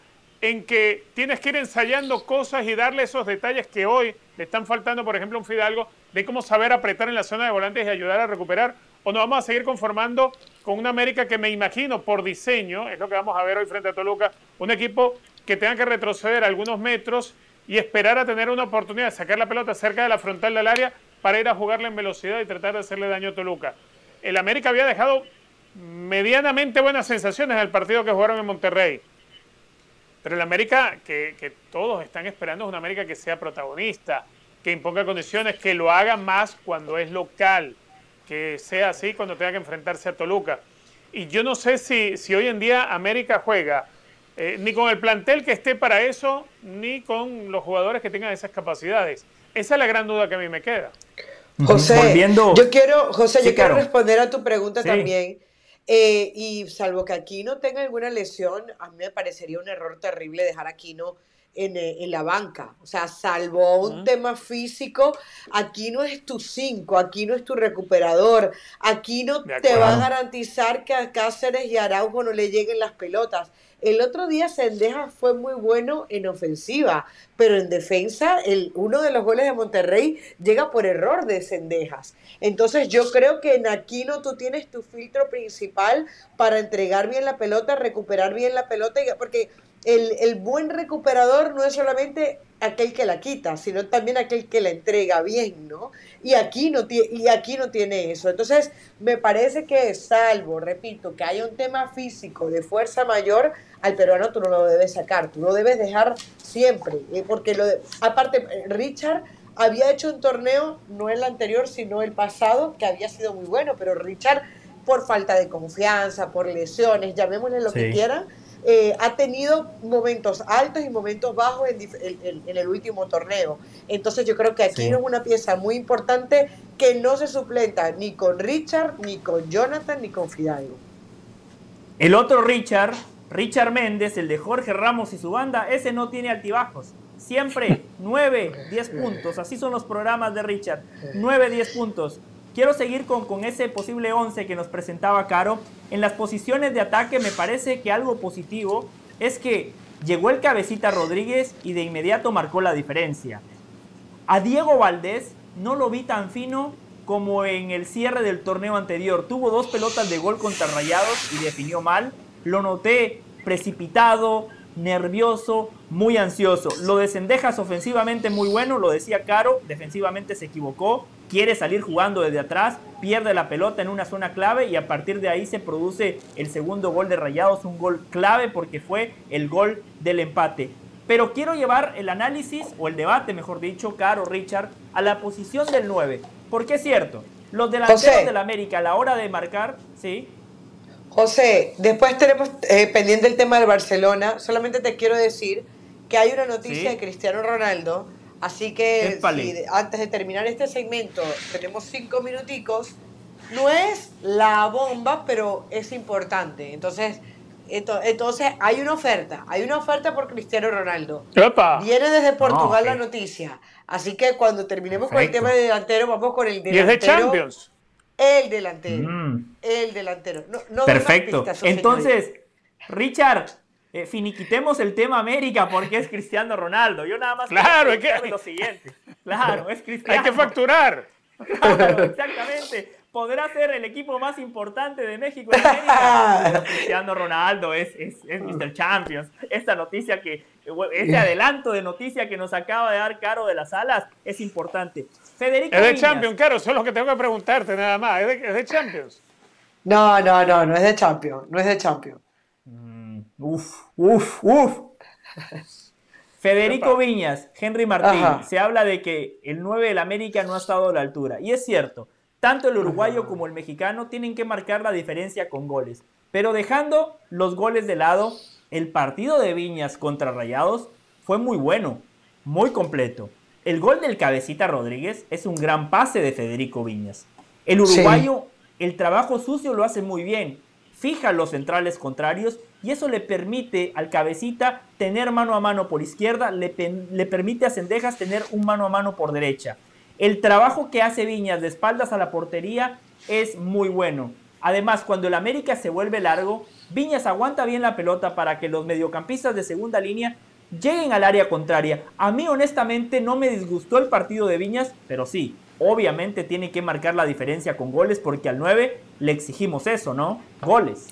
en que tienes que ir ensayando cosas y darle esos detalles que hoy le están faltando, por ejemplo, a un Fidalgo, de cómo saber apretar en la zona de volantes y ayudar a recuperar, o nos vamos a seguir conformando con una América que me imagino por diseño, es lo que vamos a ver hoy frente a Toluca, un equipo que tenga que retroceder algunos metros y esperar a tener una oportunidad de sacar la pelota cerca de la frontal del área para ir a jugarla en velocidad y tratar de hacerle daño a Toluca. El América había dejado medianamente buenas sensaciones en el partido que jugaron en Monterrey. Pero el América que, que todos están esperando es una América que sea protagonista, que imponga condiciones, que lo haga más cuando es local, que sea así cuando tenga que enfrentarse a Toluca. Y yo no sé si, si hoy en día América juega eh, ni con el plantel que esté para eso, ni con los jugadores que tengan esas capacidades. Esa es la gran duda que a mí me queda. José, yo quiero, José, yo quiero responder a tu pregunta también. Eh, y salvo que Aquino tenga alguna lesión, a mí me parecería un error terrible dejar a Aquino en, eh, en, la banca. O sea, salvo un tema físico, aquí no es tu 5, aquí no es tu recuperador, aquí no te va a garantizar que a Cáceres y Araujo no le lleguen las pelotas. El otro día Sendejas fue muy bueno en ofensiva, pero en defensa el, uno de los goles de Monterrey llega por error de Sendejas. Entonces yo creo que en Aquino tú tienes tu filtro principal para entregar bien la pelota, recuperar bien la pelota, porque el, buen recuperador no es solamente aquel que la quita, sino también aquel que la entrega bien, ¿no? Y aquí no, y aquí no tiene eso. Entonces, me parece que salvo, repito, que haya un tema físico de fuerza mayor, al peruano tú no lo debes sacar, tú lo debes dejar siempre, ¿eh? porque lo aparte, Richard había hecho un torneo, no el anterior, sino el pasado, que había sido muy bueno, pero Richard, por falta de confianza, por lesiones, llamémosle lo que quieran, eh, ha tenido momentos altos y momentos bajos en, el último torneo. Entonces yo creo que aquí es una pieza muy importante que no se suplenta ni con Richard, ni con Jonathan, ni con Fidalgo. El otro Richard, Richard Méndez, el de Jorge Ramos y su banda, ese no tiene altibajos. Siempre 9, 10 puntos. Así son los programas de Richard. 9, 10 puntos. Quiero seguir con, con ese posible 11 que nos presentaba Caro. En las posiciones de ataque me parece que algo positivo es que llegó el cabecita Rodríguez y de inmediato marcó la diferencia. A Diego Valdés no lo vi tan fino como en el cierre del torneo anterior. Tuvo dos pelotas de gol contra Rayados y definió mal. Lo noté precipitado, nervioso, muy ansioso. Lo de Cendejas ofensivamente muy bueno, lo decía Caro, defensivamente se equivocó, quiere salir jugando desde atrás, pierde la pelota en una zona clave y a partir de ahí se produce el segundo gol de Rayados, un gol clave porque fue el gol del empate. Pero quiero llevar el análisis, o el debate, mejor dicho, Caro, Richard, a la posición del 9. Porque es cierto, los delanteros del América a la hora de marcar, ¿sí? José, después tenemos eh, pendiente el tema del Barcelona. Solamente te quiero decir que hay una noticia de Cristiano Ronaldo. Así que antes de terminar este segmento, tenemos cinco minuticos. No es la bomba, pero es importante. Entonces, entonces hay una oferta. Hay una oferta por Cristiano Ronaldo. Viene desde Portugal la noticia. Así que cuando terminemos con el tema de delantero, vamos con el delantero. Y es de Champions. El delantero. Mm. El delantero. Perfecto. Entonces, Richard, eh, finiquitemos el tema América porque es Cristiano Ronaldo. Yo nada más claro, es que... lo siguiente. Claro, es Cristiano. Hay que facturar. exactamente. Podrá ser el equipo más importante de México en América. Cristiano Ronaldo es, es, es Mr. Champions. Esta noticia que, este adelanto de noticia que nos acaba de dar Caro de las Alas es importante. Federico es de Champions, Caro, eso es lo que tengo que preguntarte nada más. ¿Es de, es de Champions? No, no, no, no es de Champions. No es de Champions. Mm, uf, uf, uf. Federico Viñas, Henry Martín, se habla de que el 9 del América no ha estado a la altura. Y es cierto, tanto el uruguayo como el mexicano tienen que marcar la diferencia con goles. Pero dejando los goles de lado, el partido de Viñas contra Rayados fue muy bueno, muy completo. El gol del cabecita Rodríguez es un gran pase de Federico Viñas. El uruguayo, el trabajo sucio lo hace muy bien. Fija los centrales contrarios y eso le permite al cabecita tener mano a mano por izquierda, le, le permite a Cendejas tener un mano a mano por derecha. El trabajo que hace Viñas de espaldas a la portería es muy bueno. Además, cuando el América se vuelve largo, Viñas aguanta bien la pelota para que los mediocampistas de segunda línea lleguen al área contraria. A mí honestamente no me disgustó el partido de Viñas, pero sí, obviamente tiene que marcar la diferencia con goles porque al 9 le exigimos eso, ¿no? Goles.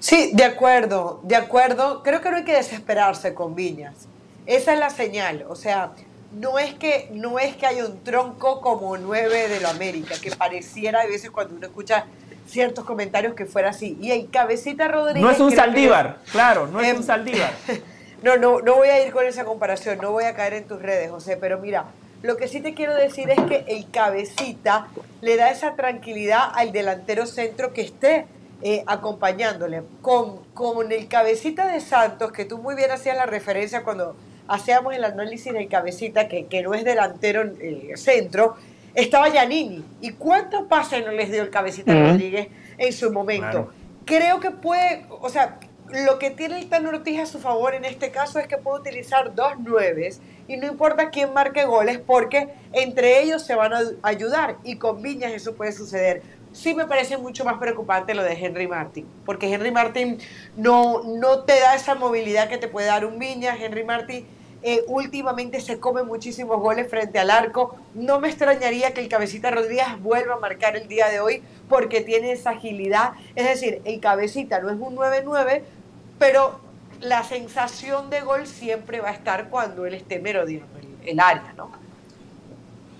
Sí, de acuerdo, de acuerdo. Creo que no hay que desesperarse con Viñas. Esa es la señal, o sea, no es que no es que haya un tronco como 9 de lo América, que pareciera a veces cuando uno escucha ciertos comentarios que fuera así. Y el cabecita Rodríguez. No es un Saldívar, claro, no es un em, Saldívar. No, no, no voy a ir con esa comparación, no voy a caer en tus redes, José, pero mira, lo que sí te quiero decir es que el cabecita le da esa tranquilidad al delantero centro que esté eh, acompañándole. Con, con el cabecita de Santos, que tú muy bien hacías la referencia cuando hacíamos el análisis del cabecita, que, que no es delantero eh, centro, estaba Yanini. ¿Y cuántos pases no les dio el cabecita Rodríguez en su momento? creo que puede, o sea, lo que tiene el Tan Ortiz a su favor en este caso es que puede utilizar dos nueves y no importa quién marque goles porque entre ellos se van a ayudar y con Viñas eso puede suceder. Sí me parece mucho más preocupante lo de Henry Martin, porque Henry Martin no, no te da esa movilidad que te puede dar un Viñas. Henry Martin eh, últimamente se come muchísimos goles frente al arco. No me extrañaría que el Cabecita Rodríguez vuelva a marcar el día de hoy porque tiene esa agilidad. Es decir, el Cabecita no es un 9-9, pero la sensación de gol siempre va a estar cuando él esté merodeando el, el área, ¿no?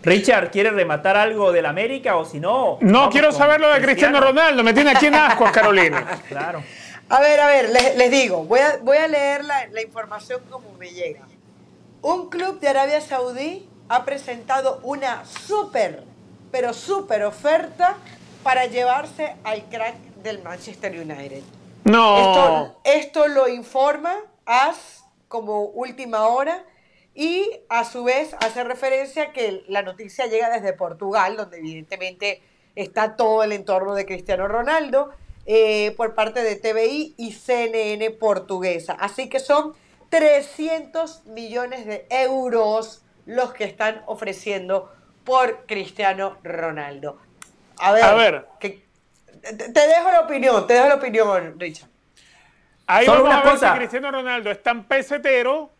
Richard, ¿quiere rematar algo del América o si no? No, quiero saber lo de Cristiano. Ronaldo, me tiene aquí en asco, Carolina. claro. A ver, a ver, les, digo, voy a, voy a leer la, la, información como me llega. Un club de Arabia Saudí ha presentado una súper, pero súper oferta para llevarse al crack del Manchester United. No. Esto, lo informa AS como última hora y a su vez hace referencia que la noticia llega desde Portugal, donde evidentemente está todo el entorno de Cristiano Ronaldo, eh, por parte de TVI y CNN portuguesa. Así que son 300 millones de euros los que están ofreciendo por Cristiano Ronaldo. A ver, a ver. Que, te dejo la opinión, te dejo la opinión, Richard. Ahí Solo vamos a ver si Cristiano Ronaldo es tan pesetero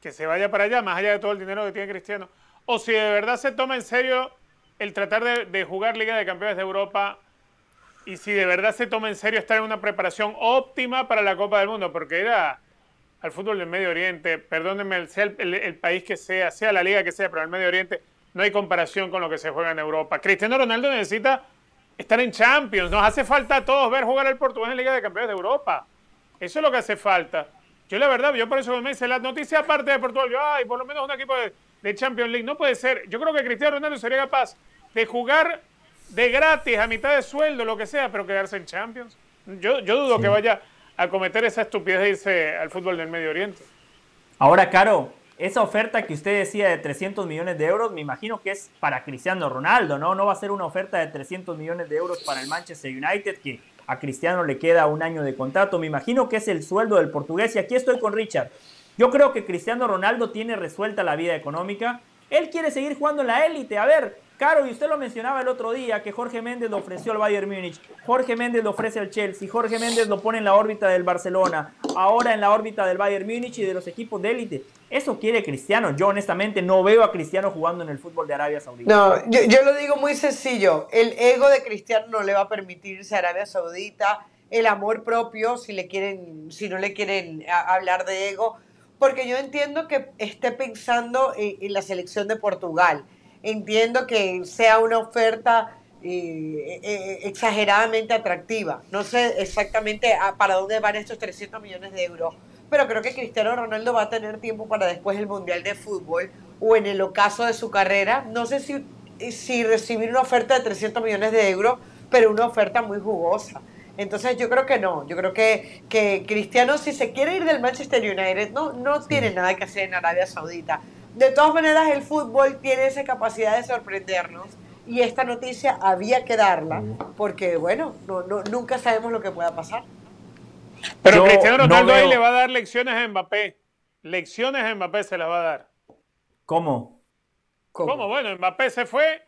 que se vaya para allá, más allá de todo el dinero que tiene Cristiano, o si de verdad se toma en serio el tratar de, jugar Liga de Campeones de Europa y si de verdad se toma en serio estar en una preparación óptima para la Copa del Mundo, porque era al fútbol del Medio Oriente, perdónenme, sea el, el, país que sea, sea la liga que sea, pero en el Medio Oriente no hay comparación con lo que se juega en Europa. Cristiano Ronaldo necesita estar en Champions. Nos hace falta a todos ver jugar al Portugal en Liga de Campeones de Europa. Eso es lo que hace falta. Yo la verdad, yo por eso me hice la noticia aparte de Portugal, yo, ay, por lo menos un equipo de, de, Champions League. No puede ser. Yo creo que Cristiano Ronaldo sería capaz de jugar de gratis, a mitad de sueldo, lo que sea, pero quedarse en Champions. Yo, yo dudo que vaya a cometer esa estupidez de irse al fútbol del Medio Oriente. Ahora, Caro, esa oferta que usted decía de 300 millones de euros, me imagino que es para Cristiano Ronaldo, ¿no? No va a ser una oferta de 300 millones de euros para el Manchester United, que a Cristiano le queda un año de contrato. Me imagino que es el sueldo del portugués. Y aquí estoy con Richard. Yo creo que Cristiano Ronaldo tiene resuelta la vida económica. Él quiere seguir jugando en la élite. A ver, Caro, y usted lo mencionaba el otro día, que Jorge Méndez lo ofreció al Bayern Múnich, Jorge Méndez lo ofrece al Chelsea, Jorge Méndez lo pone en la órbita del Barcelona, ahora en la órbita del Bayern Múnich y de los equipos de élite. Eso quiere Cristiano. Yo honestamente no veo a Cristiano jugando en el fútbol de Arabia Saudita. No, yo, lo digo muy sencillo. El ego de Cristiano no le va a permitir irse a Arabia Saudita. El amor propio, si, le quieren, si no le quieren hablar de ego. Porque yo entiendo que esté pensando en la selección de Portugal entiendo que sea una oferta eh, eh, exageradamente atractiva. No sé exactamente para dónde van estos 300 millones de euros, pero creo que Cristiano Ronaldo va a tener tiempo para después el Mundial de Fútbol o en el ocaso de su carrera. No sé si, si recibir una oferta de 300 millones de euros, pero una oferta muy jugosa. Entonces yo creo que no, yo creo que, que Cristiano si se quiere ir del Manchester United no, no tiene nada que hacer en Arabia Saudita de todas maneras, el fútbol tiene esa capacidad de sorprendernos y esta noticia había que darla porque, bueno, no, no, nunca sabemos lo que pueda pasar. Pero Cristiano Ronaldo ahí le va a dar lecciones a Mbappé. Lecciones a Mbappé se las va a dar. ¿Cómo? ¿Cómo? Bueno, Mbappé se fue,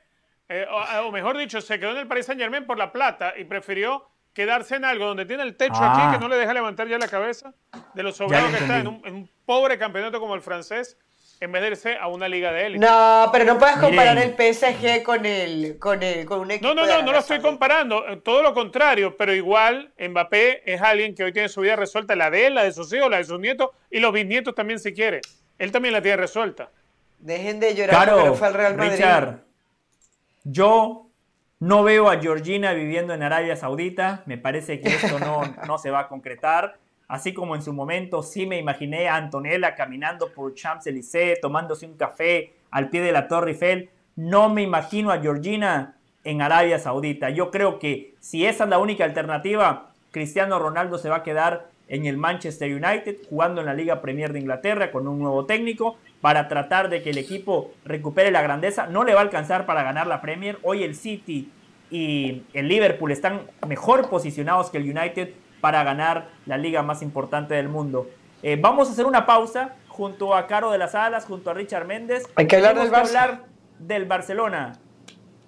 eh, o, mejor dicho, se quedó en el Paris Saint Germain por la plata y prefirió quedarse en algo donde tiene el techo aquí ah. que no le deja levantar ya la cabeza de lo sobrado que está en un, en un pobre campeonato como el francés en vez de irse a una liga de élite. No, pero no puedes comparar el PSG con el, con el con un equipo. No, no, no, no lo estoy comparando, todo lo contrario, pero igual Mbappé es alguien que hoy tiene su vida resuelta, la de él, la de sus hijos, la de sus nietos y los bisnietos también si quiere. Él también la tiene resuelta. Dejen de llorar, pero fue al Real Madrid. Richard, yo no veo a Georgina viviendo en Arabia Saudita, me parece que esto no, no se va a concretar así como en su momento sí me imaginé a Antonella caminando por Champs-Élysées, tomándose un café al pie de la Torre Eiffel, no me imagino a Georgina en Arabia Saudita. Yo creo que si esa es la única alternativa, Cristiano Ronaldo se va a quedar en el Manchester United jugando en la Liga Premier de Inglaterra con un nuevo técnico para tratar de que el equipo recupere la grandeza. No le va a alcanzar para ganar la Premier. Hoy el City y el Liverpool están mejor posicionados que el United para ganar la liga más importante del mundo. Eh, vamos a hacer una pausa junto a Caro de las Alas, junto a Richard Méndez. Hay que hablar del hablar del Barcelona.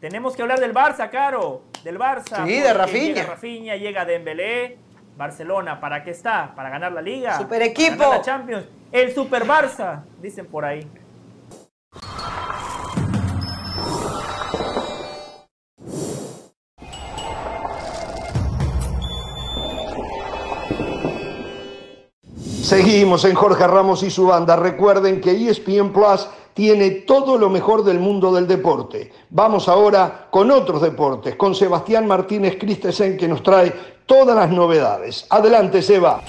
Tenemos que hablar del Barça, Caro, del Barça. Sí, de Rafinha. Llega Rafinha, llega Dembélé. Barcelona, ¿para qué está? ¿Para ganar la Liga? Super equipo. Para la Champions. El Super Barça, dicen por ahí. Seguimos en Jorge Ramos y su banda. Recuerden que ESPN Plus tiene todo lo mejor del mundo del deporte. Vamos ahora con otros deportes, con Sebastián Martínez Christensen que nos trae todas las novedades. Adelante, Seba.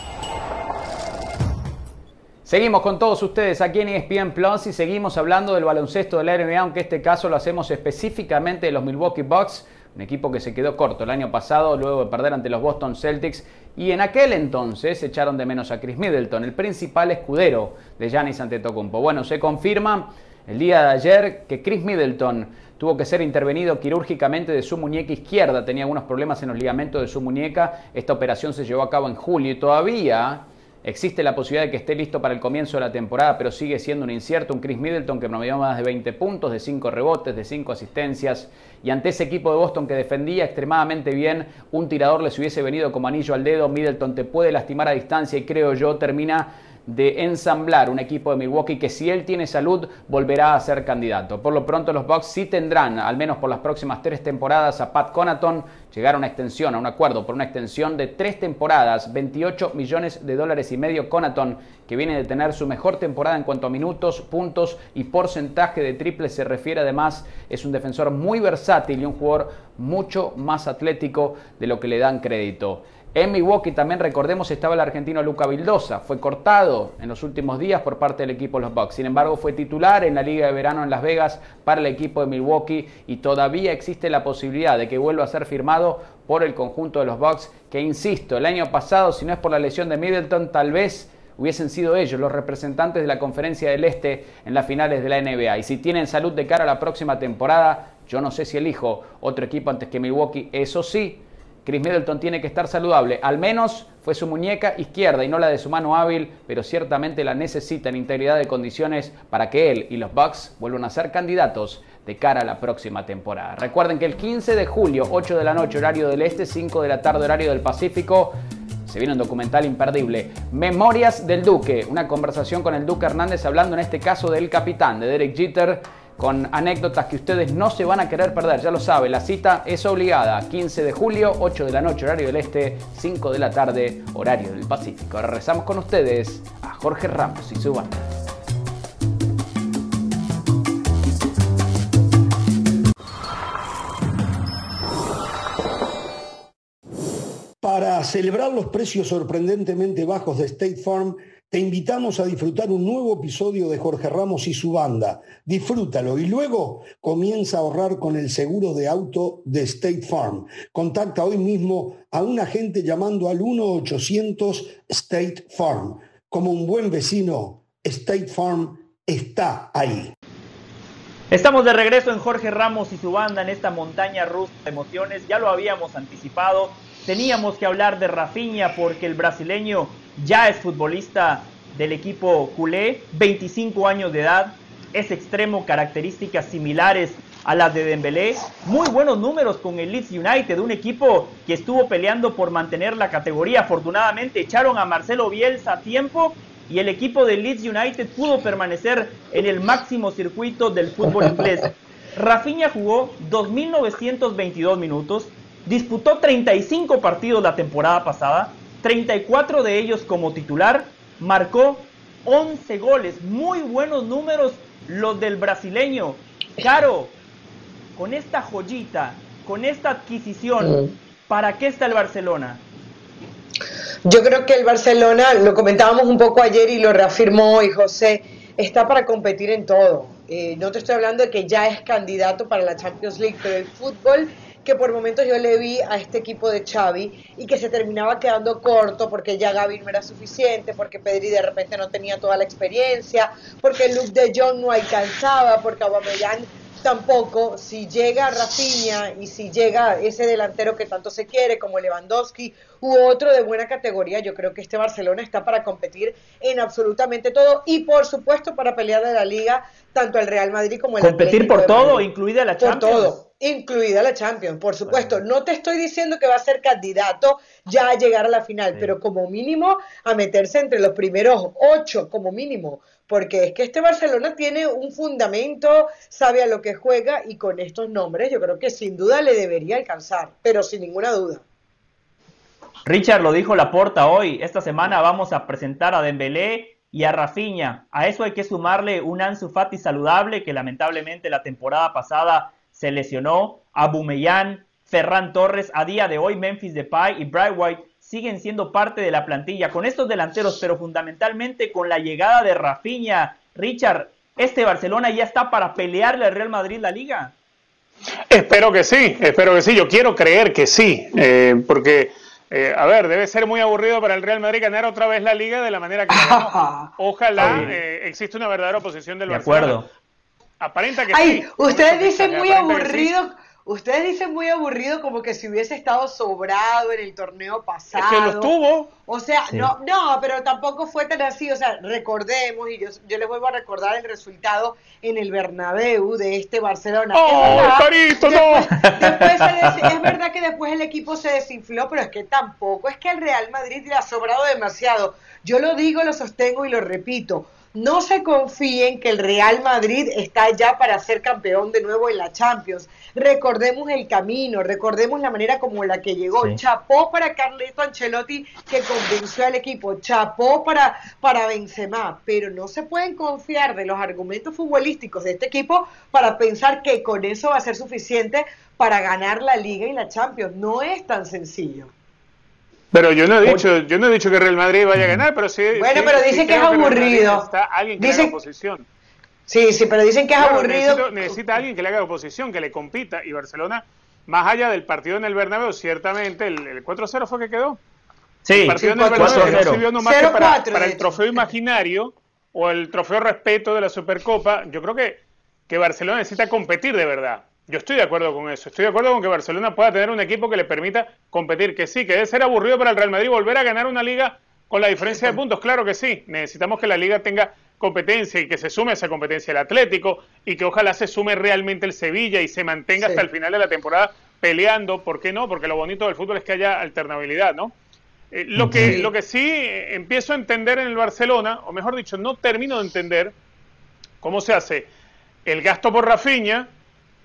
Seguimos con todos ustedes aquí en ESPN Plus y seguimos hablando del baloncesto de la NBA, aunque este caso lo hacemos específicamente de los Milwaukee Bucks, un equipo que se quedó corto el año pasado luego de perder ante los Boston Celtics y en aquel entonces echaron de menos a Chris Middleton, el principal escudero de Giannis Antetokounmpo. Bueno, se confirma el día de ayer que Chris Middleton tuvo que ser intervenido quirúrgicamente de su muñeca izquierda, tenía algunos problemas en los ligamentos de su muñeca. Esta operación se llevó a cabo en julio y todavía Existe la posibilidad de que esté listo para el comienzo de la temporada, pero sigue siendo un incierto. Un Chris Middleton que promedió más de 20 puntos, de 5 rebotes, de 5 asistencias. Y ante ese equipo de Boston que defendía extremadamente bien, un tirador les hubiese venido como anillo al dedo. Middleton te puede lastimar a distancia y creo yo termina de ensamblar un equipo de Milwaukee que si él tiene salud volverá a ser candidato. Por lo pronto los Bucks sí tendrán, al menos por las próximas tres temporadas, a Pat Conaton llegar a una extensión, a un acuerdo por una extensión de tres temporadas, 28 millones de dólares y medio Conaton, que viene de tener su mejor temporada en cuanto a minutos, puntos y porcentaje de triple se refiere. Además, es un defensor muy versátil y un jugador mucho más atlético de lo que le dan crédito. En Milwaukee también recordemos estaba el argentino Luca Vildosa, fue cortado en los últimos días por parte del equipo de los Bucks. Sin embargo, fue titular en la Liga de Verano en Las Vegas para el equipo de Milwaukee y todavía existe la posibilidad de que vuelva a ser firmado por el conjunto de los Bucks, que insisto, el año pasado, si no es por la lesión de Middleton, tal vez hubiesen sido ellos los representantes de la Conferencia del Este en las finales de la NBA. Y si tienen salud de cara a la próxima temporada, yo no sé si elijo otro equipo antes que Milwaukee, eso sí Chris Middleton tiene que estar saludable. Al menos fue su muñeca izquierda y no la de su mano hábil, pero ciertamente la necesita en integridad de condiciones para que él y los Bucks vuelvan a ser candidatos de cara a la próxima temporada. Recuerden que el 15 de julio, 8 de la noche, horario del este, 5 de la tarde, horario del Pacífico, se viene un documental imperdible. Memorias del Duque, una conversación con el Duque Hernández hablando en este caso del capitán, de Derek Jeter con anécdotas que ustedes no se van a querer perder, ya lo sabe, la cita es obligada, 15 de julio, 8 de la noche, horario del Este, 5 de la tarde, horario del Pacífico. Regresamos con ustedes a Jorge Ramos y su banda. Para celebrar los precios sorprendentemente bajos de State Farm, te invitamos a disfrutar un nuevo episodio de Jorge Ramos y su banda. Disfrútalo y luego comienza a ahorrar con el seguro de auto de State Farm. Contacta hoy mismo a un agente llamando al 1-800 State Farm. Como un buen vecino, State Farm está ahí. Estamos de regreso en Jorge Ramos y su banda en esta montaña rusa de emociones. Ya lo habíamos anticipado. Teníamos que hablar de Rafinha porque el brasileño ya es futbolista del equipo culé, 25 años de edad, es extremo, características similares a las de Dembélé, muy buenos números con el Leeds United, un equipo que estuvo peleando por mantener la categoría. Afortunadamente echaron a Marcelo Bielsa a tiempo y el equipo del Leeds United pudo permanecer en el máximo circuito del fútbol inglés. Rafinha jugó 2.922 minutos, disputó 35 partidos la temporada pasada, 34 de ellos como titular, marcó 11 goles, muy buenos números los del brasileño. Caro, con esta joyita, con esta adquisición, ¿para qué está el Barcelona? Yo creo que el Barcelona, lo comentábamos un poco ayer y lo reafirmó hoy José, está para competir en todo. Eh, no te estoy hablando de que ya es candidato para la Champions League, pero el fútbol que por momentos yo le vi a este equipo de Xavi y que se terminaba quedando corto porque ya Gaby no era suficiente, porque Pedri de repente no tenía toda la experiencia, porque Luke de Jong no alcanzaba, porque Aubameyang tampoco. Si llega Rafinha y si llega ese delantero que tanto se quiere como Lewandowski u otro de buena categoría, yo creo que este Barcelona está para competir en absolutamente todo y por supuesto para pelear de la liga tanto el Real Madrid como el Competir por todo, incluida la Champions. Por todo, incluida la Champions, por supuesto. No te estoy diciendo que va a ser candidato ya a llegar a la final, pero como mínimo a meterse entre los primeros ocho, como mínimo porque es que este Barcelona tiene un fundamento, sabe a lo que juega y con estos nombres yo creo que sin duda le debería alcanzar, pero sin ninguna duda. Richard lo dijo Laporta hoy, esta semana vamos a presentar a Dembélé y a Rafinha. A eso hay que sumarle un Ansu Fati saludable que lamentablemente la temporada pasada se lesionó, a Bumellán, Ferran Torres, a día de hoy Memphis Depay y Bright White siguen siendo parte de la plantilla con estos delanteros, pero fundamentalmente con la llegada de Rafinha. Richard, ¿este Barcelona ya está para pelearle al Real Madrid la liga? Espero que sí, espero que sí. Yo quiero creer que sí, eh, porque, eh, a ver, debe ser muy aburrido para el Real Madrid ganar otra vez la liga de la manera que ganó. Ojalá eh, exista una verdadera oposición del de Barcelona. Acuerdo. Aparenta que Ay, sí. Ustedes dicen muy aburrido. Ustedes dicen muy aburrido como que si hubiese estado sobrado en el torneo pasado. Es que lo estuvo. O sea, no, no, pero tampoco fue tan así. O sea, recordemos, y yo, yo les vuelvo a recordar el resultado en el Bernabéu de este Barcelona. ¡Oh, Carito, no! es verdad que después el equipo se desinfló, pero es que tampoco. Es que el Real Madrid le ha sobrado demasiado. Yo lo digo, lo sostengo y lo repito. No se confíen que el Real Madrid está ya para ser campeón de nuevo en la Champions. Recordemos el camino, recordemos la manera como la que llegó. Chapó para Carleto Ancelotti que convenció al equipo, chapó para, para Benzema, pero no se pueden confiar de los argumentos futbolísticos de este equipo para pensar que con eso va a ser suficiente para ganar la Liga y la Champions. No es tan sencillo. Pero yo no he dicho, yo no he dicho que Real Madrid vaya a ganar, pero sí. Bueno, pero dicen que es aburrido. Está alguien que haga oposición. Sí, sí, pero dicen que es aburrido. Necesita, alguien que le haga oposición, que le compita. Y Barcelona, más allá del partido en el Bernabéu, ciertamente el, 4-0 fue que quedó. Sí, el partido en el Bernabéu no sirvió nomás que para, para el trofeo imaginario o el trofeo respeto de la Supercopa. Yo creo que, que Barcelona necesita competir de verdad. Yo estoy de acuerdo con eso. Estoy de acuerdo con que Barcelona pueda tener un equipo que le permita competir. Que sí, que debe ser aburrido para el Real Madrid volver a ganar una liga con la diferencia de puntos. Claro que sí. Necesitamos que la liga tenga competencia y que se sume a esa competencia el Atlético y que ojalá se sume realmente el Sevilla y se mantenga hasta el final de la temporada peleando. ¿Por qué no? Porque lo bonito del fútbol es que haya alternabilidad, ¿no? Eh, lo, que, lo que sí empiezo a entender en el Barcelona, o mejor dicho, no termino de entender cómo se hace el gasto por Rafinha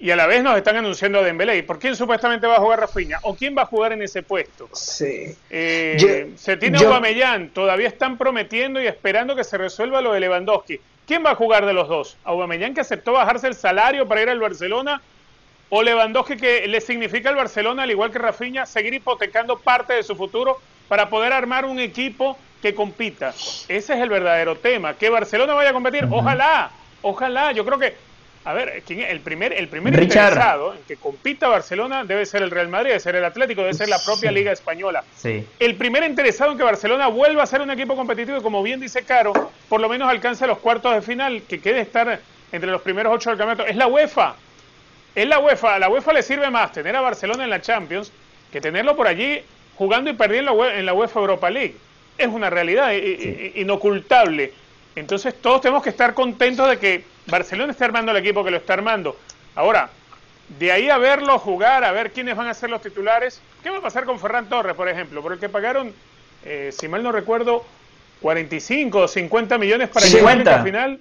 y a la vez nos están anunciando a Dembélé. ¿Por quién supuestamente va a jugar Rafinha? ¿O quién va a jugar en ese puesto? Sí. Eh, se tiene yo, Aubameyang. Todavía están prometiendo y esperando que se resuelva lo de Lewandowski. ¿Quién va a jugar de los dos? ¿Aubameyang que aceptó bajarse el salario para ir al Barcelona? ¿O Lewandowski que le significa al Barcelona, al igual que Rafinha, seguir hipotecando parte de su futuro para poder armar un equipo que compita? Ese es el verdadero tema. ¿Que Barcelona vaya a competir? Ojalá, ojalá. Yo creo que a ver, el primer, el primer interesado en que compita Barcelona debe ser el Real Madrid, debe ser el Atlético, debe ser la propia Liga Española. Sí. El primer interesado en que Barcelona vuelva a ser un equipo competitivo y, como bien dice Caro, por lo menos alcance los cuartos de final, que quede estar entre los primeros ocho del campeonato, es la UEFA. Es la UEFA. A la UEFA le sirve más tener a Barcelona en la Champions que tenerlo por allí jugando y perdiendo en la UEFA Europa League. Es una realidad inocultable. Entonces todos tenemos que estar contentos de que Barcelona está armando el equipo que lo está armando. Ahora, de ahí a verlo jugar, a ver quiénes van a ser los titulares, ¿qué va a pasar con Ferran Torres, por ejemplo? Por el que pagaron, eh, si mal no recuerdo, 45 o 50 millones para llegar a la final.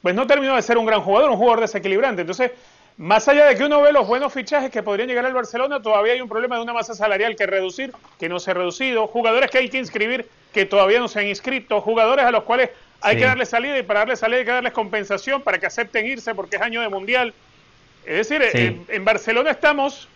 Pues no terminó de ser un gran jugador, un jugador desequilibrante. Entonces, más allá de que uno ve los buenos fichajes que podrían llegar al Barcelona, todavía hay un problema de una masa salarial que reducir, que no se ha reducido, jugadores que hay que inscribir que todavía no se han inscrito, jugadores a los cuales hay que darle salida y para darle salida hay que darles compensación para que acepten irse porque es año de mundial. Es decir, en, Barcelona estamos,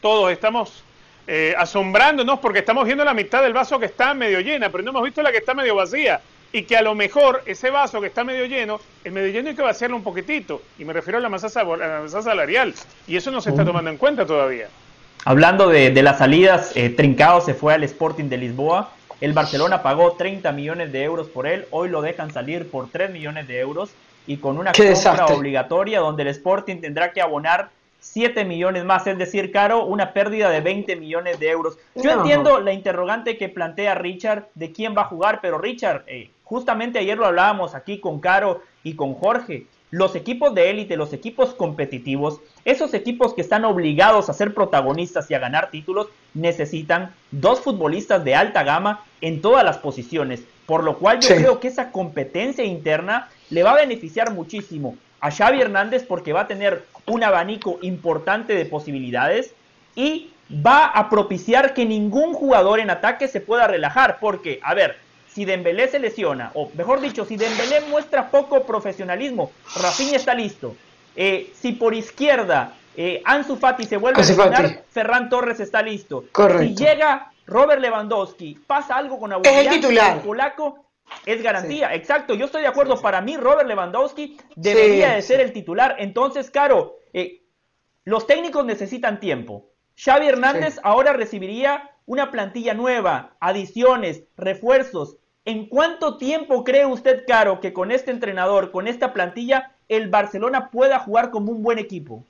todos estamos eh, asombrándonos porque estamos viendo la mitad del vaso que está medio llena, pero no hemos visto la que está medio vacía. Y que a lo mejor ese vaso que está medio lleno, el medio lleno hay que vaciarlo un poquitito. Y me refiero a la masa, salarial. Y eso no se está tomando en cuenta todavía. Hablando de, las salidas, eh, Trincao se fue al Sporting de Lisboa el Barcelona pagó 30 millones de euros por él, hoy lo dejan salir por 3 millones de euros. y con una compra obligatoria donde el Sporting tendrá que abonar 7 millones más, es decir, Caro, una pérdida de 20 millones de euros. Yo entiendo la interrogante que plantea Richard de quién va a jugar, pero Richard, eh, justamente ayer lo hablábamos aquí con Caro y con Jorge. Los equipos de élite, los equipos competitivos, esos equipos que están obligados a ser protagonistas y a ganar títulos, necesitan dos futbolistas de alta gama en todas las posiciones. Por lo cual yo creo que esa competencia interna le va a beneficiar muchísimo a Xavi Hernández porque va a tener un abanico importante de posibilidades y va a propiciar que ningún jugador en ataque se pueda relajar, porque, a ver, si Dembélé se lesiona, o mejor dicho, si Dembélé muestra poco profesionalismo, Rafinha está listo. Eh, si por izquierda eh, Ansu Fati se vuelve a lesionar, Ferran Torres está listo. Si llega Robert Lewandowski, pasa algo con Aubameyang, el polaco es garantía, exacto. Yo estoy de acuerdo. Para mí, Robert Lewandowski debería de ser el titular. Entonces, Caro, eh, los técnicos necesitan tiempo. Xavi Hernández ahora recibiría una plantilla nueva, adiciones, refuerzos. ¿En cuánto tiempo cree usted, Caro, que con este entrenador, con esta plantilla, el Barcelona pueda jugar como un buen equipo?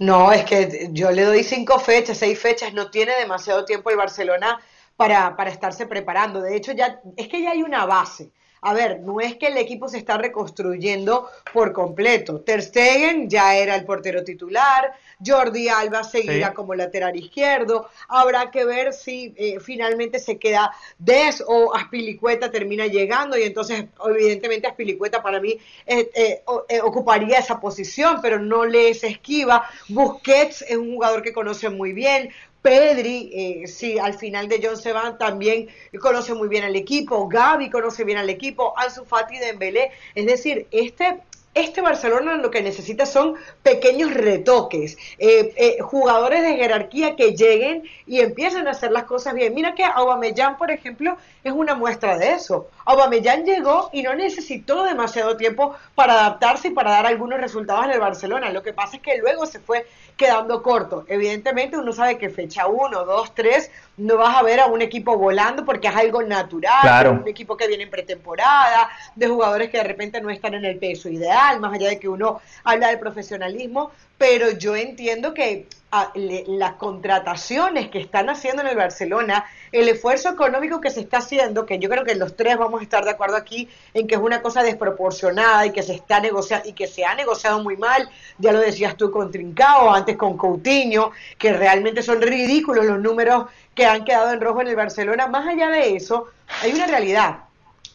No, es que yo le doy cinco fechas, seis fechas, no tiene demasiado tiempo el Barcelona para, para estarse preparando. De hecho, ya es que ya hay una base. A ver, no es que el equipo se está reconstruyendo por completo. Ter Stegen ya era el portero titular, Jordi Alba seguirá como lateral izquierdo. Habrá que ver si eh, finalmente se queda Des o Aspilicueta termina llegando y entonces evidentemente Aspilicueta para mí eh, eh, ocuparía esa posición, pero no le es esquiva. Busquets es un jugador que conoce muy bien. Pedri, eh, sí, al final de John Seban también conoce muy bien al equipo, Gaby conoce bien al equipo, Ansu Fati Dembélé, es decir, este este Barcelona lo que necesita son pequeños retoques, eh, eh, jugadores de jerarquía que lleguen y empiecen a hacer las cosas bien. Mira que Aubameyang, por ejemplo, es una muestra de eso. Aubameyang llegó y no necesitó demasiado tiempo para adaptarse y para dar algunos resultados en el Barcelona. Lo que pasa es que luego se fue quedando corto. Evidentemente uno sabe que fecha 1, 2, 3 no vas a ver a un equipo volando porque es algo natural, un equipo que viene en pretemporada, de jugadores que de repente no están en el peso ideal, más allá de que uno habla de profesionalismo, pero yo entiendo que las contrataciones que están haciendo en el Barcelona, el esfuerzo económico que se está haciendo, que yo creo que los tres vamos a estar de acuerdo aquí en que es una cosa desproporcionada y que se está negociando y que se ha negociado muy mal, ya lo decías tú con Trincao, antes con Coutinho, que realmente son ridículos los números que han quedado en rojo en el Barcelona. Más allá de eso, hay una realidad.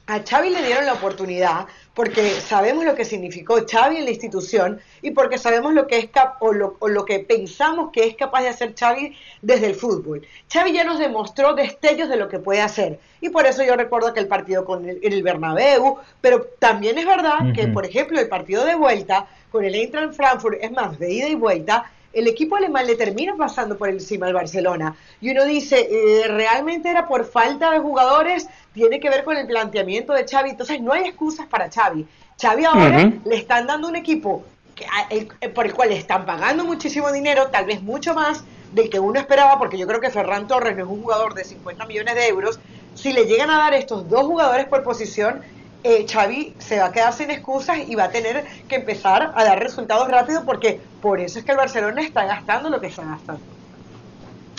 A Xavi le dieron la oportunidad porque sabemos lo que significó Xavi en la institución y porque sabemos lo que es o lo, o lo, que pensamos que es capaz de hacer Xavi desde el fútbol. Xavi ya nos demostró destellos de lo que puede hacer y por eso yo recuerdo que el partido con el, en el Bernabéu, pero también es verdad que, por ejemplo, el partido de vuelta con el Eintracht Frankfurt es más de ida y vuelta, el equipo alemán le termina pasando por encima al Barcelona. Y uno dice, eh, ¿realmente era por falta de jugadores? tiene que ver con el planteamiento de Xavi. Entonces no hay excusas para Xavi. Xavi ahora le están dando un equipo que, por el cual le están pagando muchísimo dinero, tal vez mucho más del que uno esperaba, porque yo creo que Ferran Torres no es un jugador de 50 millones de euros. Si le llegan a dar estos dos jugadores por posición, eh, Xavi se va a quedar sin excusas y va a tener que empezar a dar resultados rápido porque por eso es que el Barcelona está gastando lo que está gastando.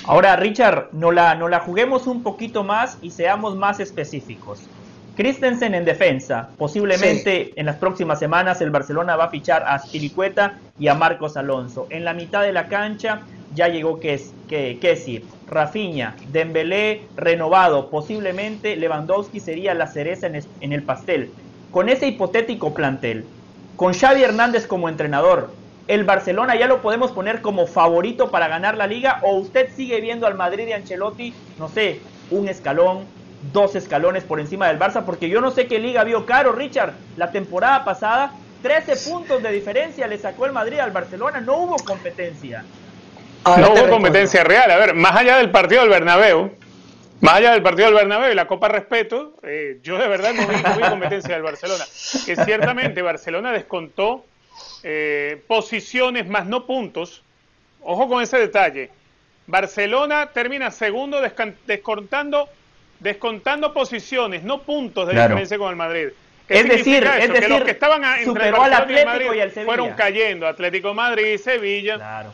Ahora, Richard, no la, no la juguemos un poquito más y seamos más específicos. Christensen en defensa. Posiblemente en las próximas semanas el Barcelona va a fichar a Spiricueta y a Marcos Alonso. En la mitad de la cancha ya llegó Kessi, Rafinha, Dembélé renovado. Posiblemente Lewandowski sería la cereza en, en el pastel. Con ese hipotético plantel, con Xavi Hernández como entrenador, el Barcelona ya lo podemos poner como favorito para ganar la liga o usted sigue viendo al Madrid y Ancelotti, no sé, un escalón, dos escalones por encima del Barça, porque yo no sé qué liga vio caro, Richard, la temporada pasada 13 puntos de diferencia le sacó el Madrid al Barcelona, no hubo competencia. No hubo competencia real, a ver, más allá del partido del Bernabéu, más allá del partido del Bernabéu y la Copa Respeto, eh, yo de verdad no vi, no vi competencia del Barcelona. Que ciertamente Barcelona descontó eh, posiciones más no puntos. Ojo con ese detalle. Barcelona termina segundo descontando, descontando posiciones, no puntos de diferencia con el Madrid. Es decir, es decir, los que estaban superó al Atlético y, al Sevilla. Fueron cayendo, Atlético Madrid, Sevilla. Claro.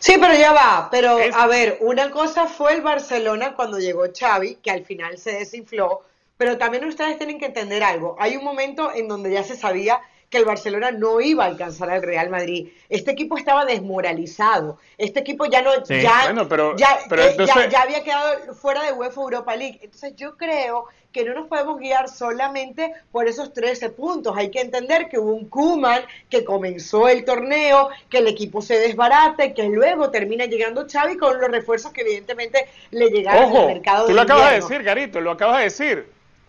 Sí, pero ya va. Pero a ver, una cosa fue el Barcelona cuando llegó Xavi, que al final se desinfló. Pero también ustedes tienen que entender algo. Hay un momento en donde ya se sabía que el Barcelona no iba a alcanzar al Real Madrid. Este equipo estaba desmoralizado. Este equipo ya no ya, eh, ya, ya, había quedado fuera de UEFA Europa League. Entonces yo creo que no nos podemos guiar solamente por esos 13 puntos. Hay que entender que hubo un Kuman que comenzó el torneo, que el equipo se desbarate, que luego termina llegando Xavi con los refuerzos que evidentemente le llegaron al mercado. Tú lo acabas de decir, Garito, lo acabas de decir.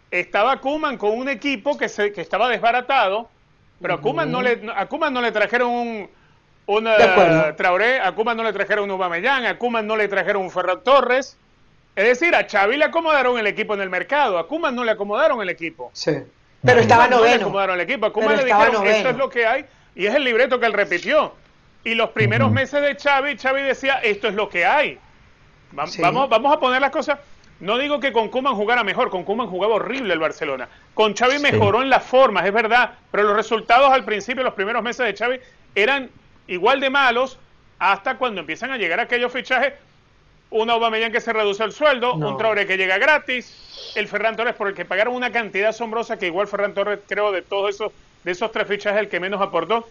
Estaba Kuman con un equipo que, se, que estaba desbaratado pero a Kuman no le, a no le trajeron un, un Traoré, a Kuman no le trajeron un Aubameyang, a Kuman no le trajeron un Ferran Torres. Es decir, a Xavi le acomodaron el equipo en el mercado, a Kuman no le acomodaron el equipo. Sí. Pero estaba noveno. No le acomodaron el equipo, a Kuman le dijeron, esto es lo que hay, y es el libreto que él repitió. Y los primeros meses de Xavi, Xavi decía, esto es lo que hay. Vamos, vamos a poner las cosas no digo que con Kuman jugara mejor, con Kuman jugaba horrible el Barcelona. Con Xavi mejoró en las formas, es verdad, pero los resultados al principio, los primeros meses de Xavi, eran igual de malos hasta cuando empiezan a llegar aquellos fichajes. Un Aubameyang que se reduce el sueldo, un Traoré que llega gratis, el Ferran Torres por el que pagaron una cantidad asombrosa que igual Ferran Torres creo de todos esos de esos tres fichajes el que menos aportó.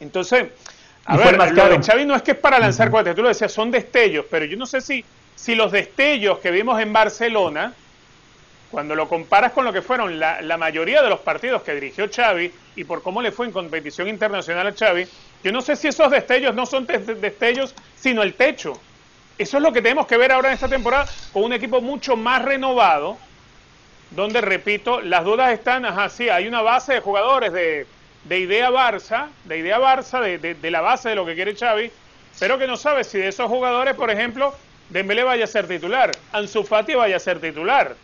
Entonces, a ver, lo de Xavi no es que es para lanzar uh tú lo decías, son destellos, pero yo no sé si si los destellos que vimos en Barcelona, cuando lo comparas con lo que fueron la, mayoría de los partidos que dirigió Xavi y por cómo le fue en competición internacional a Xavi, yo no sé si esos destellos no son destellos, sino el techo. Eso es lo que tenemos que ver ahora en esta temporada con un equipo mucho más renovado, donde, repito, las dudas están, ajá, sí, hay una base de jugadores de, idea Barça, de idea Barça, de, de la base de lo que quiere Xavi, pero que no sabe si de esos jugadores, por ejemplo, Dembélé vaya a ser titular, Ansu Fati vaya a ser titular.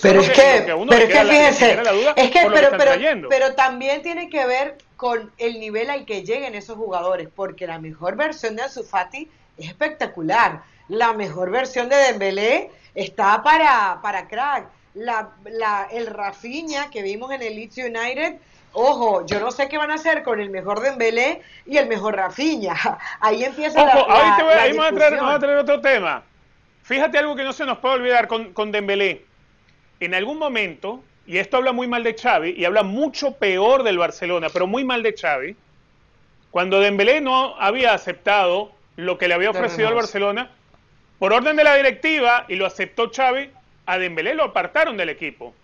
pero es que, pero es que fíjense, es que, pero, pero, pero, también tiene que ver con el nivel al que lleguen esos jugadores, porque la mejor versión de Ansu Fati es espectacular. La mejor versión de Dembélé está para, para crack. La, la, el Rafinha que vimos en el Leeds United Ojo, yo no sé qué van a hacer con el mejor Dembélé y el mejor Rafinha. Ahí empieza Ojo, la, ahí, te voy, ahí vamos, a traer, a traer, otro tema. Fíjate algo que no se nos puede olvidar con, con Dembélé. En algún momento, y esto habla muy mal de Xavi, y habla mucho peor del Barcelona, pero muy mal de Xavi, cuando Dembélé no había aceptado lo que le había ofrecido al Barcelona, por orden de la directiva, y lo aceptó Xavi, a Dembélé lo apartaron del equipo.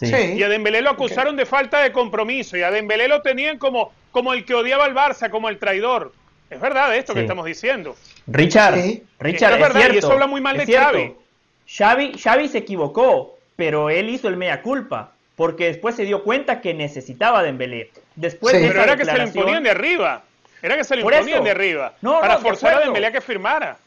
Y a Dembélé lo acusaron de falta de compromiso y a Dembélé lo tenían como, como el que odiaba al Barça, como el traidor. Es verdad esto que estamos diciendo. Richard, Richard, es, verdad, y eso habla muy mal de Xavi. Xavi. Xavi se equivocó, pero él hizo el mea culpa, porque después se dio cuenta que necesitaba a Dembélé. Después pero era que se le imponían de arriba. Era que se le imponían de arriba para forzar a Dembélé a que firmara.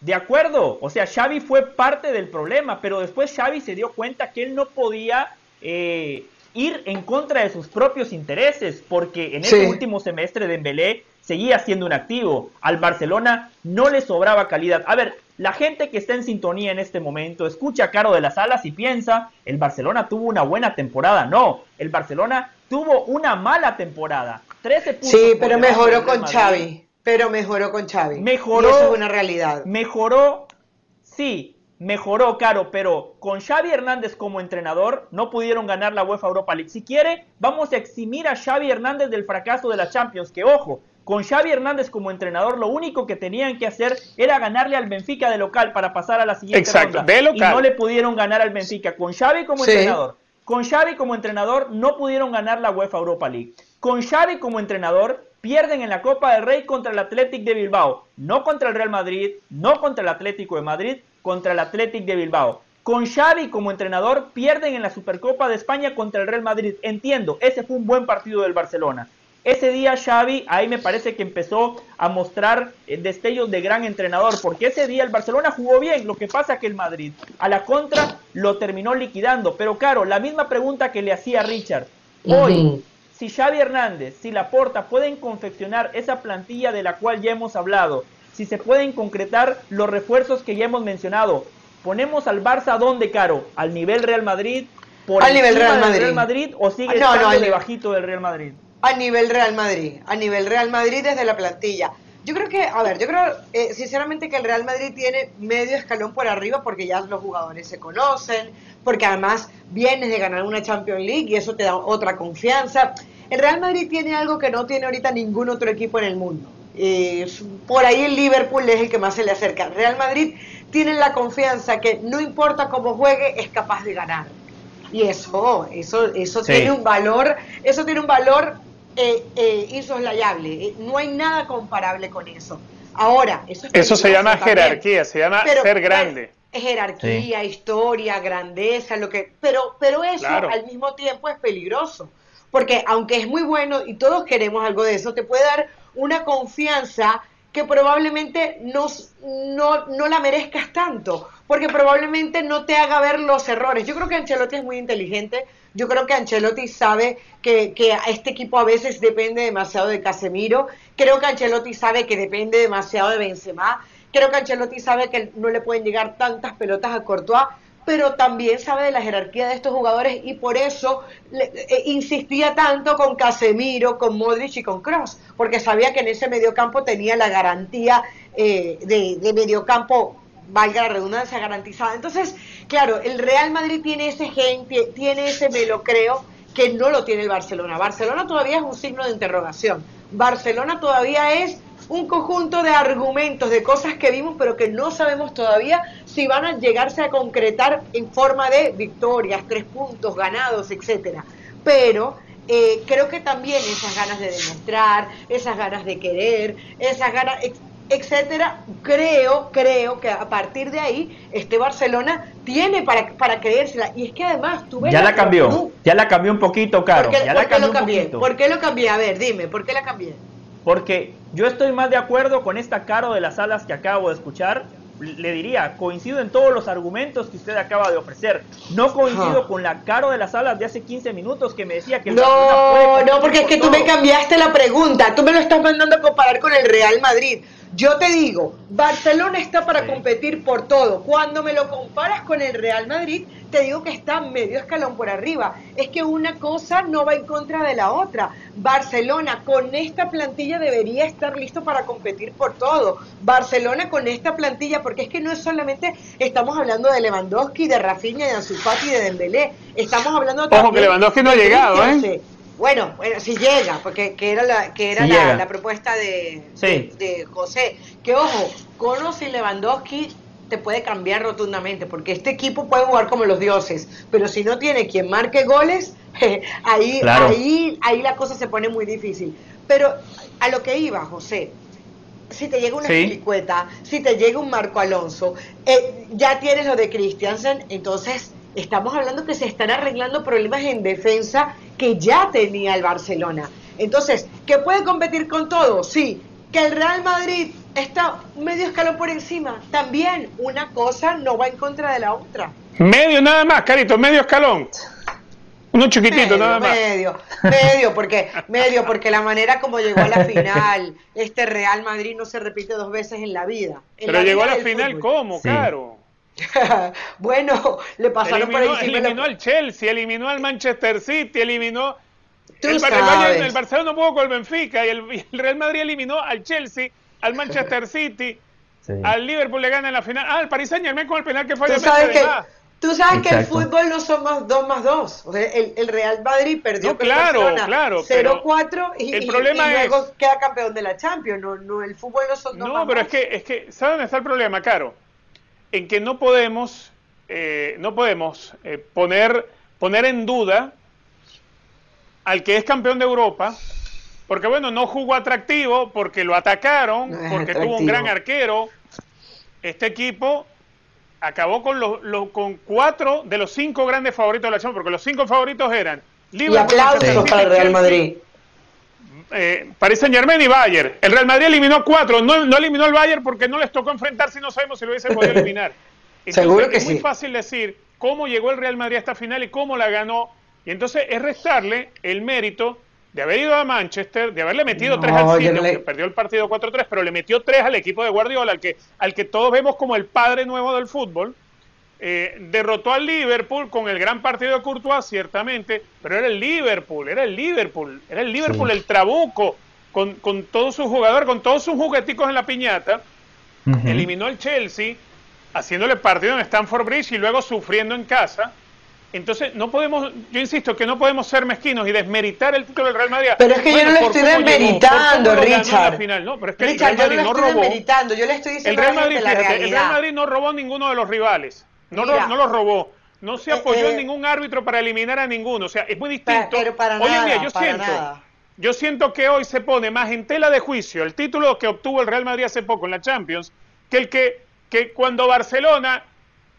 De acuerdo, o sea, Xavi fue parte del problema, pero después Xavi se dio cuenta que él no podía eh, ir en contra de sus propios intereses, porque en ese último semestre de Dembélé seguía siendo un activo. Al Barcelona no le sobraba calidad. A ver, la gente que está en sintonía en este momento escucha a Caro de las Alas y piensa, el Barcelona tuvo una buena temporada. No, el Barcelona tuvo una mala temporada. 13 puntos sí, pero mejoró con Xavi. Pero mejoró con Xavi. Mejoró. eso es una realidad. Mejoró, sí, mejoró, Caro, pero con Xavi Hernández como entrenador no pudieron ganar la UEFA Europa League. Si quiere, vamos a eximir a Xavi Hernández del fracaso de la Champions, que ojo, con Xavi Hernández como entrenador lo único que tenían que hacer era ganarle al Benfica de local para pasar a la siguiente Exacto, ronda. De local. Y no le pudieron ganar al Benfica. Con Xavi como entrenador. Con Xavi como entrenador no pudieron ganar la UEFA Europa League. Con Xavi como entrenador pierden en la Copa del Rey contra el Athletic de Bilbao, no contra el Real Madrid, no contra el Atlético de Madrid, contra el Athletic de Bilbao. Con Xavi como entrenador pierden en la Supercopa de España contra el Real Madrid. Entiendo, ese fue un buen partido del Barcelona. Ese día Xavi ahí me parece que empezó a mostrar eh, destellos de gran entrenador, porque ese día el Barcelona jugó bien, lo que pasa que el Madrid a la contra lo terminó liquidando. Pero claro, la misma pregunta que le hacía Richard. Hoy, si Xavi Hernández, si Laporta pueden confeccionar esa plantilla de la cual ya hemos hablado, si se pueden concretar los refuerzos que ya hemos mencionado. Ponemos al Barça donde, Caro? ¿Al nivel Real Madrid? por al nivel Real Madrid. Madrid. Real Madrid o sigue no, estando no, del Real Madrid? A nivel Real Madrid, a nivel Real Madrid desde la plantilla. Yo creo que, a ver, yo creo eh, sinceramente que el Real Madrid tiene medio escalón por arriba porque ya los jugadores se conocen, porque además vienes de ganar una Champions League y eso te da otra confianza. El Real Madrid tiene algo que no tiene ahorita ningún otro equipo en el mundo. Eh, por ahí el Liverpool es el que más se le acerca. Real Madrid tiene la confianza que no importa cómo juegue, es capaz de ganar. Y eso, eso, eso tiene un valor, eso tiene un valor eh, eh, insoslayable. Eh, no hay nada comparable con eso. Ahora, eso, eso se llama jerarquía, se llama ser grande. jerarquía, historia, grandeza, lo que, pero, pero eso al mismo tiempo es peligroso, porque aunque es muy bueno y todos queremos algo de eso, te puede dar una confianza que probablemente no, no, no, la merezcas tanto, porque probablemente no te haga ver los errores. Yo creo que Ancelotti es muy inteligente, yo creo que Ancelotti sabe que, que este equipo a veces depende demasiado de Casemiro, creo que Ancelotti sabe que depende demasiado de Benzema, creo que Ancelotti sabe que no le pueden llegar tantas pelotas a Courtois, pero también sabe de la jerarquía de estos jugadores y por eso eh, insistía tanto con Casemiro, con Modric y con Cross, porque sabía que en ese mediocampo tenía la garantía eh, de, de mediocampo, valga la redundancia, garantizada. Entonces, claro, el Real Madrid tiene ese gen, tiene ese me lo creo, que no lo tiene el Barcelona. Barcelona todavía es un signo de interrogación. Barcelona todavía es un conjunto de argumentos, de cosas que vimos, pero que no sabemos todavía si van a llegarse a concretar en forma de victorias, tres puntos ganados, etcétera. Pero eh, creo que también esas ganas de demostrar, esas ganas de querer, esas ganas, etcétera, creo, creo que a partir de ahí este Barcelona tiene para, para creérsela. Y es que además tú ves. Ya la, cambió, ya la cambió un poquito, Caro. ya la cambió lo cambié? ¿Por qué lo cambié? A ver, dime, ¿por qué la cambié? Porque yo estoy más de acuerdo con esta Caro de las alas que acabo de escuchar. Le diría, coincido en todos los argumentos que usted acaba de ofrecer. No coincido con la Caro de las alas de hace 15 minutos que me decía que... no, no, porque es que tú me cambiaste la pregunta. Tú me lo estás mandando a comparar con el Real Madrid. Yo te digo, Barcelona está para competir por todo. Cuando me lo comparas con el Real Madrid, te digo que está medio escalón por arriba. Es que una cosa no va en contra de la otra. Barcelona con esta plantilla debería estar listo para competir por todo. Barcelona con esta plantilla, porque es que no es solamente estamos hablando de Lewandowski, de Rafinha, de Ansu Fati, de Dembélé. Estamos hablando Ojo que Lewandowski no ha llegado, ¿eh? Bueno, bueno, si llega, porque que era la, que era la, propuesta de, de, José. Que ojo, con o sin Lewandowski te puede cambiar rotundamente, porque este equipo puede jugar como los dioses, pero si no tiene quien marque goles, ahí, ahí, ahí la cosa se pone muy difícil. Pero a lo que iba, José, si te llega una sí. si te llega un Marco Alonso, eh, ya tienes lo de Christiansen, entonces estamos hablando que se están arreglando problemas en defensa que ya tenía el Barcelona. Entonces, ¿que puede competir con todo? Sí. ¿Que el Real Madrid está medio escalón por encima? También una cosa no va en contra de la otra. Medio nada más, Carito, medio escalón. Uno chiquitito nada más. Medio, medio, porque, medio, porque la manera como llegó a la final, este Real Madrid no se repite dos veces en la vida. Pero llegó a la final, ¿cómo, Caro? bueno, le pasaron por encima. Eliminó al Chelsea, eliminó al Manchester City, eliminó. El, el, Barcelona no pudo con el Benfica y el, Real Madrid eliminó al Chelsea, al Manchester City, al Liverpool le gana en la final. Ah, el Paris Saint Germain con el penal que fue ¿Tú sabes que, Tú sabes que el fútbol no son más dos más dos. O sea, el, Real Madrid perdió no, claro, claro, 0-4 y, el problema y, luego queda campeón de la Champions. No, no, el fútbol no son dos no, más No, pero es que, es que, ¿sabes dónde está el problema, Caro? en que no podemos, eh, no podemos eh, poner, poner en duda al que es campeón de Europa, porque bueno, no jugó atractivo, porque lo atacaron, porque tuvo un gran arquero. Este equipo acabó con, los, con cuatro de los cinco grandes favoritos de la Champions, porque los cinco favoritos eran Liverpool, y para el Real Madrid. Eh, Paris Saint Germain y Bayern. El Real Madrid eliminó cuatro, no, no eliminó al Bayern porque no les tocó enfrentarse y no sabemos si lo hubiesen podido eliminar. Seguro que es muy fácil decir cómo llegó el Real Madrid a esta final y cómo la ganó. Y entonces es restarle el mérito de haber ido a Manchester, de haberle metido tres al City, perdió el partido 4-3, pero le metió tres al equipo de Guardiola, al que, al que todos vemos como el padre nuevo del fútbol. eh, derrotó al Liverpool con el gran partido de Courtois, ciertamente, pero era el Liverpool, era el Liverpool, era el Liverpool, el trabuco, con, con todos sus jugadores, con todos sus jugueticos en la piñata, eliminó al Chelsea, haciéndole partido en Stamford Bridge y luego sufriendo en casa. Entonces, no podemos, yo insisto que no podemos ser mezquinos y desmeritar el título del Real Madrid. Pero es que yo no lo estoy desmeritando, Richard. No, pero es que el Real Madrid no, robó. Yo le estoy diciendo el Real Madrid, el Real Madrid no robó ninguno de los rivales. No, lo, no los robó. No se eh, apoyó en eh, ningún árbitro para eliminar a ninguno. O sea, es muy distinto. Pero para hoy en día yo siento, yo siento que hoy se pone más en tela de juicio el título que obtuvo el Real Madrid hace poco en la Champions que el que, que cuando Barcelona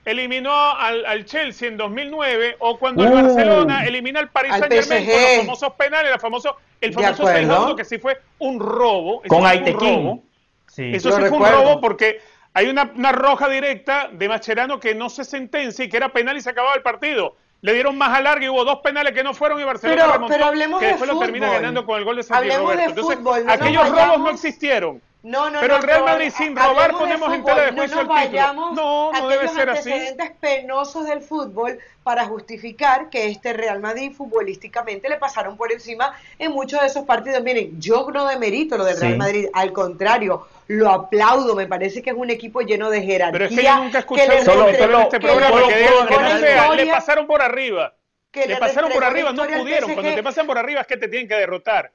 eliminó al, Chelsea en 2009 o cuando el uh. Barcelona elimina al Paris Saint Germain con los famosos penales, el famoso, el famoso 6 que sí fue un robo. Con Aitequín. Sí. Eso sí fue un robo porque hay una, roja directa de Macherano que no se sentencia y que era penal y se acababa el partido. Le dieron más alargue y hubo dos penales que no fueron y Barcelona pero, remontó, pero hablemos que después lo termina ganando con el gol de Santiago Roberto. Entonces, aquellos robos no existieron. No, no, pero el Real Madrid sin robar ponemos en tela de juicio no el título. No, no debe ser así. antecedentes penosos del fútbol para justificar que este Real Madrid futbolísticamente le pasaron por encima en muchos de esos partidos. Miren, yo no demerito lo del Real Madrid, al contrario, lo aplaudo, me parece que es un equipo lleno de jerarquía. Pero es que yo nunca escuché en este programa que, le pasaron por arriba. le pasaron por arriba, no pudieron. Cuando te pasan por arriba es que te tienen que derrotar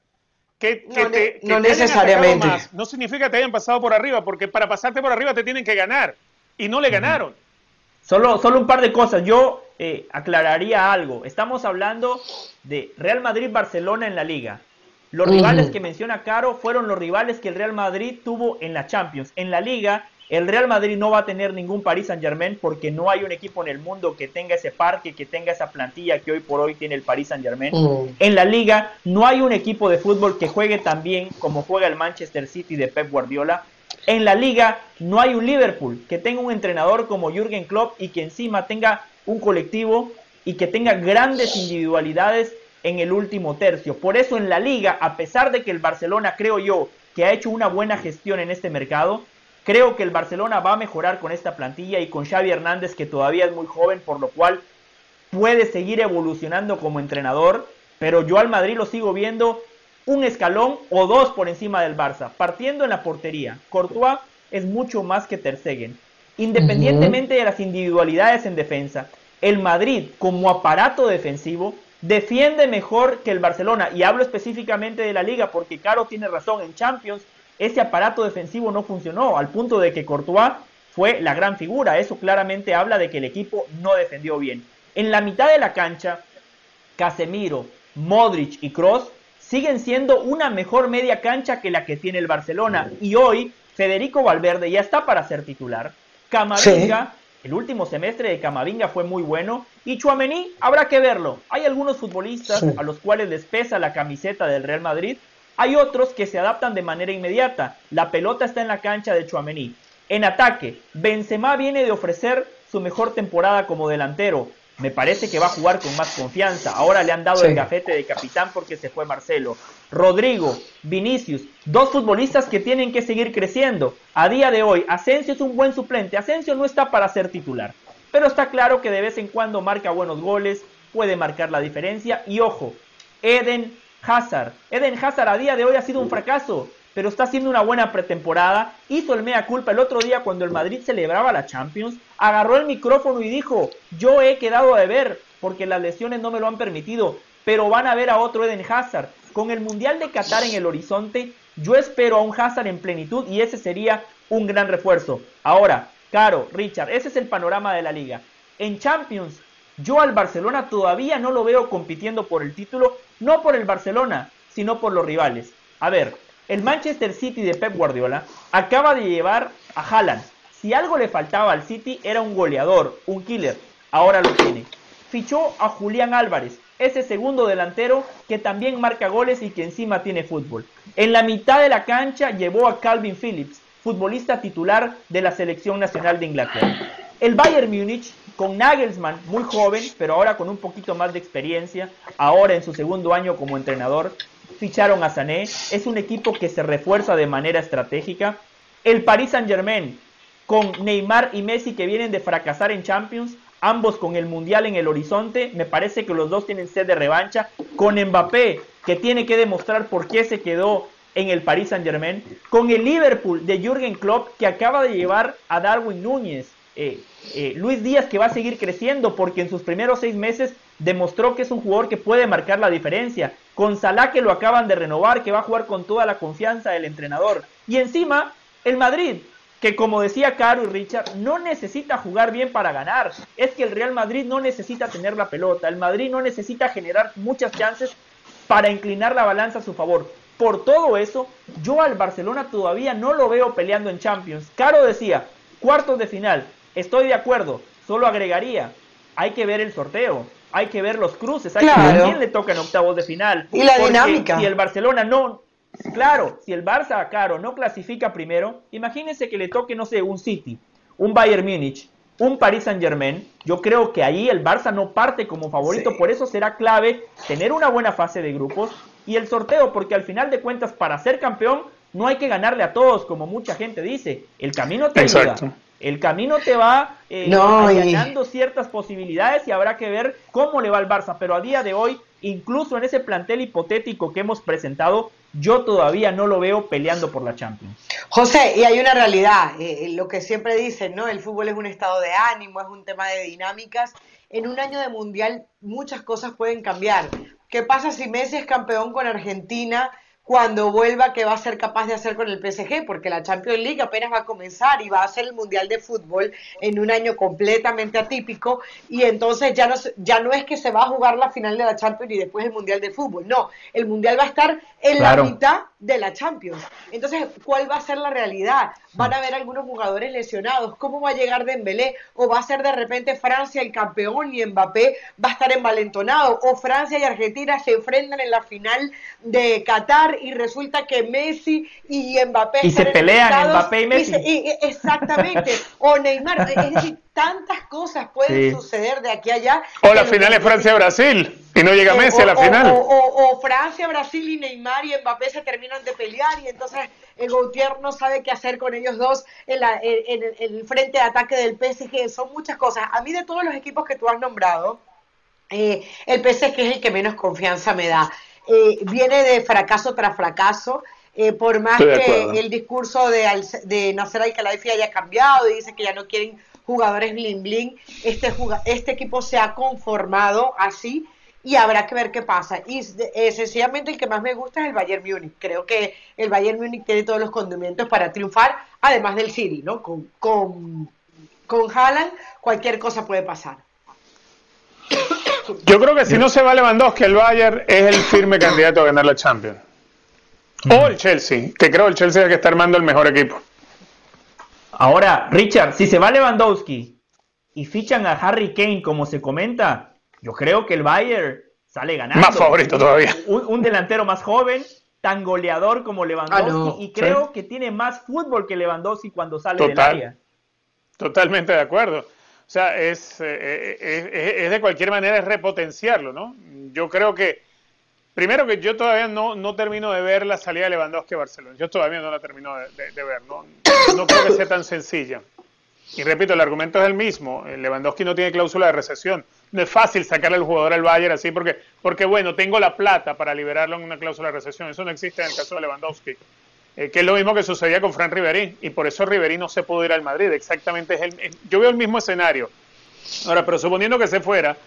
no, necesariamente. no significa que te hayan pasado por arriba, porque para pasarte por arriba te tienen que ganar. Y no le ganaron. Solo, solo un par de cosas. Yo eh, aclararía algo. Estamos hablando de Real Madrid-Barcelona en la liga. Los rivales que menciona Caro fueron los rivales que el Real Madrid tuvo en la Champions. En la liga el Real Madrid no va a tener ningún Paris Saint Germain porque no hay un equipo en el mundo que tenga ese parque, que tenga esa plantilla que hoy por hoy tiene el Paris Saint Germain. Mm. En la liga no hay un equipo de fútbol que juegue tan bien como juega el Manchester City de Pep Guardiola. En la liga no hay un Liverpool que tenga un entrenador como Jürgen Klopp y que encima tenga un colectivo y que tenga grandes individualidades en el último tercio. Por eso en la liga, a pesar de que el Barcelona, creo yo, que ha hecho una buena gestión en este mercado, Creo que el Barcelona va a mejorar con esta plantilla y con Xavi Hernández, que todavía es muy joven, por lo cual puede seguir evolucionando como entrenador. Pero yo al Madrid lo sigo viendo un escalón o dos por encima del Barça, partiendo en la portería. Courtois es mucho más que Ter Stegen. Independientemente de las individualidades en defensa, el Madrid como aparato defensivo defiende mejor que el Barcelona. Y hablo específicamente de la liga porque Caro tiene razón, en Champions ese aparato defensivo no funcionó, al punto de que Courtois fue la gran figura. Eso claramente habla de que el equipo no defendió bien. En la mitad de la cancha, Casemiro, Modric y Cross siguen siendo una mejor media cancha que la que tiene el Barcelona. Y hoy Federico Valverde ya está para ser titular. Camavinga, el último semestre de Camavinga fue muy bueno. Y Chuamení, habrá que verlo. Hay algunos futbolistas a los cuales les pesa la camiseta del Real Madrid hay otros que se adaptan de manera inmediata. La pelota está en la cancha de Chuamení. En ataque, Benzema viene de ofrecer su mejor temporada como delantero. Me parece que va a jugar con más confianza. Ahora le han dado el gafete de capitán porque se fue Marcelo. Rodrigo, Vinicius, dos futbolistas que tienen que seguir creciendo. A día de hoy, Asensio es un buen suplente. Asensio no está para ser titular. Pero está claro que de vez en cuando marca buenos goles, puede marcar la diferencia. Y ojo, Eden Hazard. Eden Hazard a día de hoy ha sido un fracaso, pero está haciendo una buena pretemporada. Hizo el mea culpa el otro día cuando el Madrid celebraba la Champions. Agarró el micrófono y dijo, yo he quedado de ver porque las lesiones no me lo han permitido, pero van a ver a otro Eden Hazard. Con el Mundial de Qatar en el horizonte, yo espero a un Hazard en plenitud y ese sería un gran refuerzo. Ahora, Caro, Richard, ese es el panorama de la liga. En Champions, yo al Barcelona todavía no lo veo compitiendo por el título, no por el Barcelona, sino por los rivales. A ver, el Manchester City de Pep Guardiola acaba de llevar a Haaland. Si algo le faltaba al City era un goleador, un killer. Ahora lo tiene. Fichó a Julián Álvarez, ese segundo delantero que también marca goles y que encima tiene fútbol. En la mitad de la cancha llevó a Calvin Phillips, futbolista titular de la selección nacional de Inglaterra. El Bayern Múnich con Nagelsmann, muy joven, pero ahora con un poquito más de experiencia, ahora en su segundo año como entrenador, ficharon a Sané, es un equipo que se refuerza de manera estratégica. El Paris Saint Germain, con Neymar y Messi que vienen de fracasar en Champions, ambos con el Mundial en el horizonte. Me parece que los dos tienen sed de revancha. Con Mbappé, que tiene que demostrar por qué se quedó en el Paris Saint Germain. Con el Liverpool de Jürgen Klopp, que acaba de llevar a Darwin Núñez. Eh, eh, Luis Díaz, que va a seguir creciendo porque en sus primeros seis meses demostró que es un jugador que puede marcar la diferencia. Con Salah, que lo acaban de renovar, que va a jugar con toda la confianza del entrenador. Y encima, el Madrid, que como decía Caro y Richard, no necesita jugar bien para ganar. Es que el Real Madrid no necesita tener la pelota. El Madrid no necesita generar muchas chances para inclinar la balanza a su favor. Por todo eso, yo al Barcelona todavía no lo veo peleando en Champions. Caro decía, cuartos de final. Estoy de acuerdo, solo agregaría, hay que ver el sorteo, hay que ver los cruces, hay que ver quién le toca en octavos de final. Y la dinámica. Si el Barcelona no, claro, si el Barça, Caro, no clasifica primero, imagínense que le toque, no sé, un City, un Bayern Múnich, un Paris Saint Germain, yo creo que ahí el Barça no parte como favorito, por eso será clave tener una buena fase de grupos y el sorteo, porque al final de cuentas para ser campeón no hay que ganarle a todos, como mucha gente dice, el camino te ayuda. El camino te va eh, ganando ciertas posibilidades y habrá que ver cómo le va al Barça. Pero a día de hoy, incluso en ese plantel hipotético que hemos presentado, yo todavía no lo veo peleando por la Champions. José, y hay una realidad, eh, lo que siempre dicen, ¿no? El fútbol es un estado de ánimo, es un tema de dinámicas. En un año de mundial muchas cosas pueden cambiar. ¿Qué pasa si Messi es campeón con Argentina? Cuando vuelva qué va a ser capaz de hacer con el PSG, porque la Champions League apenas va a comenzar y va a ser el Mundial de Fútbol en un año completamente atípico. Y entonces ya no, ya no es que se va a jugar la final de la Champions y después el Mundial de Fútbol, no, el Mundial va a estar en la mitad de la Champions. Entonces, ¿cuál va a ser la realidad? ¿Van a haber algunos jugadores lesionados? ¿Cómo va a llegar Dembélé? ¿O va a ser de repente Francia el campeón y Mbappé va a estar envalentonado? ¿O Francia y Argentina se enfrentan en la final de Qatar y resulta que Messi y Mbappé y se pelean Mbappé y Messi? exactamente. o Neymar. Es decir, tantas cosas pueden suceder de aquí a allá. O la final es Francia-Brasil y no llega Messi a la final. O, Francia, Brasil y Neymar y Mbappé se terminan de pelear y entonces el Gautier no sabe qué hacer con ellos dos en, el frente de ataque del PSG. Son muchas cosas. A mí de todos los equipos que tú has nombrado, eh, el PSG es el que menos confianza me da. Eh, viene de fracaso tras fracaso. Eh, por más que el discurso de, de Nasser Al-Khelaifi haya cambiado y dice que ya no quieren jugadores bling bling. Este, este equipo se ha conformado así y habrá que ver qué pasa. Y eh, sencillamente el que más me gusta es el Bayern Múnich. Creo que el Bayern Múnich tiene todos los condimentos para triunfar, además del City, ¿no? Con, con, con Haaland cualquier cosa puede pasar. Yo creo que si no se va Lewandowski, el Bayern es el firme candidato a ganar la Champions. O el Chelsea, que creo el Chelsea es el que está armando el mejor equipo. Ahora, Richard, si se va Lewandowski y fichan a Harry Kane como se comenta, yo creo que el Bayern sale ganando. Más favorito todavía. Un, delantero más joven, tan goleador como Lewandowski ah, y creo que tiene más fútbol que Lewandowski cuando sale del área. Totalmente de acuerdo. O sea, es, eh, eh, es, de cualquier manera es repotenciarlo, ¿no? Yo creo que Primero que yo todavía no, no termino de ver la salida de Lewandowski a Barcelona. Yo todavía no la termino de, ver. No, no, creo que sea tan sencilla. Y repito, el argumento es el mismo. Lewandowski no tiene cláusula de recesión. No es fácil sacarle al jugador al Bayern así porque, porque, bueno, tengo la plata para liberarlo en una cláusula de recesión. Eso no existe en el caso de Lewandowski. Eh, que es lo mismo que sucedía con Fran Ribery. Y por eso Ribery no se pudo ir al Madrid. Exactamente es el, yo veo el mismo escenario. Ahora, pero suponiendo que se fuera,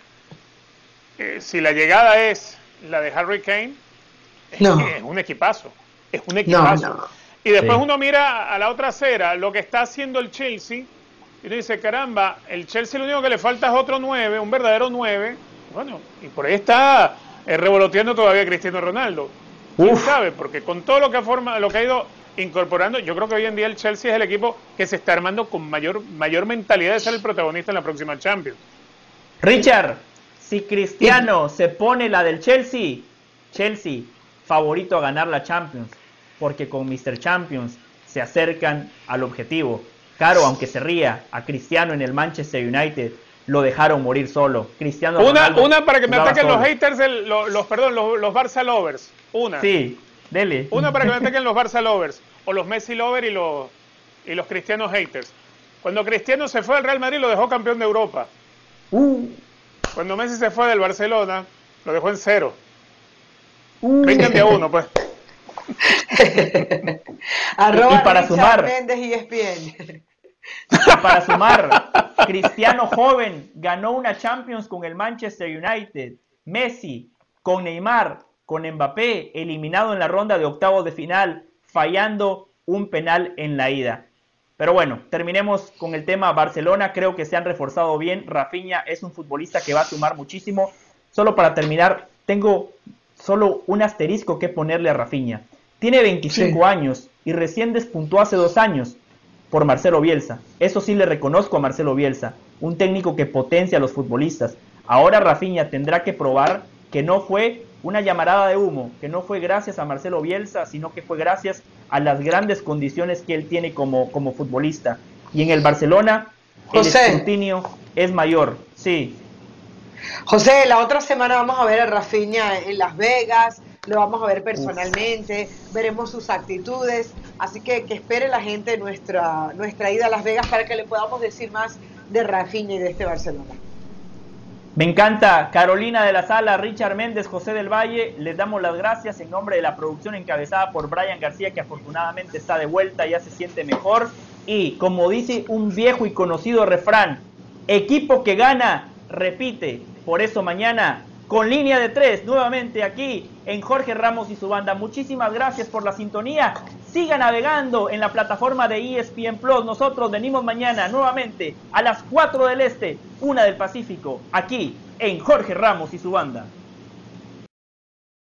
eh, si la llegada es la de Harry Kane, es, un equipazo. Es un equipazo. Y después uno mira a la otra acera, lo que está haciendo el Chelsea, y uno dice, caramba, el Chelsea lo único que le falta es otro 9, un verdadero 9. Bueno, y por ahí está eh, revoloteando todavía Cristiano Ronaldo. ¿Quién sabe? Porque con todo lo que, forma, lo que ha ido incorporando, yo creo que hoy en día el Chelsea es el equipo que se está armando con mayor, mayor mentalidad de ser el protagonista en la próxima Champions. Richard, si Cristiano se pone la del Chelsea, Chelsea favorito a ganar la Champions, porque con Mr. Champions se acercan al objetivo. Caro, aunque se ría, a Cristiano en el Manchester United lo dejaron morir solo. Cristiano una, una para que me ataquen los haters, los, perdón, los, los, Barça lovers. Una. Sí, dele. Una para que me ataquen los Barça lovers o los Messi lovers y los y los Cristianos haters. Cuando Cristiano se fue al Real Madrid lo dejó campeón de Europa. Uh. Cuando Messi se fue del Barcelona, lo dejó en cero. Uh. de a uno, pues. Arroba y para sumar. Méndez y ESPN. Y para sumar, Cristiano joven ganó una Champions con el Manchester United. Messi con Neymar, con Mbappé, eliminado en la ronda de octavos de final, fallando un penal en la ida. Pero bueno, terminemos con el tema Barcelona. Creo que se han reforzado bien. Rafinha es un futbolista que va a sumar muchísimo. Solo para terminar, tengo solo un asterisco que ponerle a Rafinha. Tiene 25 años y recién despuntó hace dos años por Marcelo Bielsa. Eso sí le reconozco a Marcelo Bielsa, un técnico que potencia a los futbolistas. Ahora Rafinha tendrá que probar que no fue una llamarada de humo, que no fue gracias a Marcelo Bielsa, sino que fue gracias a las grandes condiciones que él tiene como, como futbolista. Y en el Barcelona el escrutinio es mayor, sí. José, la otra semana vamos a ver a Rafinha en Las Vegas, lo vamos a ver personalmente, veremos sus actitudes, así que que espere la gente nuestra, nuestra ida a Las Vegas para que le podamos decir más de Rafinha y de este Barcelona. Me encanta Carolina de la Sala, Richard Méndez, José del Valle. Les damos las gracias en nombre de la producción encabezada por Brian García, que afortunadamente está de vuelta, y ya se siente mejor. Y como dice un viejo y conocido refrán, equipo que gana, repite. Por eso mañana con línea de tres, nuevamente aquí en Jorge Ramos y su banda. Muchísimas gracias por la sintonía. Siga navegando en la plataforma de ESPN Plus. Nosotros venimos mañana nuevamente a las 4 del Este, una del Pacífico, aquí en Jorge Ramos y su banda.